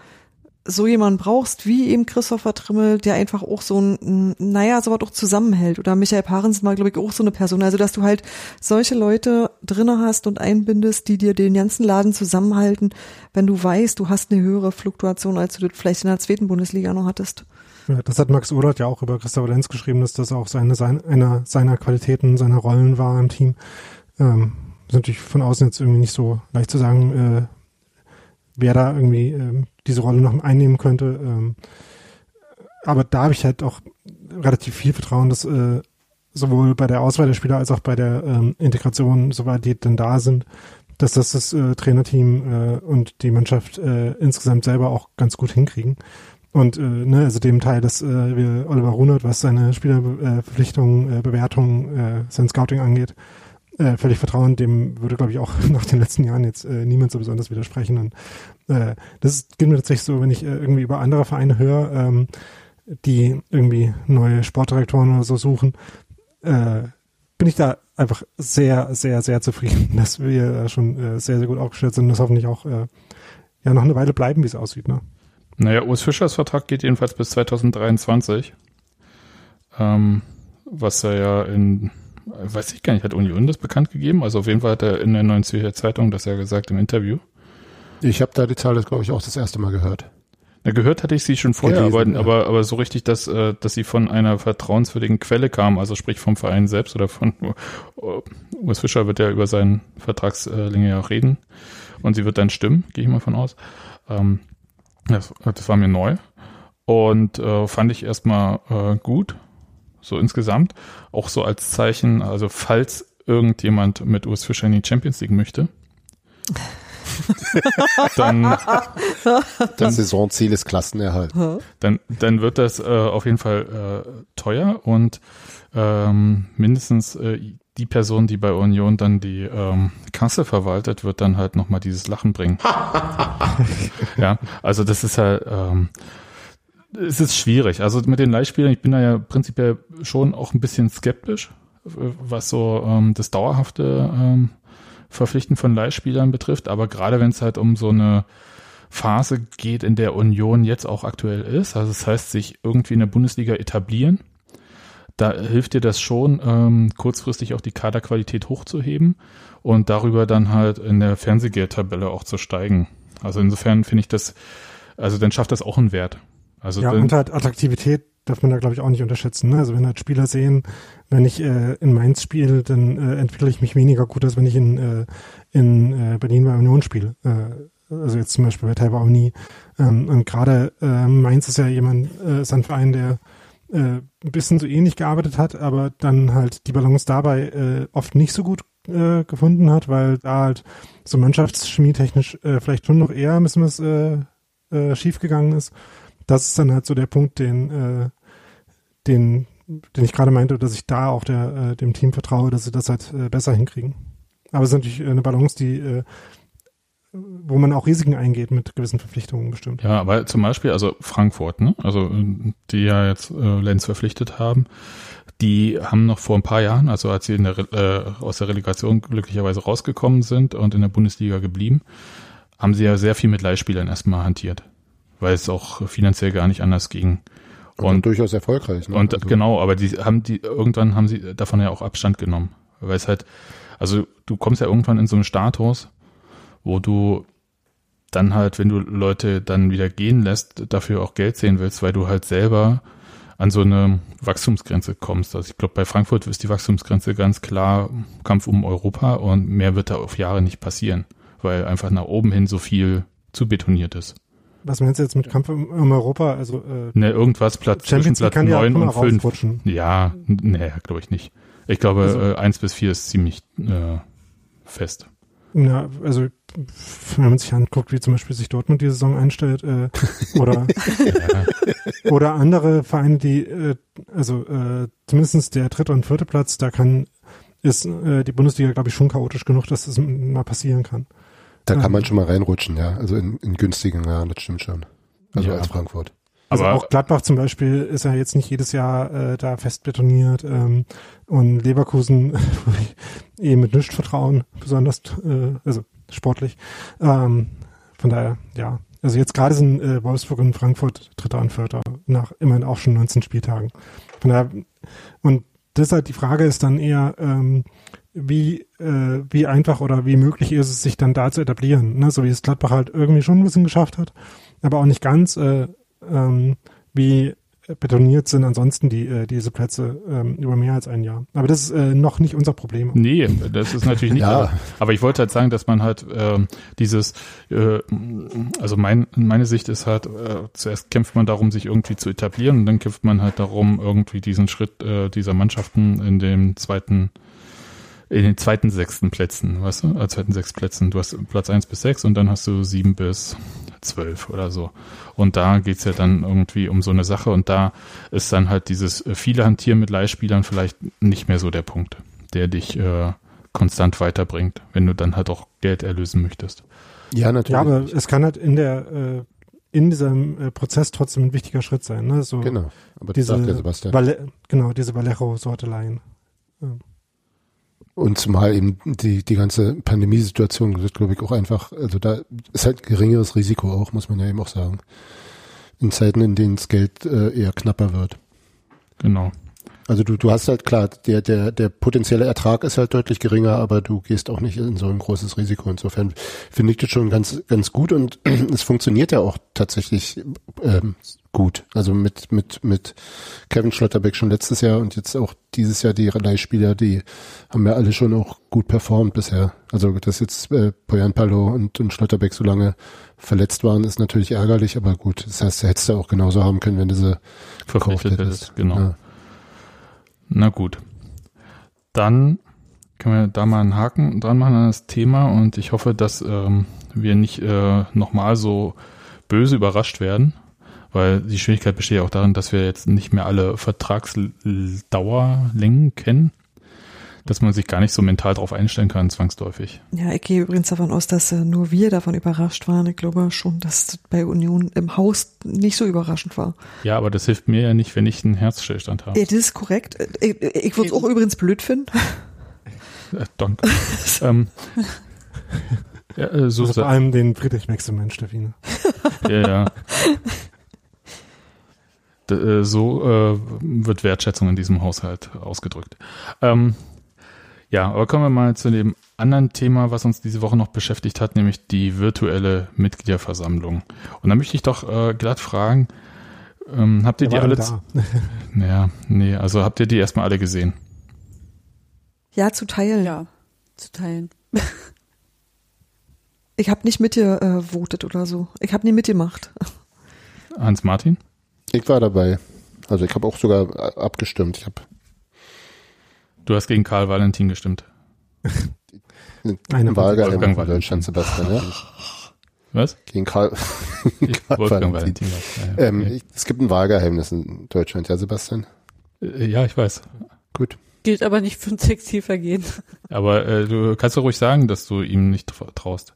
Speaker 2: so jemanden brauchst, wie eben Christopher Trimmel, der einfach auch so ein, naja, sowas auch zusammenhält. Oder Michael Parensen war, glaube ich, auch so eine Person. Also, dass du halt solche Leute drinne hast und einbindest, die dir den ganzen Laden zusammenhalten, wenn du weißt, du hast eine höhere Fluktuation, als du das vielleicht in der zweiten Bundesliga noch hattest.
Speaker 5: Ja, das hat Max Urlaut ja auch über Christopher Lenz geschrieben, dass das auch seine, seine, einer seiner Qualitäten, seiner Rollen war im Team. Ähm, ist natürlich von außen jetzt irgendwie nicht so leicht zu sagen, äh, wer da irgendwie ähm, diese Rolle noch einnehmen könnte. Ähm, aber da habe ich halt auch relativ viel Vertrauen, dass äh, sowohl bei der Auswahl der Spieler als auch bei der ähm, Integration, soweit die denn da sind, dass das das äh, Trainerteam äh, und die Mannschaft äh, insgesamt selber auch ganz gut hinkriegen. Und äh, ne, also dem Teil, dass äh, wir Oliver Runert, was seine Spielerverpflichtungen, äh, Bewertungen, äh, sein Scouting angeht, äh, völlig vertrauen, dem würde, glaube ich, auch nach den letzten Jahren jetzt äh, niemand so besonders widersprechen. Und äh, das geht mir tatsächlich so, wenn ich äh, irgendwie über andere Vereine höre, ähm, die irgendwie neue Sportdirektoren oder so suchen, äh, bin ich da einfach sehr, sehr, sehr zufrieden, dass wir schon äh, sehr, sehr gut aufgestellt sind und das hoffentlich auch äh, ja noch eine Weile bleiben, wie es aussieht. Ne?
Speaker 1: Naja, Urs Fischers Vertrag geht jedenfalls bis 2023. Ähm, was er ja in, weiß ich gar nicht, hat Union das bekannt gegeben? Also auf jeden Fall hat er in der Neuen Zürcher Zeitung das ja gesagt im Interview.
Speaker 3: Ich habe da die Zahl, das glaube ich, auch das erste Mal gehört.
Speaker 1: Na, gehört hatte ich sie schon vorher,
Speaker 3: Gelesen,
Speaker 1: aber,
Speaker 3: ja.
Speaker 1: aber, aber so richtig, dass, äh, dass sie von einer vertrauenswürdigen Quelle kam, also sprich vom Verein selbst oder von uh, Urs Fischer wird ja über seinen Vertragslinge ja auch reden und sie wird dann stimmen, gehe ich mal von aus. Ähm, das, das war mir neu und äh, fand ich erstmal äh, gut, so insgesamt, auch so als Zeichen, also falls irgendjemand mit Urs Fischer in die Champions League möchte, dann
Speaker 3: Das Saisonziel ist Klassenerhalt.
Speaker 1: dann, dann wird das äh, auf jeden Fall äh, teuer und ähm, mindestens äh, die Person, die bei Union dann die ähm, Kasse verwaltet, wird dann halt nochmal dieses Lachen bringen. ja, also das ist halt, ähm, es ist schwierig. Also mit den Leihspielern, ich bin da ja prinzipiell schon auch ein bisschen skeptisch, was so ähm, das dauerhafte ähm, Verpflichten von Leihspielern betrifft. Aber gerade wenn es halt um so eine Phase geht, in der Union jetzt auch aktuell ist, also das heißt, sich irgendwie in der Bundesliga etablieren, da hilft dir das schon, ähm, kurzfristig auch die Kaderqualität hochzuheben und darüber dann halt in der Fernsehgeldtabelle auch zu steigen. Also insofern finde ich das, also dann schafft das auch einen Wert. Also
Speaker 5: Ja, und halt Attraktivität darf man da, glaube ich, auch nicht unterschätzen. Ne? Also wenn halt Spieler sehen, wenn ich äh, in Mainz spiele, dann äh, entwickle ich mich weniger gut, als wenn ich in, äh, in äh, Berlin bei Union spiele. Äh, also jetzt zum Beispiel bei Taiwan auch nie. Ähm, und gerade äh, Mainz ist ja jemand, äh, ist ein Verein, der äh, ein bisschen so ähnlich gearbeitet hat, aber dann halt die Balance dabei äh, oft nicht so gut äh, gefunden hat, weil da halt so mannschaftschemietechnisch äh, vielleicht schon noch eher ein bisschen was äh, äh, schiefgegangen ist. Das ist dann halt so der Punkt, den, äh, den, den ich gerade meinte, dass ich da auch der, äh, dem Team vertraue, dass sie das halt äh, besser hinkriegen. Aber es ist natürlich eine Balance, die äh, wo man auch Risiken eingeht mit gewissen Verpflichtungen bestimmt.
Speaker 1: Ja, aber zum Beispiel, also Frankfurt, ne? also die ja jetzt äh, Lenz verpflichtet haben, die haben noch vor ein paar Jahren, also als sie in der, äh, aus der Relegation glücklicherweise rausgekommen sind und in der Bundesliga geblieben, haben sie ja sehr viel mit Leihspielern erstmal hantiert, weil es auch finanziell gar nicht anders ging.
Speaker 3: Und, und durchaus erfolgreich.
Speaker 1: Ne? Und also. genau, aber die haben die irgendwann haben sie davon ja auch Abstand genommen, weil es halt, also du kommst ja irgendwann in so einen Status, wo du dann halt, wenn du Leute dann wieder gehen lässt, dafür auch Geld sehen willst, weil du halt selber an so eine Wachstumsgrenze kommst. Also ich glaube, bei Frankfurt ist die Wachstumsgrenze ganz klar Kampf um Europa und mehr wird da auf Jahre nicht passieren, weil einfach nach oben hin so viel zu betoniert ist.
Speaker 5: Was meinst du jetzt mit Kampf um, Europa? Also äh,
Speaker 1: ne, irgendwas Platz
Speaker 5: Champions zwischen Platz neun und fünf.
Speaker 1: Ja, nee, glaube ich nicht. Ich glaube, also, äh, eins bis vier ist ziemlich äh, fest.
Speaker 5: Na, also wenn man sich anguckt, wie zum Beispiel sich Dortmund die Saison einstellt, äh, oder oder andere Vereine, die äh, also äh, zumindestens der dritte und vierte Platz, da kann ist äh, die Bundesliga, glaube ich, schon chaotisch genug, dass das mal passieren kann.
Speaker 3: Da kann ähm, man schon mal reinrutschen, ja. Also in, in günstigen Jahren, das stimmt schon. Also ja. als Frankfurt.
Speaker 5: Also aber auch Gladbach zum Beispiel ist ja jetzt nicht jedes Jahr äh, da fest betoniert ähm, und Leverkusen eh mit nichts vertrauen, besonders äh, also sportlich. Ähm, von daher, ja. Also jetzt gerade sind äh, Wolfsburg und Frankfurt Dritter und Vierter nach immerhin auch schon 19 Spieltagen. Von daher, und deshalb die Frage ist dann eher, ähm, wie, äh, wie einfach oder wie möglich ist es, sich dann da zu etablieren. Ne? So wie es Gladbach halt irgendwie schon ein bisschen geschafft hat, aber auch nicht ganz. Äh, ähm, wie betoniert sind ansonsten die äh, diese Plätze ähm, über mehr als ein Jahr. Aber das ist äh, noch nicht unser Problem.
Speaker 1: Nee, das ist natürlich nicht. ja. aber, aber ich wollte halt sagen, dass man halt äh, dieses, äh, also mein, meine Sicht ist halt, äh, zuerst kämpft man darum, sich irgendwie zu etablieren und dann kämpft man halt darum, irgendwie diesen Schritt äh, dieser Mannschaften in dem zweiten in den zweiten sechsten Plätzen, weißt du, äh, zweiten sechs Plätzen. Du hast Platz eins bis sechs und dann hast du sieben bis zwölf oder so. Und da geht's ja dann irgendwie um so eine Sache und da ist dann halt dieses äh, viele Hantieren mit Leihspielern vielleicht nicht mehr so der Punkt, der dich äh, konstant weiterbringt, wenn du dann halt auch Geld erlösen möchtest.
Speaker 5: Ja, natürlich. Ja, aber es kann halt in der äh, in diesem äh, Prozess trotzdem ein wichtiger Schritt sein. Ne? So
Speaker 3: genau, aber
Speaker 5: das diese, sagt der Sebastian. Valle, genau, diese Vallejo-Sorteleien. Ja.
Speaker 3: Und zumal eben die, die ganze Pandemiesituation wird, glaube ich, auch einfach, also da ist halt geringeres Risiko auch, muss man ja eben auch sagen. In Zeiten, in denen das Geld äh, eher knapper wird.
Speaker 1: Genau.
Speaker 3: Also du, du hast halt klar, der, der, der potenzielle Ertrag ist halt deutlich geringer, aber du gehst auch nicht in so ein großes Risiko. Insofern finde ich das schon ganz, ganz gut und es funktioniert ja auch tatsächlich ähm, gut. Also mit, mit, mit Kevin Schlotterbeck schon letztes Jahr und jetzt auch dieses Jahr die Leihspieler, die haben ja alle schon auch gut performt bisher. Also dass jetzt äh, Poyan Palo und, und Schlotterbeck so lange verletzt waren, ist natürlich ärgerlich, aber gut, das heißt, du hättest du auch genauso haben können, wenn du sie
Speaker 1: verkauft hättest. Genau. Ja. Na gut. Dann können wir da mal einen Haken dran machen an das Thema und ich hoffe, dass ähm, wir nicht äh, nochmal so böse überrascht werden, weil die Schwierigkeit besteht ja auch darin, dass wir jetzt nicht mehr alle Vertragsdauerlängen kennen dass man sich gar nicht so mental darauf einstellen kann, zwangsläufig.
Speaker 2: Ja, ich gehe übrigens davon aus, dass äh, nur wir davon überrascht waren. Ich glaube schon, dass bei Union im Haus nicht so überraschend war.
Speaker 1: Ja, aber das hilft mir ja nicht, wenn ich einen Herzstillstand habe.
Speaker 2: Ja, das ist korrekt. Ich, ich würde es auch übrigens blöd finden.
Speaker 1: Äh, danke. ähm,
Speaker 5: ja, äh, so also vor allem den Friedrich Maximilian Steffine.
Speaker 1: ja, ja. Äh, so äh, wird Wertschätzung in diesem Haushalt ausgedrückt. Ähm, ja, aber kommen wir mal zu dem anderen Thema, was uns diese Woche noch beschäftigt hat, nämlich die virtuelle Mitgliederversammlung. Und da möchte ich doch äh, glatt fragen, ähm, habt ihr die alle? naja, nee, also habt ihr die erstmal alle gesehen?
Speaker 2: Ja, zu teilen.
Speaker 4: Ja, zu teilen.
Speaker 2: ich habe nicht mit dir äh, votet oder so. Ich habe nie mitgemacht.
Speaker 1: Hans Martin?
Speaker 3: Ich war dabei. Also ich habe auch sogar abgestimmt. Ich habe
Speaker 1: Du hast gegen Karl Valentin gestimmt.
Speaker 3: Eine Wahlgeheimnis
Speaker 1: Wolfgang
Speaker 3: in Deutschland, Sebastian, ja?
Speaker 1: Was?
Speaker 3: Gegen Karl, Karl
Speaker 1: Wolfgang
Speaker 3: Valentin.
Speaker 1: Valentin. Ja,
Speaker 3: Ähm,
Speaker 1: okay.
Speaker 3: ich, es gibt ein Wahlgeheimnis in Deutschland, ja, Sebastian?
Speaker 1: Äh, ja, ich weiß.
Speaker 3: Gut.
Speaker 4: Gilt aber nicht für ein Textilvergehen.
Speaker 1: Aber äh, du kannst doch ruhig sagen, dass du ihm nicht traust.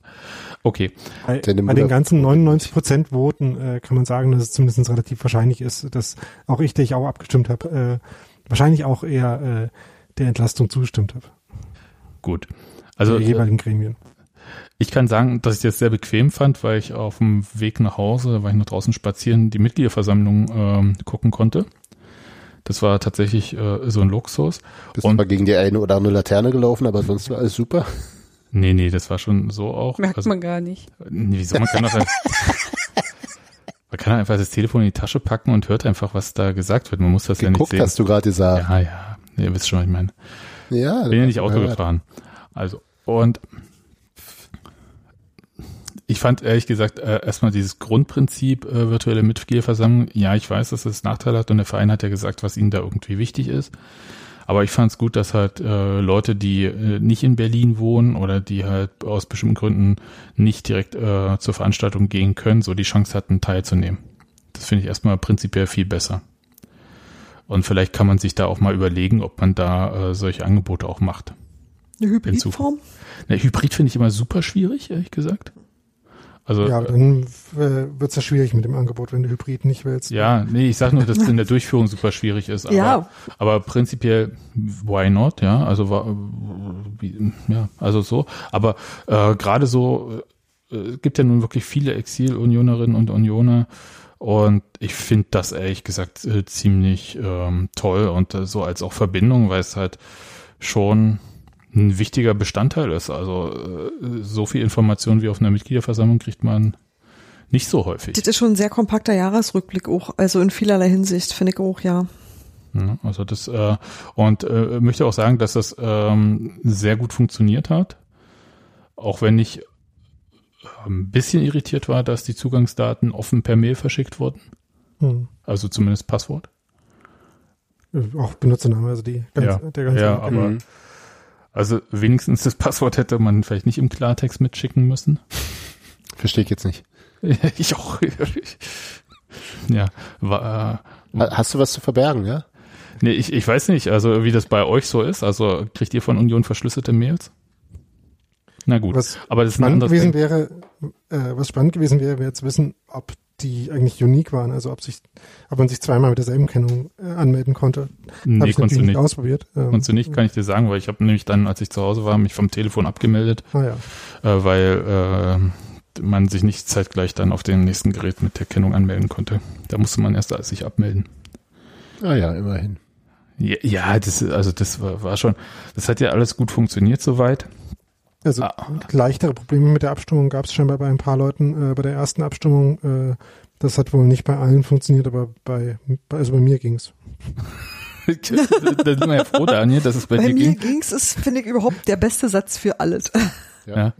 Speaker 1: Okay.
Speaker 5: Bei, bei den ganzen 99 Prozent Voten äh, kann man sagen, dass es zumindest relativ wahrscheinlich ist, dass auch ich, der ich auch abgestimmt habe, äh, wahrscheinlich auch eher äh, der Entlastung zugestimmt habe.
Speaker 1: Gut. Also äh,
Speaker 5: jeweiligen Gremien.
Speaker 1: ich kann sagen, dass ich das sehr bequem fand, weil ich auf dem Weg nach Hause, weil ich noch draußen spazieren, die Mitgliederversammlung ähm, gucken konnte. Das war tatsächlich äh, so ein Luxus.
Speaker 3: Bist
Speaker 1: Und-
Speaker 3: zwar gegen die eine oder andere Laterne gelaufen, aber sonst war alles super.
Speaker 1: Nee, nee, das war schon so auch.
Speaker 4: Merkt
Speaker 1: Also,
Speaker 4: man gar nicht.
Speaker 1: nee, wieso? Man kann doch man kann doch einfach das Telefon in die Tasche packen und hört einfach, was da gesagt wird. Man muss das ja nicht
Speaker 3: Geguckt
Speaker 1: sehen.
Speaker 3: hast du gerade gesagt.
Speaker 1: Ja, ja. Ihr wisst schon, was ich meine.
Speaker 3: Ja.
Speaker 1: Bin ja nicht Auto gefahren. Also, und ich fand ehrlich gesagt äh, erstmal dieses Grundprinzip äh, virtuelle Mitgliederversammlung, ja, ich weiß, dass es Nachteile hat und der Verein hat ja gesagt, was ihnen da irgendwie wichtig ist. Aber ich fand es gut, dass halt äh, Leute, die äh, nicht in Berlin wohnen oder die halt aus bestimmten Gründen nicht direkt äh, zur Veranstaltung gehen können, so die Chance hatten, teilzunehmen. Das finde ich erstmal prinzipiell viel besser. Und vielleicht kann man sich da auch mal überlegen, ob man da äh, solche Angebote auch macht.
Speaker 2: Eine. Hybridform?
Speaker 1: Na, Hybrid finde ich immer super schwierig, ehrlich gesagt. Also
Speaker 5: Ja,
Speaker 1: ja,
Speaker 5: dann äh, wird es ja schwierig mit dem Angebot, wenn du Hybrid nicht willst.
Speaker 1: ja nee, ich sage nur, dass es in der Durchführung super schwierig ist. Aber,
Speaker 2: Ja.
Speaker 1: aber prinzipiell, why not? Ja, also ja, also so. Aber äh, gerade so äh, es gibt ja nun wirklich viele Exil-Unionerinnen und Unioner. Und ich finde das ehrlich gesagt äh, ziemlich ähm, toll und äh, so als auch Verbindung, weil es halt schon ein wichtiger Bestandteil ist. Also äh, so viel Information wie auf einer Mitgliederversammlung kriegt man nicht so häufig.
Speaker 2: Das ist schon ein sehr kompakter Jahresrückblick auch, also in vielerlei Hinsicht, finde ich auch, ja.
Speaker 1: Ja, also das äh, und äh, möchte auch sagen, dass das ähm, sehr gut funktioniert hat, auch wenn ich ein bisschen irritiert war, dass die Zugangsdaten offen per Mail verschickt wurden,
Speaker 5: Hm.
Speaker 1: also zumindest Passwort.
Speaker 5: Äh, Auch Benutzername, also die ganz,
Speaker 1: Ja,
Speaker 5: der ganze
Speaker 1: ja, aber
Speaker 3: Mhm.
Speaker 1: Also wenigstens das Passwort hätte man vielleicht nicht im Klartext mitschicken müssen.
Speaker 3: Verstehe ich jetzt nicht.
Speaker 1: ich auch. ja, war, äh,
Speaker 3: Ha- Hast du was zu verbergen, ja?
Speaker 1: nee, ich, ich weiß nicht, also wie das bei euch so ist. Also kriegt ihr von Union verschlüsselte Mails? Na gut,
Speaker 5: Was
Speaker 1: aber das ist ein
Speaker 5: spannend
Speaker 1: anderes
Speaker 5: gewesen
Speaker 1: Ding.
Speaker 5: wäre, äh, was spannend gewesen wäre, wäre zu wissen, ob die eigentlich unique waren, also ob sich, ob man sich zweimal mit derselben Kennung äh, anmelden konnte.
Speaker 1: Nee,
Speaker 5: ich
Speaker 1: konntest du nicht.
Speaker 5: ausprobiert. Ähm,
Speaker 1: Konntest du nicht, kann ich dir sagen, weil ich habe nämlich dann, als ich zu Hause war, mich vom Telefon abgemeldet,
Speaker 5: Ah ja.
Speaker 1: äh, weil äh, man sich nicht zeitgleich dann auf dem nächsten Gerät mit der Kennung anmelden konnte. Da musste man erst sich abmelden.
Speaker 3: Ah ja, immerhin.
Speaker 1: Ja, ja das also das war, war schon, das hat ja alles gut funktioniert soweit.
Speaker 5: Also
Speaker 1: Ah.
Speaker 5: leichtere Probleme mit der Abstimmung gab es scheinbar bei ein paar Leuten. Äh, bei der ersten Abstimmung, äh, das hat wohl nicht bei allen funktioniert, aber bei, bei also bei mir ging's.
Speaker 1: da sind wir ja froh, Daniel, dass es bei,
Speaker 2: Bei
Speaker 1: dir
Speaker 2: mir
Speaker 1: ging.
Speaker 2: ging's, ist, finde ich, überhaupt der beste Satz für alles.
Speaker 1: Ja.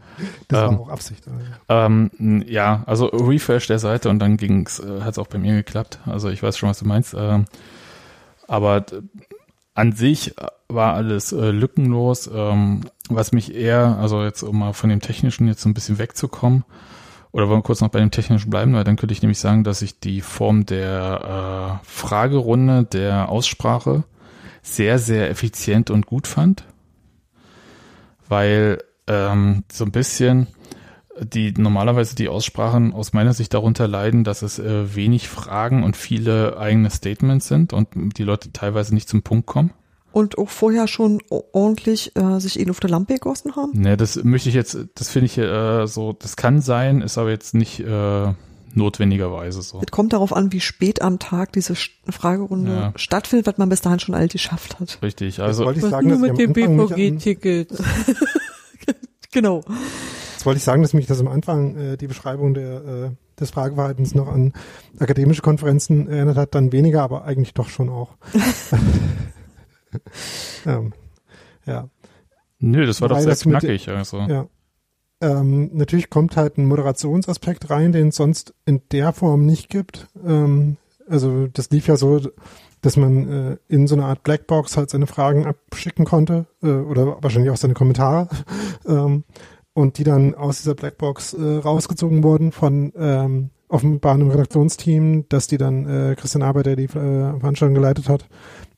Speaker 5: Das
Speaker 1: Ähm,
Speaker 5: war auch Absicht.
Speaker 1: Ähm, ja, also Refresh der Seite und dann ging's, äh, hat's auch bei mir geklappt. Also ich weiß schon, was du meinst. Ähm, aber an sich war alles äh, lückenlos. Ähm, was mich eher, also jetzt um mal von dem Technischen jetzt so ein bisschen wegzukommen, oder wollen wir kurz noch bei dem Technischen bleiben, weil dann könnte ich nämlich sagen, dass ich die Form der äh, Fragerunde, der Aussprache sehr, sehr effizient und gut fand. Weil ähm, so ein bisschen die normalerweise die Aussprachen aus meiner Sicht darunter leiden, dass es äh, wenig Fragen und viele eigene Statements sind und die Leute teilweise nicht zum Punkt kommen.
Speaker 2: Und auch vorher schon ordentlich äh, sich ihn auf der Lampe gegossen haben.
Speaker 1: Ne, das möchte ich jetzt, das finde ich äh, so, das kann sein, ist aber jetzt nicht äh, notwendigerweise so.
Speaker 2: Es kommt darauf an, wie spät am Tag diese Fragerunde
Speaker 1: Ja.
Speaker 2: stattfindet, was man bis dahin schon alt geschafft hat.
Speaker 1: Richtig, also
Speaker 5: wollte ich sagen,
Speaker 4: nur
Speaker 5: dass ich
Speaker 4: mit
Speaker 5: am
Speaker 4: dem BVG-Ticket.
Speaker 2: Genau.
Speaker 5: Jetzt wollte ich sagen, dass mich das am Anfang äh, die Beschreibung der, äh, des Frageverhaltens noch an akademische Konferenzen erinnert hat, dann weniger, aber eigentlich doch schon auch. ähm, ja,
Speaker 1: nö, das war doch
Speaker 5: Weil
Speaker 1: sehr
Speaker 5: das mit-
Speaker 1: knackig. Also.
Speaker 5: ja. Ähm, natürlich kommt halt ein Moderationsaspekt rein, den es sonst in der Form nicht gibt. Ähm, also das lief ja so, dass man äh, in so eine Art Blackbox halt seine Fragen abschicken konnte äh, oder wahrscheinlich auch seine Kommentare ähm, und die dann aus dieser Blackbox äh, rausgezogen wurden von ähm, offenbar einem Redaktionsteam, dass die dann äh, Christian Arbeit, der die äh, Veranstaltung geleitet hat,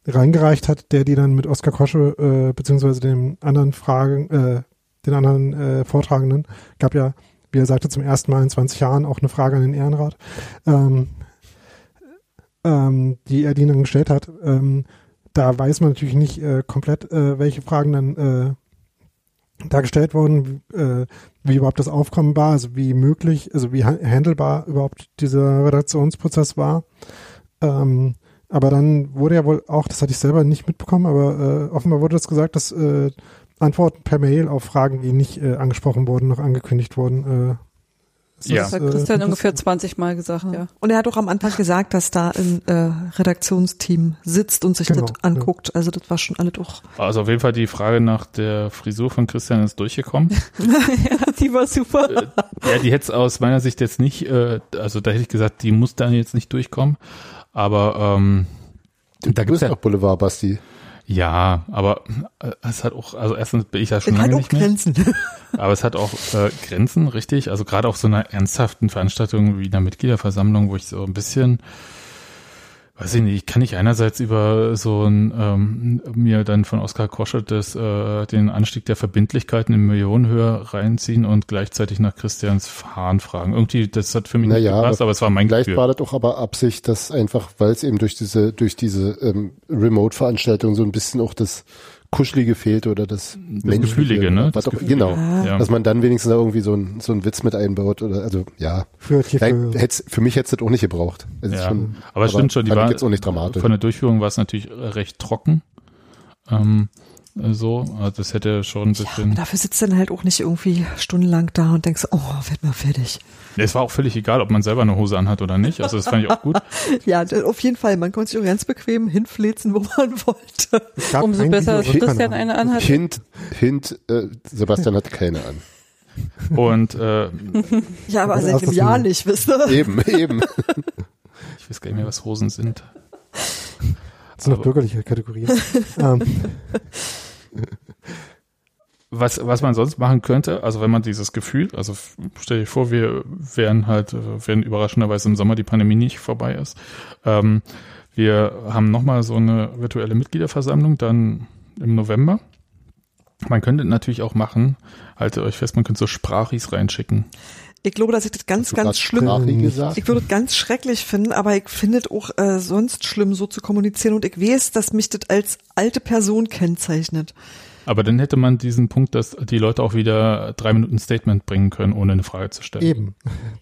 Speaker 5: reingereicht hat, der die dann mit Oskar Kosche äh, beziehungsweise dem anderen Fragen, äh, den anderen äh, Vortragenden, gab ja, wie er sagte, zum ersten Mal in 20 Jahren auch eine Frage an den Ehrenrat, ähm, ähm, die er denen gestellt hat. Ähm, da weiß man natürlich nicht äh, komplett, äh, welche Fragen dann äh, da gestellt wurden, äh, wie überhaupt das Aufkommen war, also wie möglich, also wie handelbar überhaupt dieser Redaktionsprozess war. Ähm, aber dann wurde ja wohl auch, das hatte ich selber nicht mitbekommen, aber äh, offenbar wurde das gesagt, dass äh, Antworten per Mail auf Fragen, die nicht äh, angesprochen wurden, noch angekündigt wurden, äh,
Speaker 1: Ja.
Speaker 4: Das hat
Speaker 5: äh,
Speaker 4: Christian
Speaker 5: das-
Speaker 4: ungefähr 20 Mal gesagt, ja.
Speaker 2: Und er hat auch am Anfang gesagt, dass da ein äh, Redaktionsteam sitzt und sich
Speaker 5: Genau,
Speaker 2: das anguckt. Also das war schon alle doch.
Speaker 1: Also auf jeden Fall die Frage nach der Frisur von Christian ist durchgekommen.
Speaker 4: ja, die war super.
Speaker 1: ja, die hätte es aus meiner Sicht jetzt nicht, äh, also da hätte ich gesagt, die muss dann jetzt nicht durchkommen. Aber ähm, da gibt's
Speaker 3: bist
Speaker 1: ja,
Speaker 3: auch Boulevard, Basti.
Speaker 1: ja, aber äh, es hat auch, also erstens bin ich ja schon
Speaker 2: Es hat
Speaker 1: lange
Speaker 2: auch
Speaker 1: nicht mehr.
Speaker 2: Grenzen.
Speaker 1: Aber es hat auch äh, Grenzen, richtig. Also gerade auf so einer ernsthaften Veranstaltung wie einer Mitgliederversammlung, wo ich so ein bisschen, weiß ich nicht, ich kann nicht einerseits über so ein ähm, mir dann von Oskar Koschet das, äh, den Anstieg der Verbindlichkeiten in Millionenhöhe reinziehen und gleichzeitig nach Christians Hahn fragen. Irgendwie, das hat für mich
Speaker 3: Naja,
Speaker 1: nicht gepasst, aber es war mein
Speaker 3: Vielleicht
Speaker 1: Gefühl.
Speaker 3: war das auch aber Absicht, dass einfach, weil es eben durch diese, durch diese ähm, Remote-Veranstaltung so ein bisschen auch das Kuschelige fehlt oder das,
Speaker 1: das Gefühlige, ne?
Speaker 3: Was
Speaker 1: Das
Speaker 3: auch,
Speaker 1: Gefühlige.
Speaker 3: genau.
Speaker 1: Ja.
Speaker 3: Dass man dann wenigstens da irgendwie so ein, so ein Witz mit einbaut oder, also, ja.
Speaker 5: für
Speaker 3: hätt's, für mich hätte es das auch nicht gebraucht. Es ist
Speaker 1: Ja.
Speaker 3: schon,
Speaker 1: aber es stimmt schon, die war
Speaker 3: jetzt auch nicht dramatisch.
Speaker 1: von der Durchführung war es natürlich recht trocken. Ähm, so, also das hätte schon ein
Speaker 2: Ja,
Speaker 1: bisschen.
Speaker 2: aber dafür sitzt dann halt auch nicht irgendwie stundenlang da und denkst, oh, werd mal fertig.
Speaker 1: Es war auch völlig egal, ob man selber eine Hose anhat oder nicht. Also das fand ich auch gut.
Speaker 2: Ja, auf jeden Fall. Man konnte sich auch ganz bequem hinflezen, wo man wollte.
Speaker 4: Umso besser, dass Christian eine anhat.
Speaker 3: Hint, Hint, äh, Sebastian hatte keine an.
Speaker 1: Und äh,
Speaker 2: Ja, aber
Speaker 5: Also
Speaker 2: seit einem Jahr nicht, wisst ihr?
Speaker 3: Eben, eben.
Speaker 1: ich weiß gar nicht mehr, was Hosen sind.
Speaker 5: Das sind noch
Speaker 1: Aber-
Speaker 5: bürgerliche Kategorien. ähm,
Speaker 1: Was, was man sonst machen könnte, also wenn man dieses Gefühl, also stell dir vor, wir wären halt, äh, wenn überraschenderweise im Sommer die Pandemie nicht vorbei ist. Ähm, wir haben nochmal so eine virtuelle Mitgliederversammlung dann im November. Man könnte natürlich auch machen, haltet euch fest, man könnte so Sprachis reinschicken.
Speaker 2: Ich glaube, dass ich das ganz, ganz schlimm
Speaker 3: gesagt?
Speaker 2: Ich würde es ganz schrecklich finden, aber ich finde es auch äh, sonst schlimm, so zu kommunizieren. Und ich weiß, dass mich das als alte Person kennzeichnet.
Speaker 1: Aber dann hätte man diesen Punkt, dass die Leute auch wieder drei Minuten Statement bringen können, ohne eine Frage zu stellen.
Speaker 5: eben.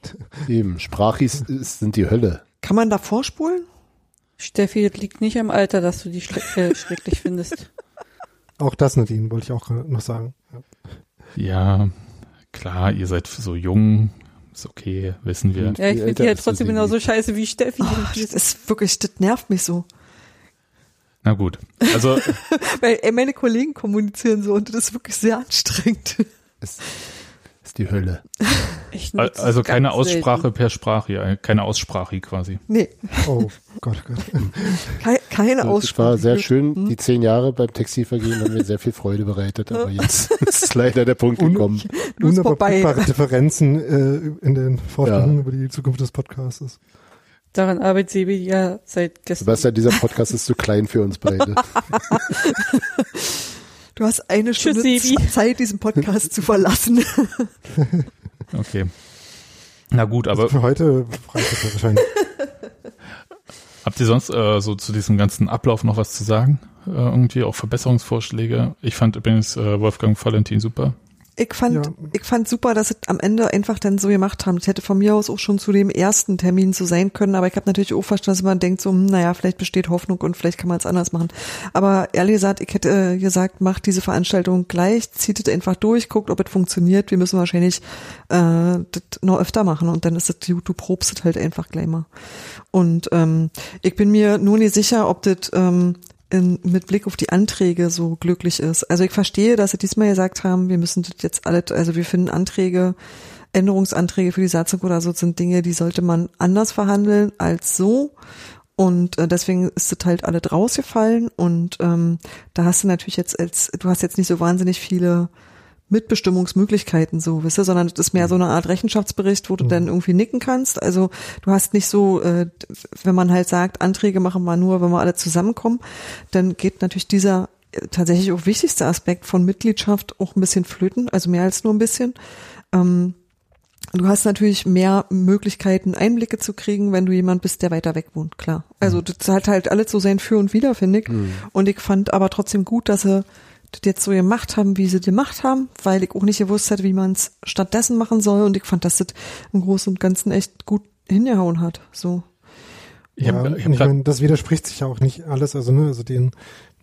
Speaker 3: Eben. Sprachis ist- sind die Hölle.
Speaker 2: Kann man da vorspulen?
Speaker 4: Steffi, das liegt nicht am Alter, dass du die äh, schrecklich findest.
Speaker 5: Auch das, Nadine, wollte ich auch noch sagen.
Speaker 1: Ja, klar, ihr seid so jung, ist okay, wissen wir.
Speaker 4: Ja, ich finde die halt trotzdem genauso scheiße wie Steffi.
Speaker 2: Oh, das ist wirklich, das nervt mich so.
Speaker 1: Na gut, also
Speaker 2: Weil meine Kollegen kommunizieren so und das ist wirklich sehr anstrengend.
Speaker 3: Ist die Hölle.
Speaker 4: Es
Speaker 1: also keine Aussprache
Speaker 4: selten.
Speaker 1: per Sprache, ja, keine Aussprache quasi.
Speaker 2: Nee,
Speaker 5: Oh Gott, oh Gott.
Speaker 2: kei- keine
Speaker 3: Es
Speaker 2: Aussprache.
Speaker 3: war sehr schön,
Speaker 2: Hm?
Speaker 3: die zehn Jahre beim Textilvergehen haben mir sehr viel Freude bereitet, aber jetzt ist leider der Punkt
Speaker 5: Un-
Speaker 3: gekommen.
Speaker 2: Ist
Speaker 5: Unüberbrückbare. Differenzen äh, in den Vorstellungen
Speaker 3: Ja.
Speaker 5: über die Zukunft des Podcasts.
Speaker 4: Daran arbeitet Sebi ja seit gestern.
Speaker 3: Sebastian, dieser Podcast ist zu klein für uns beide.
Speaker 2: Du hast eine
Speaker 4: Tschüss,
Speaker 2: Stunde
Speaker 4: Sebi.
Speaker 2: Zeit, diesen Podcast zu verlassen.
Speaker 1: Okay. Na gut, aber
Speaker 5: Für heute reicht wahrscheinlich.
Speaker 1: habt ihr sonst äh, so zu diesem ganzen Ablauf noch was zu sagen? Äh, irgendwie auch Verbesserungsvorschläge? Ich fand übrigens äh, Wolfgang Valentin super.
Speaker 2: Ich fand,
Speaker 5: Ja.
Speaker 2: ich fand super, dass sie am Ende einfach dann so gemacht haben. Das hätte von mir aus auch schon zu dem ersten Termin so sein können, aber ich habe natürlich auch verstanden, dass man denkt so, hm, naja, vielleicht besteht Hoffnung und vielleicht kann man es anders machen. Aber ehrlich gesagt, ich hätte äh, gesagt, macht diese Veranstaltung gleich, zieht es einfach durch, guckt, ob es funktioniert. Wir müssen wahrscheinlich äh, das noch öfter machen und dann ist es, du, du probst es halt einfach gleich mal. Und ähm, ich bin mir nur nicht sicher, ob das ähm, in, mit Blick auf die Anträge so glücklich ist. Also ich verstehe, dass sie diesmal gesagt haben, wir müssen das jetzt alle, also wir finden Anträge, Änderungsanträge für die Satzung oder so sind Dinge, die sollte man anders verhandeln als so. Und äh, deswegen ist es halt alle draus gefallen und ähm, da hast du natürlich jetzt als, du hast jetzt nicht so wahnsinnig viele Mitbestimmungsmöglichkeiten so, wisst ihr, sondern es ist mehr so eine Art Rechenschaftsbericht, wo du
Speaker 5: Mhm.
Speaker 2: dann irgendwie nicken kannst. Also du hast nicht so, äh, wenn man halt sagt, Anträge machen wir nur, wenn wir alle zusammenkommen, dann geht natürlich dieser äh, tatsächlich auch wichtigste Aspekt von Mitgliedschaft auch ein bisschen flöten, also mehr als nur ein bisschen. Ähm, Du hast natürlich mehr Möglichkeiten, Einblicke zu kriegen, wenn du jemand bist, der weiter weg wohnt, klar. Also das hat halt alles so sein Für und Wider, finde ich. Und ich fand aber trotzdem gut, dass sie das jetzt so gemacht haben, wie sie gemacht haben, weil ich auch nicht gewusst hätte, wie man es stattdessen machen soll. Und ich fand, dass das im Großen und Ganzen echt gut hingehauen hat. So.
Speaker 1: Ich
Speaker 5: ja,
Speaker 1: ich
Speaker 5: ich meine, das widerspricht sich ja auch nicht alles. Also, ne, also den,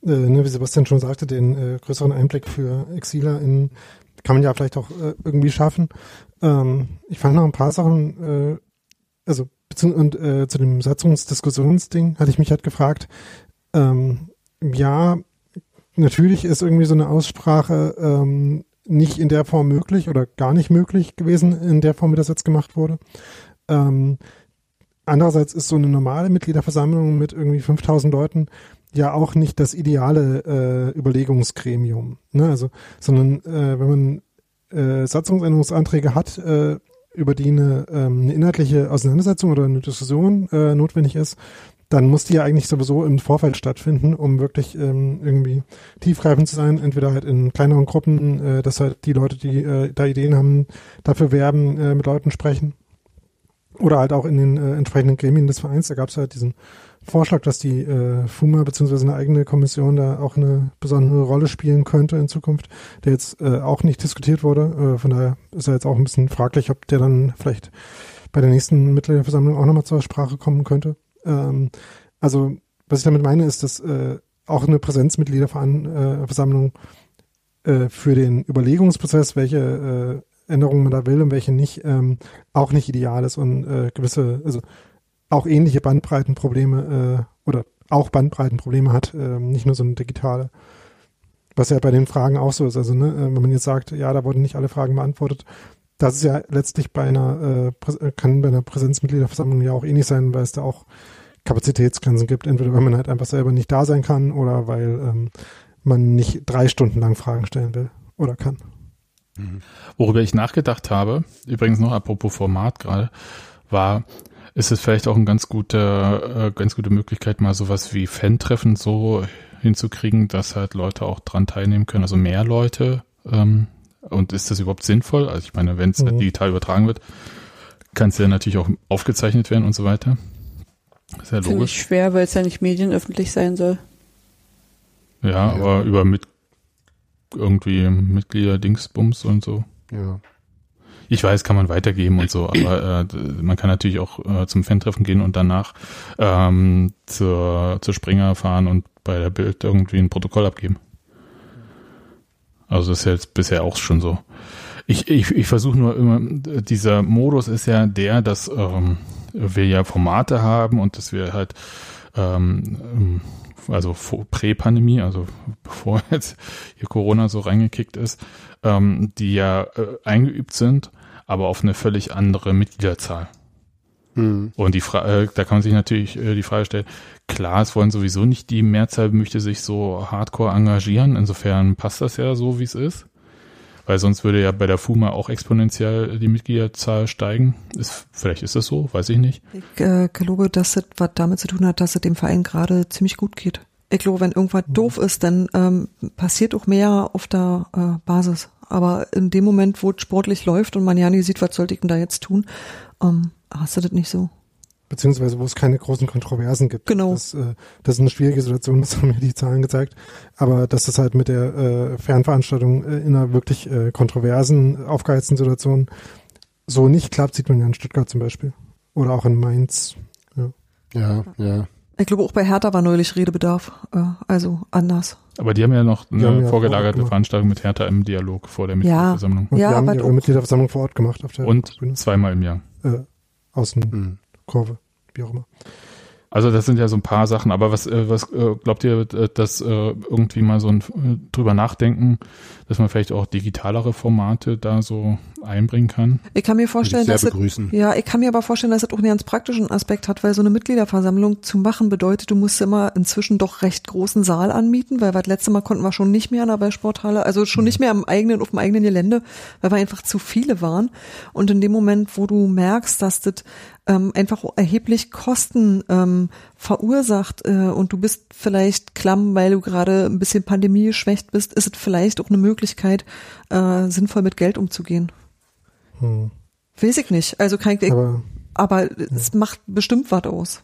Speaker 5: äh, ne, wie Sebastian schon sagte, den äh, größeren Einblick für Exiler in kann man ja vielleicht auch äh, irgendwie schaffen. Ähm, ich fand noch ein paar Sachen, äh, also und äh, zu dem Satzungsdiskussionsding hatte ich mich halt gefragt, ähm, ja, natürlich ist irgendwie so eine Aussprache ähm, nicht in der Form möglich oder gar nicht möglich gewesen, in der Form, wie das jetzt gemacht wurde. Ähm, andererseits ist so eine normale Mitgliederversammlung mit irgendwie 5000 Leuten ja auch nicht das ideale äh, Überlegungsgremium, ne? Also, sondern äh, wenn man äh, Satzungsänderungsanträge hat, äh, über die eine, ähm, eine inhaltliche Auseinandersetzung oder eine Diskussion äh, notwendig ist, dann muss die ja eigentlich sowieso im Vorfeld stattfinden, um wirklich ähm, irgendwie tiefgreifend zu sein, entweder halt in kleineren Gruppen, äh, dass halt die Leute, die äh, da Ideen haben, dafür werben, äh, mit Leuten sprechen. Oder halt auch in den äh, entsprechenden Gremien des Vereins. Da gab es halt diesen Vorschlag, dass die äh, FUMA beziehungsweise eine eigene Kommission da auch eine besondere Rolle spielen könnte in Zukunft, der jetzt äh, auch nicht diskutiert wurde. Äh, von daher ist er jetzt auch ein bisschen fraglich, ob der dann vielleicht bei der nächsten Mitgliederversammlung auch nochmal zur Sprache kommen könnte. Ähm, also was ich damit meine, ist, dass äh, auch eine Präsenzmitgliederversammlung äh, für den Überlegungsprozess, welche äh, Änderungen man da will und welche nicht, ähm, auch nicht ideal ist und äh, gewisse, also auch ähnliche Bandbreitenprobleme äh, oder auch Bandbreitenprobleme hat, äh, nicht nur so eine digitale. Was ja bei den Fragen auch so ist. Also, ne, äh, wenn man jetzt sagt, ja, da wurden nicht alle Fragen beantwortet, das ist ja letztlich bei einer, äh, äh, kann bei einer Präsenzmitgliederversammlung ja auch ähnlich sein, weil es da auch Kapazitätsgrenzen gibt. Entweder weil man halt einfach selber nicht da sein kann oder weil ähm, man nicht drei Stunden lang Fragen stellen will oder kann.
Speaker 1: Worüber ich nachgedacht habe, übrigens noch apropos Format gerade, war, ist es vielleicht auch eine ganz gute, äh, ganz gute Möglichkeit, mal sowas wie Fan-Treffen so hinzukriegen, dass halt Leute auch dran teilnehmen können, also mehr Leute. Ähm, und ist das überhaupt sinnvoll? Also ich meine, wenn es
Speaker 5: Mhm.
Speaker 1: digital übertragen wird, kann es ja natürlich auch aufgezeichnet werden und so weiter. Ist ja
Speaker 4: Finde ich
Speaker 1: logisch.
Speaker 4: schwer, weil es ja nicht medienöffentlich sein soll.
Speaker 1: Ja,
Speaker 3: Ja.
Speaker 1: aber über mit irgendwie Mitglieder Dingsbums und so.
Speaker 3: Ja.
Speaker 1: Ich weiß, kann man weitergeben und so, aber äh, man kann natürlich auch äh, zum Fan-Treffen gehen und danach ähm, zur, zur Springer fahren und bei der Bild irgendwie ein Protokoll abgeben. Also das ist jetzt bisher auch schon so. Ich, ich, ich versuche nur immer, dieser Modus ist ja der, dass ähm, wir ja Formate haben und dass wir halt ähm, also vor- Prä-Pandemie, also bevor jetzt hier Corona so reingekickt ist, ähm, die ja äh, eingeübt sind, aber auf eine völlig andere Mitgliederzahl.
Speaker 3: Hm.
Speaker 1: Und die Fra äh, da kann man sich natürlich äh, die Frage stellen, klar, es wollen sowieso nicht die Mehrzahl möchte sich so hardcore engagieren, insofern passt das ja so, wie es ist. Weil sonst würde ja bei der FUMA auch exponentiell die Mitgliederzahl steigen. Ist, vielleicht ist das so, weiß ich nicht.
Speaker 2: Ich äh, glaube, dass das was damit zu tun hat, dass es dem Verein gerade ziemlich gut geht. Ich glaube, wenn irgendwas doof ist, dann ähm, passiert auch mehr auf der äh, Basis. Aber in dem Moment, wo es sportlich läuft und man ja nicht sieht, was sollte ich denn da jetzt tun, ähm, hast du das nicht so.
Speaker 5: beziehungsweise wo es keine großen Kontroversen gibt.
Speaker 2: Genau.
Speaker 5: Das, äh, das ist eine schwierige Situation, das haben mir die Zahlen gezeigt. Aber dass das halt mit der äh, Fernveranstaltung äh, in einer wirklich äh, kontroversen, aufgeheizten Situation so nicht klappt, sieht man ja in Stuttgart zum Beispiel. Oder auch in Mainz.
Speaker 3: Ja, ja.
Speaker 2: Ich glaube, auch bei Hertha war neulich Redebedarf. Äh, also anders.
Speaker 1: Aber die haben ja noch
Speaker 5: Die
Speaker 1: eine
Speaker 5: ja
Speaker 1: vorgelagerte
Speaker 5: vor
Speaker 1: Veranstaltung mit Hertha im Dialog vor der Mitgliederversammlung.
Speaker 5: Und
Speaker 2: Ja,
Speaker 5: die haben
Speaker 2: aber
Speaker 5: ihre
Speaker 2: doch-
Speaker 5: Mitgliederversammlung vor Ort gemacht auf der
Speaker 1: Und
Speaker 5: Bühne.
Speaker 1: zweimal im Jahr.
Speaker 5: Äh, Außenkurve,
Speaker 3: Hm.
Speaker 5: wie auch immer.
Speaker 1: Also das sind ja so ein paar Sachen, aber was, äh, was äh, glaubt ihr, dass äh, irgendwie mal so ein äh, drüber nachdenken, dass man vielleicht auch digitalere Formate da so einbringen kann?
Speaker 2: Ich kann mir vorstellen,
Speaker 3: ich sehr
Speaker 2: dass es, ja, ich kann mir aber vorstellen, dass es auch einen ganz praktischen Aspekt hat, weil so eine Mitgliederversammlung zu machen bedeutet, du musst immer inzwischen doch recht großen Saal anmieten, weil wir das letzte Mal konnten wir schon nicht mehr in der Ballsporthalle, also schon nicht mehr am eigenen, auf dem eigenen Gelände, weil wir einfach zu viele waren. Und in dem Moment, wo du merkst, dass das ähm, einfach erheblich Kosten ähm, verursacht äh, und du bist vielleicht klamm, weil du gerade ein bisschen Pandemie geschwächt bist, ist es vielleicht auch eine Möglichkeit, äh, sinnvoll mit Geld umzugehen.
Speaker 5: Hm.
Speaker 2: Weiß ich nicht. Also ich,
Speaker 5: Aber,
Speaker 2: aber es macht bestimmt was aus.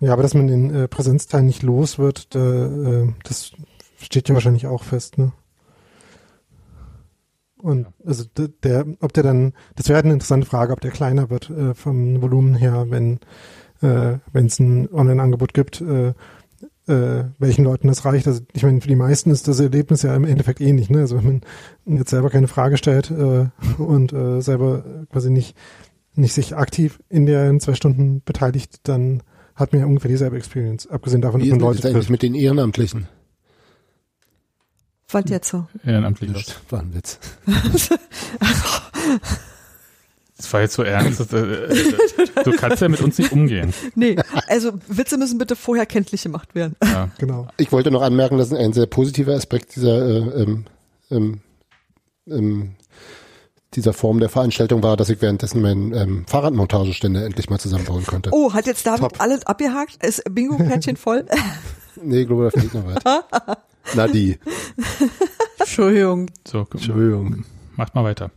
Speaker 5: ja, aber dass man den äh, Präsenzteil nicht los wird, da, äh, das steht ja wahrscheinlich auch fest, ne? Und also der, ob der dann, das wäre halt eine interessante Frage, ob der kleiner wird äh, vom Volumen her, wenn äh, wenn es ein Online-Angebot gibt, äh, äh, welchen Leuten das reicht. Also ich meine, für die meisten ist das Erlebnis ja im Endeffekt ähnlich. Ne? Also wenn man jetzt selber keine Frage stellt äh, und äh, selber quasi nicht nicht sich aktiv in der zwei Stunden beteiligt, dann hat man ja ungefähr dieselbe Experience. Abgesehen davon,
Speaker 3: Wie
Speaker 5: dass man Leute
Speaker 3: das eigentlich mit den Ehrenamtlichen?
Speaker 2: Was jetzt so?
Speaker 1: Ehrenamtlich.
Speaker 3: War ein Witz.
Speaker 1: Das war jetzt so ernst. äh, äh, du kannst ja mit uns nicht umgehen.
Speaker 2: Nee, also Witze müssen bitte vorher kenntlich gemacht werden.
Speaker 1: Ja.
Speaker 5: Genau.
Speaker 3: Ich wollte noch anmerken, dass ein sehr positiver Aspekt dieser, äh, ähm, ähm, ähm, dieser Form der Veranstaltung war, dass ich währenddessen meinen ähm, Fahrradmontageständer endlich mal zusammenbauen konnte.
Speaker 2: Oh, hat jetzt David
Speaker 3: Top.
Speaker 2: alles abgehakt? Ist Bingo-Kärtchen voll?
Speaker 3: Nee, ich glaube, da fehlt noch was. Na die.
Speaker 4: Entschuldigung.
Speaker 1: So,
Speaker 3: Entschuldigung.
Speaker 1: macht mal weiter.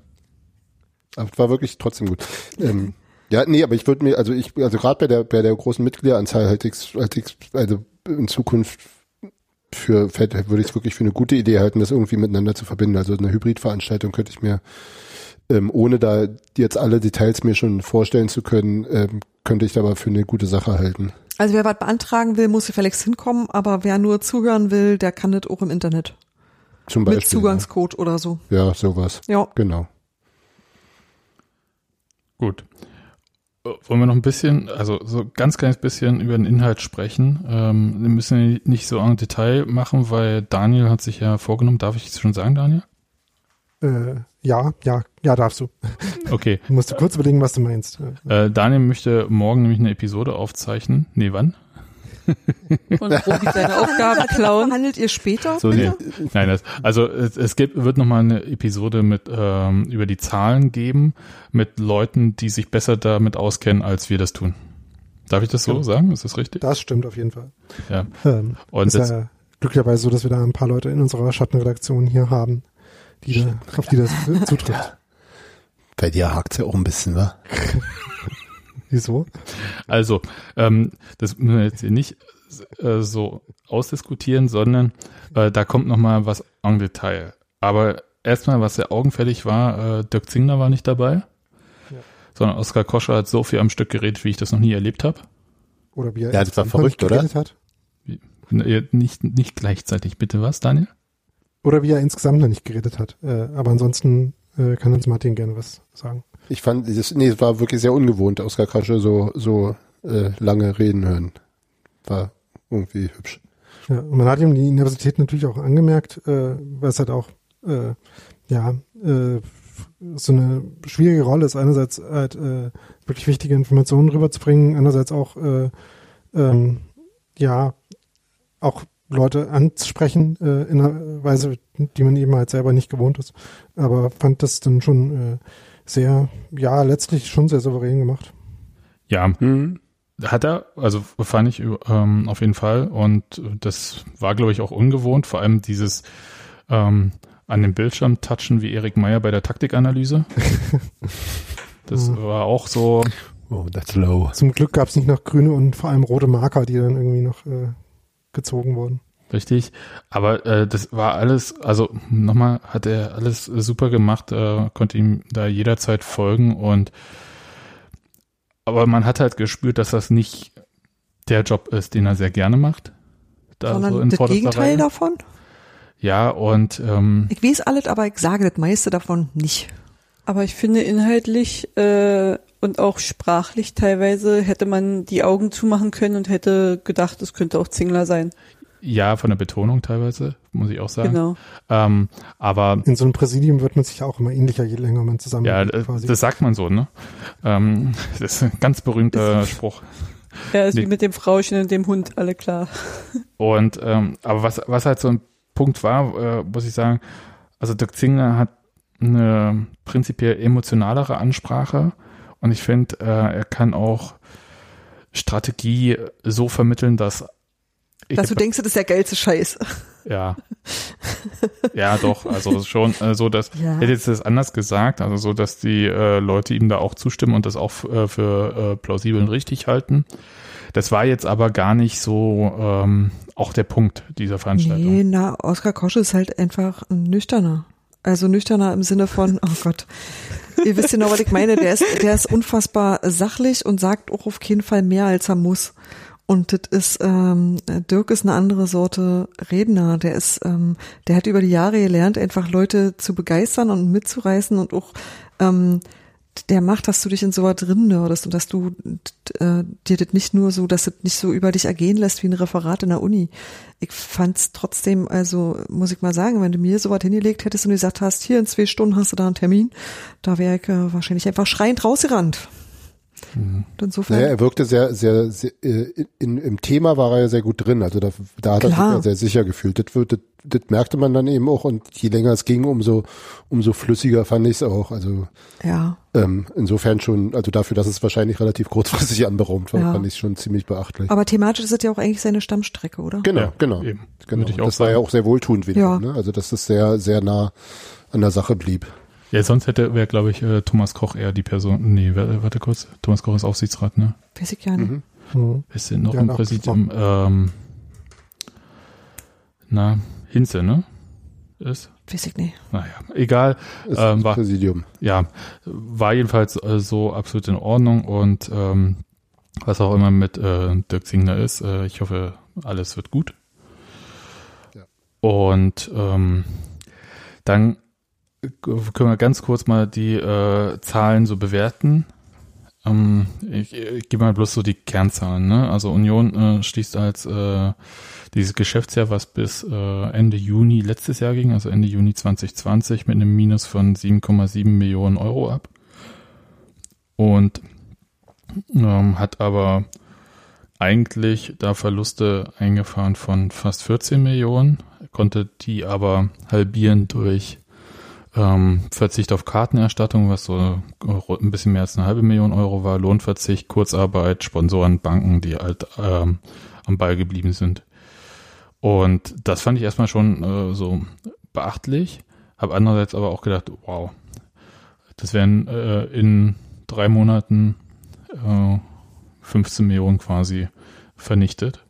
Speaker 3: Aber es war wirklich trotzdem gut. Ähm, ja, nee, aber ich würde mir, also ich, also gerade bei der bei der großen Mitgliederanzahl halte ich halte ich also in Zukunft für würde ich es wirklich für eine gute Idee halten, das irgendwie miteinander zu verbinden. Also eine Hybridveranstaltung könnte ich mir, ähm, ohne da jetzt alle Details mir schon vorstellen zu können, ähm, könnte ich aber für eine gute Sache halten.
Speaker 2: Also wer was beantragen will, muss gefälligst hinkommen, aber wer nur zuhören will, der kann das auch im Internet.
Speaker 3: Zum Beispiel.
Speaker 2: mit Zugangscode oder so.
Speaker 3: Ja, ja sowas.
Speaker 2: Ja.
Speaker 3: Genau.
Speaker 1: Gut. Äh, Wollen wir noch ein bisschen, also so ganz kleines bisschen über den Inhalt sprechen. Ähm, wir müssen nicht so en Detail machen, weil Daniel hat sich ja vorgenommen, darf ich es schon sagen, Daniel?
Speaker 5: Äh, ja, ja, ja, darfst du.
Speaker 1: Okay.
Speaker 5: Du musst kurz überlegen, was du meinst.
Speaker 1: Äh, Daniel möchte morgen nämlich eine Episode aufzeichnen. Nee, wann?
Speaker 4: Und Robi seine Aufgaben klauen.
Speaker 2: Verhandelt ihr später?
Speaker 1: So, nee.
Speaker 2: bitte?
Speaker 1: Nein, das, also es, es gibt, wird nochmal eine Episode mit ähm, über die Zahlen geben, mit Leuten, die sich besser damit auskennen, als wir das tun. Darf ich das so
Speaker 5: Ja.
Speaker 1: sagen? Ist das richtig?
Speaker 5: Das stimmt auf jeden Fall.
Speaker 1: Ja.
Speaker 5: Ähm,
Speaker 1: Und
Speaker 5: ist
Speaker 1: das,
Speaker 5: ja glücklicherweise so, dass wir da ein paar Leute in unserer Schattenredaktion hier haben, die da, auf die das zutrifft.
Speaker 3: Bei dir hakt's ja auch ein bisschen, wa?
Speaker 5: Wieso?
Speaker 1: Also, ähm, das müssen wir jetzt hier nicht äh, so ausdiskutieren, sondern äh, da kommt noch mal was en Detail. Aber erstmal, was sehr augenfällig war, äh, Dirk Zingler war nicht dabei,
Speaker 5: Ja.
Speaker 1: sondern Oskar Koscher hat so viel am Stück geredet, wie ich das noch nie erlebt habe.
Speaker 5: Oder wie er
Speaker 3: Ja, das war
Speaker 5: insgesamt
Speaker 3: verrückt,
Speaker 5: nicht
Speaker 3: oder?
Speaker 5: geredet Hat.
Speaker 1: Nicht, nicht gleichzeitig, bitte was, Daniel?
Speaker 5: Oder wie er insgesamt noch nicht geredet hat. Äh, aber ansonsten äh, kann uns Martin gerne was sagen.
Speaker 3: Ich fand, das, nee, es war wirklich sehr ungewohnt, Oskar Krasche so, so äh, lange reden hören. War irgendwie hübsch.
Speaker 5: Ja, und man hat ihm die Universität natürlich auch angemerkt, äh, weil es halt auch äh, ja äh, so eine schwierige Rolle ist, einerseits halt äh, wirklich wichtige Informationen rüberzubringen, andererseits auch äh, ähm, ja auch Leute anzusprechen äh, in einer Weise, die man eben halt selber nicht gewohnt ist. Aber fand das dann schon äh, sehr, ja, letztlich schon sehr souverän gemacht.
Speaker 1: Ja,
Speaker 3: Mhm.
Speaker 1: Hat er, also fand ich ähm, auf jeden Fall. Und das war, glaube ich, auch ungewohnt. Vor allem dieses ähm, an dem Bildschirm touchen wie Erik Meyer bei der Taktikanalyse. Das
Speaker 5: Mhm.
Speaker 1: war auch so,
Speaker 3: Oh, that's low.
Speaker 5: Zum Glück gab es nicht noch grüne und vor allem rote Marker, die dann irgendwie noch äh, gezogen wurden.
Speaker 1: Richtig. Aber äh, das war alles, also nochmal hat er alles super gemacht, äh, konnte ihm da jederzeit folgen und aber man hat halt gespürt, dass das nicht der Job ist, den er sehr gerne macht. Da
Speaker 2: Sondern
Speaker 1: so in
Speaker 2: das Gegenteil
Speaker 1: Reihe.
Speaker 2: davon?
Speaker 1: Ja, und ähm,
Speaker 2: Ich weiß alles, aber ich sage das meiste davon nicht.
Speaker 4: Aber ich finde inhaltlich äh, und auch sprachlich teilweise hätte man die Augen zumachen können und hätte gedacht, es könnte auch Zingler sein.
Speaker 1: Ja, von der Betonung teilweise, muss ich auch sagen.
Speaker 4: Genau.
Speaker 1: Ähm, aber
Speaker 5: In so einem Präsidium wird man sich auch immer ähnlicher, je länger man zusammen
Speaker 1: ja,
Speaker 5: ist,
Speaker 1: äh,
Speaker 5: quasi.
Speaker 1: das sagt man so, ne? Ähm, das ist ein ganz berühmter Spruch.
Speaker 4: Ja, ist
Speaker 1: Nee.
Speaker 4: wie mit dem Frauchen und dem Hund, alle klar.
Speaker 1: Und ähm, aber was was halt so ein Punkt war, äh, muss ich sagen, also Dirk Zingler hat eine prinzipiell emotionalere Ansprache und ich finde, äh, er kann auch Strategie so vermitteln, dass ich
Speaker 2: Dass du denkst, das ist der geilste Scheiß.
Speaker 1: ja ja doch also schon äh, so dass
Speaker 2: Ja.
Speaker 1: hätte jetzt das anders gesagt also so dass die äh, Leute ihm da auch zustimmen und das auch äh, für äh, plausibel und richtig halten das war jetzt aber gar nicht so ähm, auch der Punkt dieser Veranstaltung
Speaker 2: Nee, na, Oskar Kosche ist halt einfach ein nüchterner. Also nüchterner im Sinne von, oh Gott, ihr wisst genau, was ich meine. Der ist, der ist unfassbar sachlich und sagt auch auf keinen Fall mehr, als er muss. Und das ist, ähm, Dirk ist eine andere Sorte Redner. Der ist, ähm, der hat über die Jahre gelernt, einfach Leute zu begeistern und mitzureißen und auch, ähm, der macht, dass du dich in sowas drin nördest und dass du äh, dir das nicht nur so, dass es nicht so über dich ergehen lässt wie ein Referat in der Uni. Ich fand's trotzdem, also muss ich mal sagen, wenn du mir sowas hingelegt hättest und gesagt hast, hier in zwei Stunden hast du da einen Termin, da wäre ich äh, wahrscheinlich einfach schreiend rausgerannt. Und insofern,
Speaker 3: Naja, er wirkte sehr, sehr, sehr äh, in, im Thema war er ja sehr gut drin. Also da, da hat er sich
Speaker 2: Klar.
Speaker 3: ja sehr sicher gefühlt. Das, wird- das, das merkte man dann eben auch und je länger es ging, umso, umso flüssiger fand ich es auch. Also
Speaker 2: ja,
Speaker 3: ähm, insofern schon, also dafür, dass es wahrscheinlich relativ kurzfristig anberaumt war,
Speaker 2: Ja.
Speaker 3: fand ich es schon ziemlich beachtlich.
Speaker 2: aber thematisch ist das ja auch eigentlich seine Stammstrecke, oder?
Speaker 3: genau,
Speaker 1: Ja,
Speaker 3: genau.
Speaker 1: eben.
Speaker 3: genau.
Speaker 1: Würde ich auch
Speaker 3: das war ja
Speaker 1: sagen.
Speaker 3: auch sehr wohltuend wieder.
Speaker 2: Ja.
Speaker 3: Ne? Also dass es sehr, sehr nah an der Sache blieb.
Speaker 1: Ja sonst hätte wäre glaube ich äh, Thomas Koch eher die Person nee warte, warte kurz Thomas Koch ist Aufsichtsrat ne
Speaker 2: Weiß ich ja nicht.
Speaker 3: Mhm.
Speaker 5: Mhm.
Speaker 1: ist denn noch
Speaker 5: Ja,
Speaker 1: im Präsidium ähm, na Hinze ne ist
Speaker 2: Weiß ich nicht.
Speaker 1: naja egal
Speaker 3: Das
Speaker 1: Ähm, war-
Speaker 3: Präsidium.
Speaker 1: ja, war jedenfalls äh, so absolut in Ordnung und ähm, was auch immer mit äh, Dirk Zingler ist, äh, ich hoffe, alles wird gut.
Speaker 3: Ja.
Speaker 1: Und ähm, dann können wir ganz kurz mal die äh, Zahlen so bewerten. Ähm, ich, ich gebe mal bloß so die Kernzahlen. Ne? Also Union äh, schließt als äh, dieses Geschäftsjahr, was bis äh, Ende Juni letztes Jahr ging, also Ende Juni 2020, mit einem Minus von 7,7 Millionen Euro ab. Und ähm, hat aber eigentlich da Verluste eingefahren von fast 14 Millionen, konnte die aber halbieren durch ähm, Verzicht auf Kartenerstattung, was so ein bisschen mehr als eine halbe Million Euro war, Lohnverzicht, Kurzarbeit, Sponsoren, Banken, die halt ähm, am Ball geblieben sind. Und das fand ich erstmal schon äh, so beachtlich, habe andererseits aber auch gedacht, wow, das wären äh, in drei Monaten äh, 15 Millionen quasi vernichtet.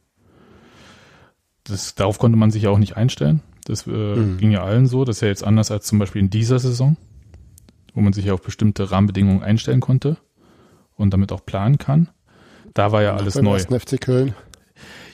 Speaker 1: Das, darauf konnte man sich auch nicht einstellen. Das äh,
Speaker 3: Mhm.
Speaker 1: ging ja allen so. Das ist ja jetzt anders als zum Beispiel in dieser Saison, wo man sich ja auf bestimmte Rahmenbedingungen einstellen konnte und damit auch planen kann. Da war ja alles neu.
Speaker 3: FC Köln.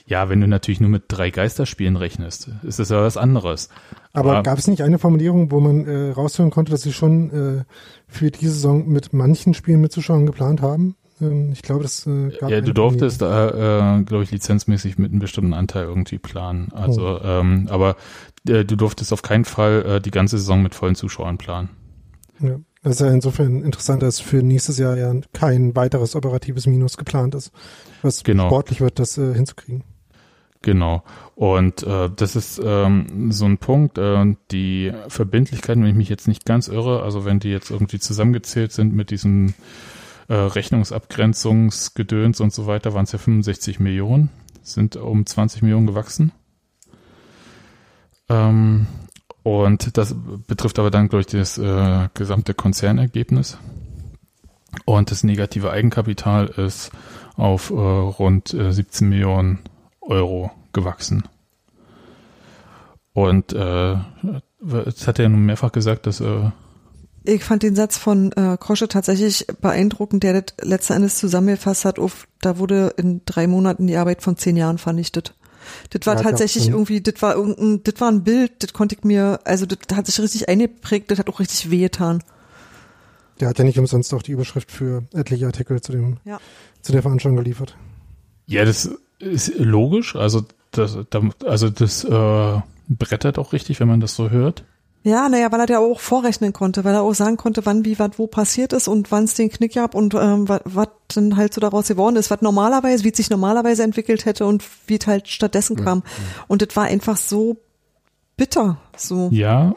Speaker 1: Ja, wenn du natürlich nur mit drei Geisterspielen rechnest, ist das ja was anderes.
Speaker 5: Aber
Speaker 1: Aber-
Speaker 5: gab es nicht eine Formulierung, wo man äh, raushören konnte, dass sie schon äh, für diese Saison mit manchen Spielen mit Zuschauern geplant haben? Ähm, ich glaube, das äh, gab
Speaker 1: Ja, du durftest, äh, äh, glaube ich, lizenzmäßig mit einem bestimmten Anteil irgendwie planen. Also, ähm, aber du durftest auf keinen Fall äh, die ganze Saison mit vollen Zuschauern planen.
Speaker 5: Ja. Das ist ja insofern interessant, dass für nächstes Jahr ja kein weiteres operatives Minus geplant ist. Was
Speaker 1: Genau.
Speaker 5: sportlich wird, das äh, hinzukriegen.
Speaker 1: Genau. Und äh, das ist ähm, so ein Punkt. Äh, die Verbindlichkeiten, wenn ich mich jetzt nicht ganz irre, also wenn die jetzt irgendwie zusammengezählt sind mit diesen äh, Rechnungsabgrenzungsgedöns und so weiter, waren es ja 65 Millionen, sind um 20 Millionen gewachsen. Ähm, und das betrifft aber dann, glaube ich, das äh, gesamte Konzernergebnis. Und das negative Eigenkapital ist auf äh, rund äh, 17 Millionen Euro gewachsen. Und äh, es hat er ja nun mehrfach gesagt, dass äh,
Speaker 2: Ich fand den Satz von äh, Krosche tatsächlich beeindruckend, der das letzten Endes zusammengefasst hat, auf, da wurde in drei Monaten die Arbeit von zehn Jahren vernichtet. Das war
Speaker 5: Ja,
Speaker 2: tatsächlich
Speaker 5: Mhm.
Speaker 2: irgendwie, das war irgendein, das war ein Bild, das konnte ich mir, also das hat sich richtig eingeprägt, das hat auch richtig wehgetan.
Speaker 5: Der hat ja nicht umsonst auch die Überschrift für etliche Artikel zu dem,
Speaker 2: Ja.
Speaker 5: zu der Veranstaltung geliefert.
Speaker 1: Ja, das ist logisch. Also das, da- also das äh, brettert auch richtig, wenn man das so hört.
Speaker 2: Ja, naja, weil er ja auch vorrechnen konnte, weil er auch sagen konnte, wann, wie, was, wo passiert ist und wann es den Knick gab und ähm, was, was dann halt so daraus geworden ist, was normalerweise, wie es sich normalerweise entwickelt hätte und wie es halt stattdessen kam. Und das war einfach so bitter, so.
Speaker 1: Ja,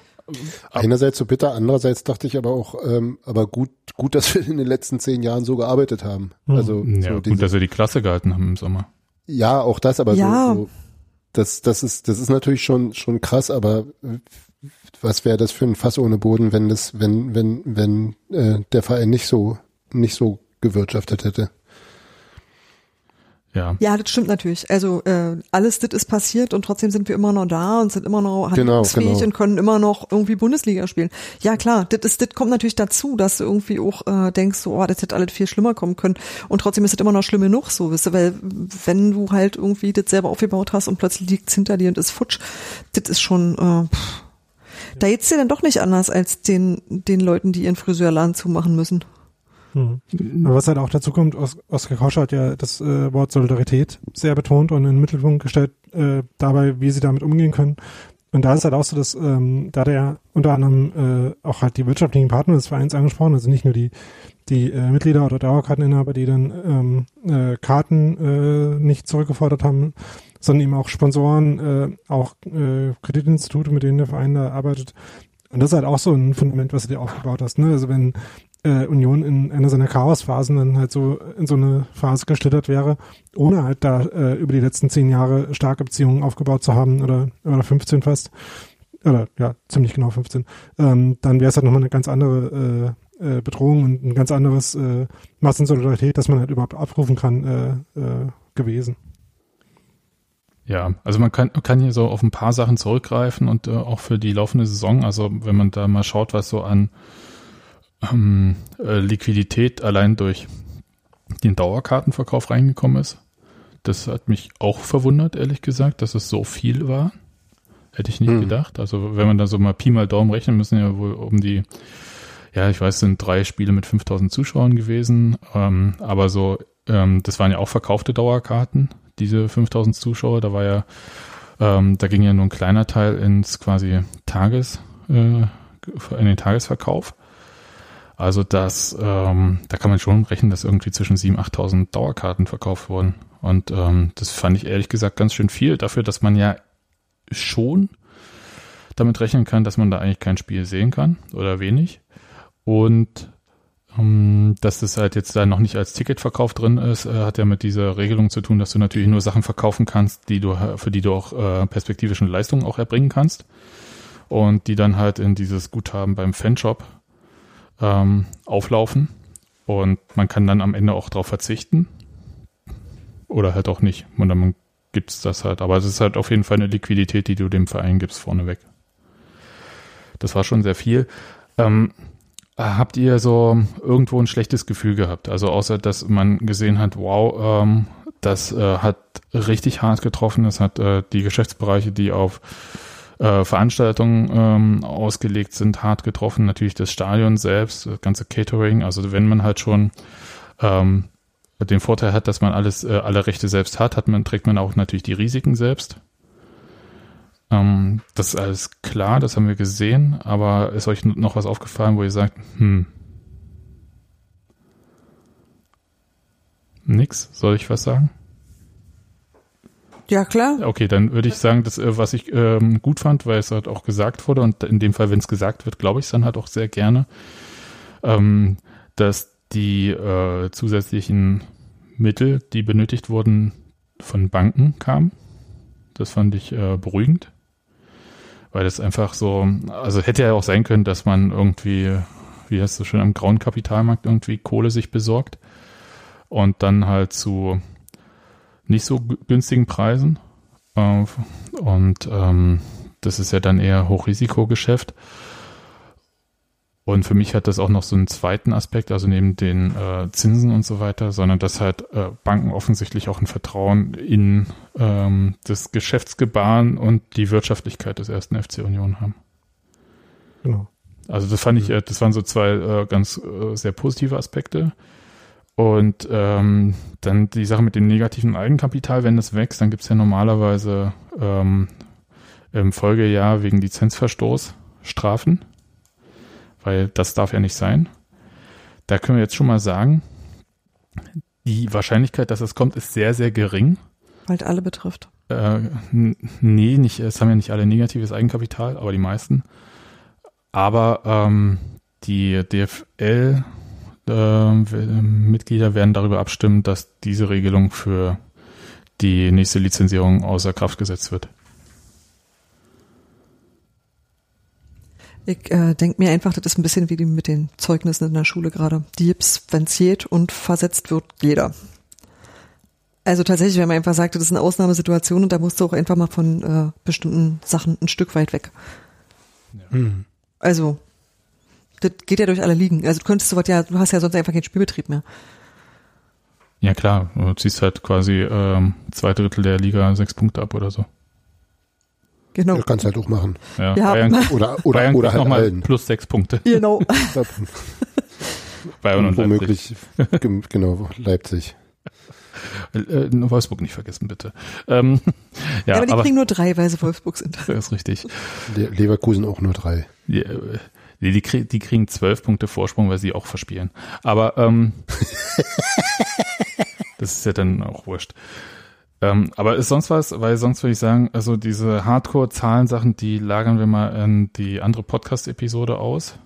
Speaker 3: Einerseits so bitter, andererseits dachte ich aber auch, ähm, aber gut, gut, dass wir in den letzten zehn Jahren so gearbeitet haben.
Speaker 5: Hm.
Speaker 3: Also
Speaker 1: ja
Speaker 3: so
Speaker 1: gut,
Speaker 3: diese,
Speaker 1: dass wir die Klasse gehalten haben im Sommer.
Speaker 3: ja, auch das, aber
Speaker 2: Ja.
Speaker 3: so, so das, das ist, das ist natürlich schon schon krass, aber was wäre das für ein Fass ohne Boden, wenn das, wenn, wenn, wenn äh, der Verein nicht so nicht so gewirtschaftet hätte?
Speaker 1: Ja.
Speaker 2: Ja, das stimmt natürlich. Also äh, alles das ist passiert und trotzdem sind wir immer noch da und sind immer noch
Speaker 3: Genau,
Speaker 2: handlungsfähig
Speaker 3: genau.
Speaker 2: und können immer noch irgendwie Bundesliga spielen. Ja klar, das ist, das kommt natürlich dazu, dass du irgendwie auch äh, denkst, so, oh, das hätte alles viel schlimmer kommen können. Und trotzdem ist es immer noch schlimm genug, so, wisst ihr, weil wenn du halt irgendwie das selber aufgebaut hast und plötzlich liegt's hinter dir und ist futsch, das ist schon, äh, pff. Da geht's dir dann doch nicht anders als den, den Leuten, die ihren Friseurladen zumachen müssen.
Speaker 5: Hm. Was halt auch dazu kommt, Os Oskar Kosch hat ja das äh, Wort Solidarität sehr betont und in den Mittelpunkt gestellt, äh, dabei, wie sie damit umgehen können. Und da ist halt auch so, dass ähm, da der unter anderem äh, auch halt die wirtschaftlichen Partner des Vereins angesprochen, also nicht nur die die äh, Mitglieder oder Dauerkarteninhaber, die dann ähm, äh, Karten äh, nicht zurückgefordert haben, sondern eben auch Sponsoren, äh, auch äh, Kreditinstitute, mit denen der Verein da arbeitet. Und das ist halt auch so ein Fundament, was du dir aufgebaut hast. Ne? Also wenn äh, Union in einer seiner Chaosphasen dann halt so in so eine Phase geschlittert wäre, ohne halt da äh, über die letzten zehn Jahre starke Beziehungen aufgebaut zu haben oder, oder 15 fast, oder ja, ziemlich genau 15, ähm, dann wäre es halt nochmal eine ganz andere äh, äh, Bedrohung und ein ganz anderes äh, Maß an Solidarität, das man halt überhaupt abrufen kann, äh, äh, gewesen.
Speaker 1: Ja, also man kann, kann hier so auf ein paar Sachen zurückgreifen und äh, auch für die laufende Saison, also wenn man da mal schaut, was so an ähm, äh, Liquidität allein durch den Dauerkartenverkauf reingekommen ist, das hat mich auch verwundert, ehrlich gesagt, dass es so viel war. Hätte ich nicht
Speaker 3: Hm.
Speaker 1: gedacht. Also wenn man da so mal Pi mal Daumen rechnen, müssen ja wohl um die, ja, ich weiß, es sind drei Spiele mit 5000 Zuschauern gewesen, ähm, aber so, ähm, das waren ja auch verkaufte Dauerkarten, diese 5000 Zuschauer, da war ja, ähm, da ging ja nur ein kleiner Teil ins quasi Tages, äh, in den Tagesverkauf. Also das, ähm, da kann man schon rechnen, dass irgendwie zwischen 7.000, 8.000 Dauerkarten verkauft wurden. Und ähm, das fand ich ehrlich gesagt ganz schön viel dafür, dass man ja schon damit rechnen kann, dass man da eigentlich kein Spiel sehen kann oder wenig. Und dass das halt jetzt da noch nicht als Ticketverkauf drin ist, äh, hat ja mit dieser Regelung zu tun, dass du natürlich nur Sachen verkaufen kannst, die du für die du auch äh, perspektivischen Leistungen auch erbringen kannst und die dann halt in dieses Guthaben beim Fanshop ähm, auflaufen und man kann dann am Ende auch darauf verzichten oder halt auch nicht. Und dann gibt's das halt. Aber es ist halt auf jeden Fall eine Liquidität, die du dem Verein gibst vorneweg. Das war schon sehr viel. Ähm, habt ihr so irgendwo ein schlechtes Gefühl gehabt? Also außer, dass man gesehen hat, wow, ähm, das äh, hat richtig hart getroffen. Das hat äh, die Geschäftsbereiche, die auf äh, Veranstaltungen ähm, ausgelegt sind, hart getroffen. Natürlich das Stadion selbst, das ganze Catering. Also wenn man halt schon ähm, den Vorteil hat, dass man alles, äh, alle Rechte selbst hat, hat man, trägt man auch natürlich die Risiken selbst. Ähm, das ist alles klar, das haben wir gesehen, aber ist euch noch was aufgefallen, wo ihr sagt, hm, nix, soll ich was sagen?
Speaker 2: Ja, klar.
Speaker 1: Okay, dann würde ich sagen, das, äh, was ich ähm, gut fand, weil es halt auch gesagt wurde und in dem Fall, wenn es gesagt wird, glaube ich es dann halt auch sehr gerne, ähm, dass die äh, zusätzlichen Mittel, die benötigt wurden, von Banken kamen. Das fand ich äh, beruhigend, weil das einfach so, also hätte ja auch sein können, dass man irgendwie, wie heißt das schon, am grauen Kapitalmarkt irgendwie Kohle sich besorgt und dann halt zu nicht so günstigen Preisen. Äh, und ähm, das ist ja dann eher Hochrisikogeschäft. Und für mich hat das auch noch so einen zweiten Aspekt, also neben den äh, Zinsen und so weiter, sondern dass halt äh, Banken offensichtlich auch ein Vertrauen in ähm, das Geschäftsgebaren und die Wirtschaftlichkeit des ersten FC Union haben.
Speaker 5: Genau.
Speaker 1: Also das fand ich, äh, das waren so zwei äh, ganz äh, sehr positive Aspekte. Und ähm, dann die Sache mit dem negativen Eigenkapital, wenn das wächst, dann gibt's ja normalerweise ähm, im Folgejahr wegen Lizenzverstoß Strafen, weil das darf ja nicht sein. Da können wir jetzt schon mal sagen, die Wahrscheinlichkeit, dass es kommt, ist sehr, sehr gering.
Speaker 2: Weil alle betrifft.
Speaker 1: Äh, nee, nicht, es haben ja nicht alle negatives Eigenkapital, aber die meisten. Aber ähm, die DFL äh, Mitglieder werden darüber abstimmen, dass diese Regelung für die nächste Lizenzierung außer Kraft gesetzt wird.
Speaker 2: Ich äh, denke mir einfach, das ist ein bisschen wie die mit den Zeugnissen in der Schule gerade. Die gibt's, wenn's geht und versetzt wird jeder. Also tatsächlich, wenn man einfach sagt, das ist eine Ausnahmesituation und da musst du auch einfach mal von äh, bestimmten Sachen ein Stück weit weg.
Speaker 3: Hm.
Speaker 2: Also, das geht ja durch alle Ligen. Also du könntest sowas ja, du hast ja sonst einfach keinen Spielbetrieb mehr.
Speaker 1: Ja klar, du ziehst halt quasi ähm, zwei Drittel der Liga sechs Punkte ab oder so.
Speaker 2: Genau.
Speaker 3: Ja, kannst halt auch machen.
Speaker 1: Ja,
Speaker 2: Ja.
Speaker 1: Bayern,
Speaker 3: Oder, oder,
Speaker 1: Bayern
Speaker 3: oder halt
Speaker 1: nochmal
Speaker 3: allen.
Speaker 1: plus sechs Punkte.
Speaker 2: Genau.
Speaker 1: Bayern und Leipzig.
Speaker 3: Womöglich, gem- genau, Leipzig.
Speaker 1: Äh, Wolfsburg nicht vergessen, bitte. Ähm, ja,
Speaker 2: Ja, aber die
Speaker 1: aber
Speaker 2: kriegen nur drei, weil sie Wolfsburg sind.
Speaker 1: das ist richtig.
Speaker 3: Le Leverkusen auch nur drei.
Speaker 1: Die, äh, die, die, krieg, die kriegen zwölf Punkte Vorsprung, weil sie auch verspielen. Aber ähm, das ist ja dann auch wurscht. Ähm, aber ist sonst was, weil sonst würde ich sagen, also diese Hardcore-Zahlensachen, die lagern wir mal in die andere Podcast-Episode aus.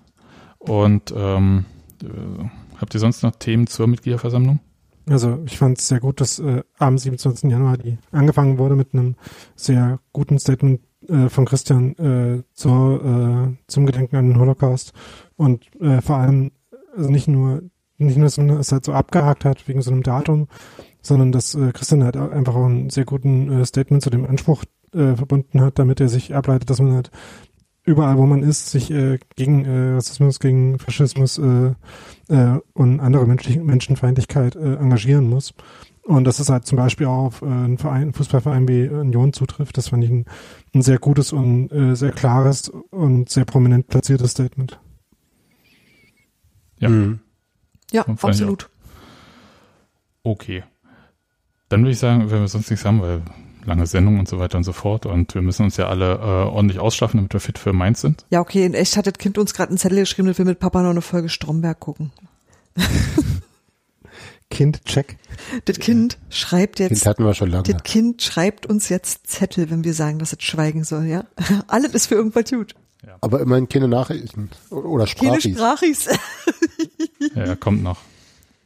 Speaker 1: Und ähm, äh, habt ihr sonst noch Themen zur Mitgliederversammlung?
Speaker 5: Also ich fand es sehr gut, dass äh, am 27. Januar die angefangen wurde mit einem sehr guten Statement äh, von Christian äh, zur, äh, zum Gedenken an den Holocaust und äh, vor allem also nicht nur nicht nur, dass man es halt so abgehakt hat wegen so einem Datum, sondern dass äh, Christian halt einfach auch einen sehr guten äh, Statement zu dem Anspruch äh, verbunden hat, damit er sich ableitet, dass man halt überall, wo man ist, sich äh, gegen äh, Rassismus, gegen Faschismus äh, äh, und andere Menschlich Menschenfeindlichkeit äh, engagieren muss. Und das ist halt zum Beispiel auch auf äh, einen Verein, einen Fußballverein wie Union zutrifft. Das fand ich ein, ein sehr gutes und äh, sehr klares und sehr prominent platziertes Statement.
Speaker 1: Ja.
Speaker 3: Mhm.
Speaker 2: Ja, absolut.
Speaker 1: Okay. Dann würde ich sagen, wenn wir sonst nichts haben, weil lange Sendung und so weiter und so fort und wir müssen uns ja alle äh, ordentlich ausschaffen, damit wir fit für Mainz sind.
Speaker 2: Ja, okay, in echt hat das Kind uns gerade einen Zettel geschrieben, dass wir mit Papa noch eine Folge Stromberg gucken.
Speaker 5: Kind, check.
Speaker 2: Das Kind schreibt jetzt,
Speaker 3: hatten wir schon lange.
Speaker 2: das Kind schreibt uns jetzt Zettel, wenn wir sagen, dass es schweigen soll, ja? Alles ist für irgendwas gut.
Speaker 3: Aber immerhin keine Nachrichten. Oder
Speaker 2: Keine
Speaker 3: Sprachis.
Speaker 2: Sprachis.
Speaker 1: Ja, kommt noch.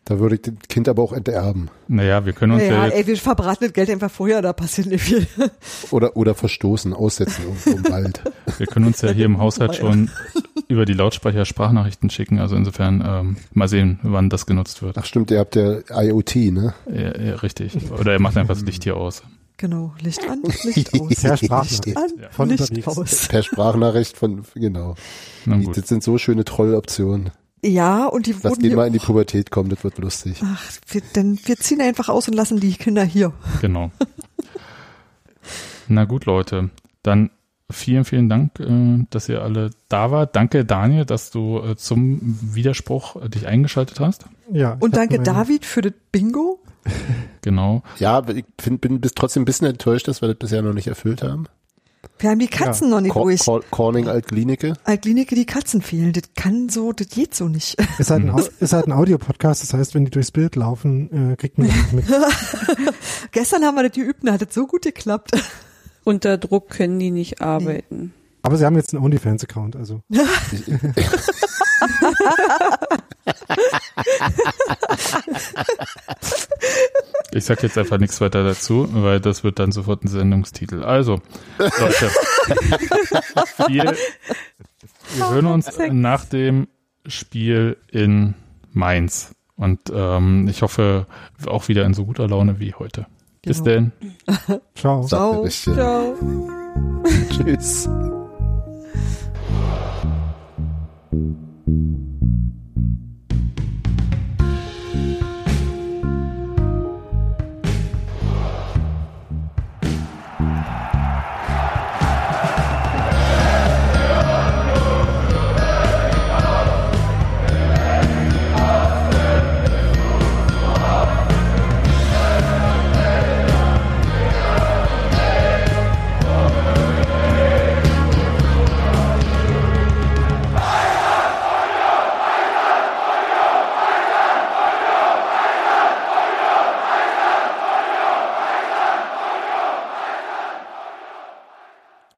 Speaker 3: Da würde ich dem Kind aber auch enterben.
Speaker 1: Naja, wir können uns ja,
Speaker 2: Naja,
Speaker 1: jetzt,
Speaker 2: ey, wir verbraten das Geld einfach vorher, da passiert nicht viel.
Speaker 3: Oder, oder verstoßen, aussetzen irgendwo im Wald.
Speaker 1: wir können uns ja hier im Haushalt schon über die Lautsprecher Sprachnachrichten schicken. Also insofern ähm, mal sehen, wann das genutzt wird.
Speaker 3: Ach stimmt, ihr habt ja IoT, ne?
Speaker 1: Ja, ja, richtig. Oder er macht einfach das Licht hier aus.
Speaker 2: Genau, Licht an, Licht aus.
Speaker 5: Per Sprachnachricht.
Speaker 2: An,
Speaker 5: Von
Speaker 2: Licht aus.
Speaker 3: Per Sprachnachricht von, genau. Das sind so schöne Trolloptionen.
Speaker 2: Ja, und die
Speaker 3: Lass
Speaker 2: wurden
Speaker 3: den
Speaker 2: hier
Speaker 3: mal in die Pubertät kommen, das wird lustig.
Speaker 2: Ach, wir, denn wir ziehen einfach aus und lassen die Kinder hier.
Speaker 1: Genau. Na gut, Leute. Dann vielen, vielen Dank, äh, dass ihr alle da wart. Danke, Daniel, dass du äh, zum Widerspruch äh, dich eingeschaltet hast.
Speaker 5: Ja.
Speaker 2: Und danke David für das Bingo.
Speaker 1: Genau.
Speaker 3: Ja, ich find, bin bis trotzdem ein bisschen enttäuscht, dass wir das bisher noch nicht erfüllt haben.
Speaker 2: Wir haben die Katzen noch nicht
Speaker 3: Cor
Speaker 2: durch.
Speaker 3: Cor Corning Altklinike.
Speaker 2: Altklinike, die Katzen fehlen. Das kann so, das geht so nicht.
Speaker 5: Ist halt ein, Au- ist halt ein Audiopodcast, das heißt, wenn die durchs Bild laufen, äh, kriegt man das nicht mit.
Speaker 2: Gestern haben wir das geübt da hat es so gut geklappt.
Speaker 4: Unter Druck können die nicht arbeiten.
Speaker 5: Aber sie haben jetzt einen OnlyFans-Account, also.
Speaker 1: Ich sag jetzt einfach nichts weiter dazu, weil das wird dann sofort ein Sendungstitel. Also, Leute, wir, wir hören uns nach dem Spiel in Mainz. Und ähm, ich hoffe auch wieder in so guter Laune wie heute. Bis
Speaker 2: Genau.
Speaker 1: denn.
Speaker 5: Ciao.
Speaker 2: Ciao.
Speaker 4: Ciao.
Speaker 3: Tschüss.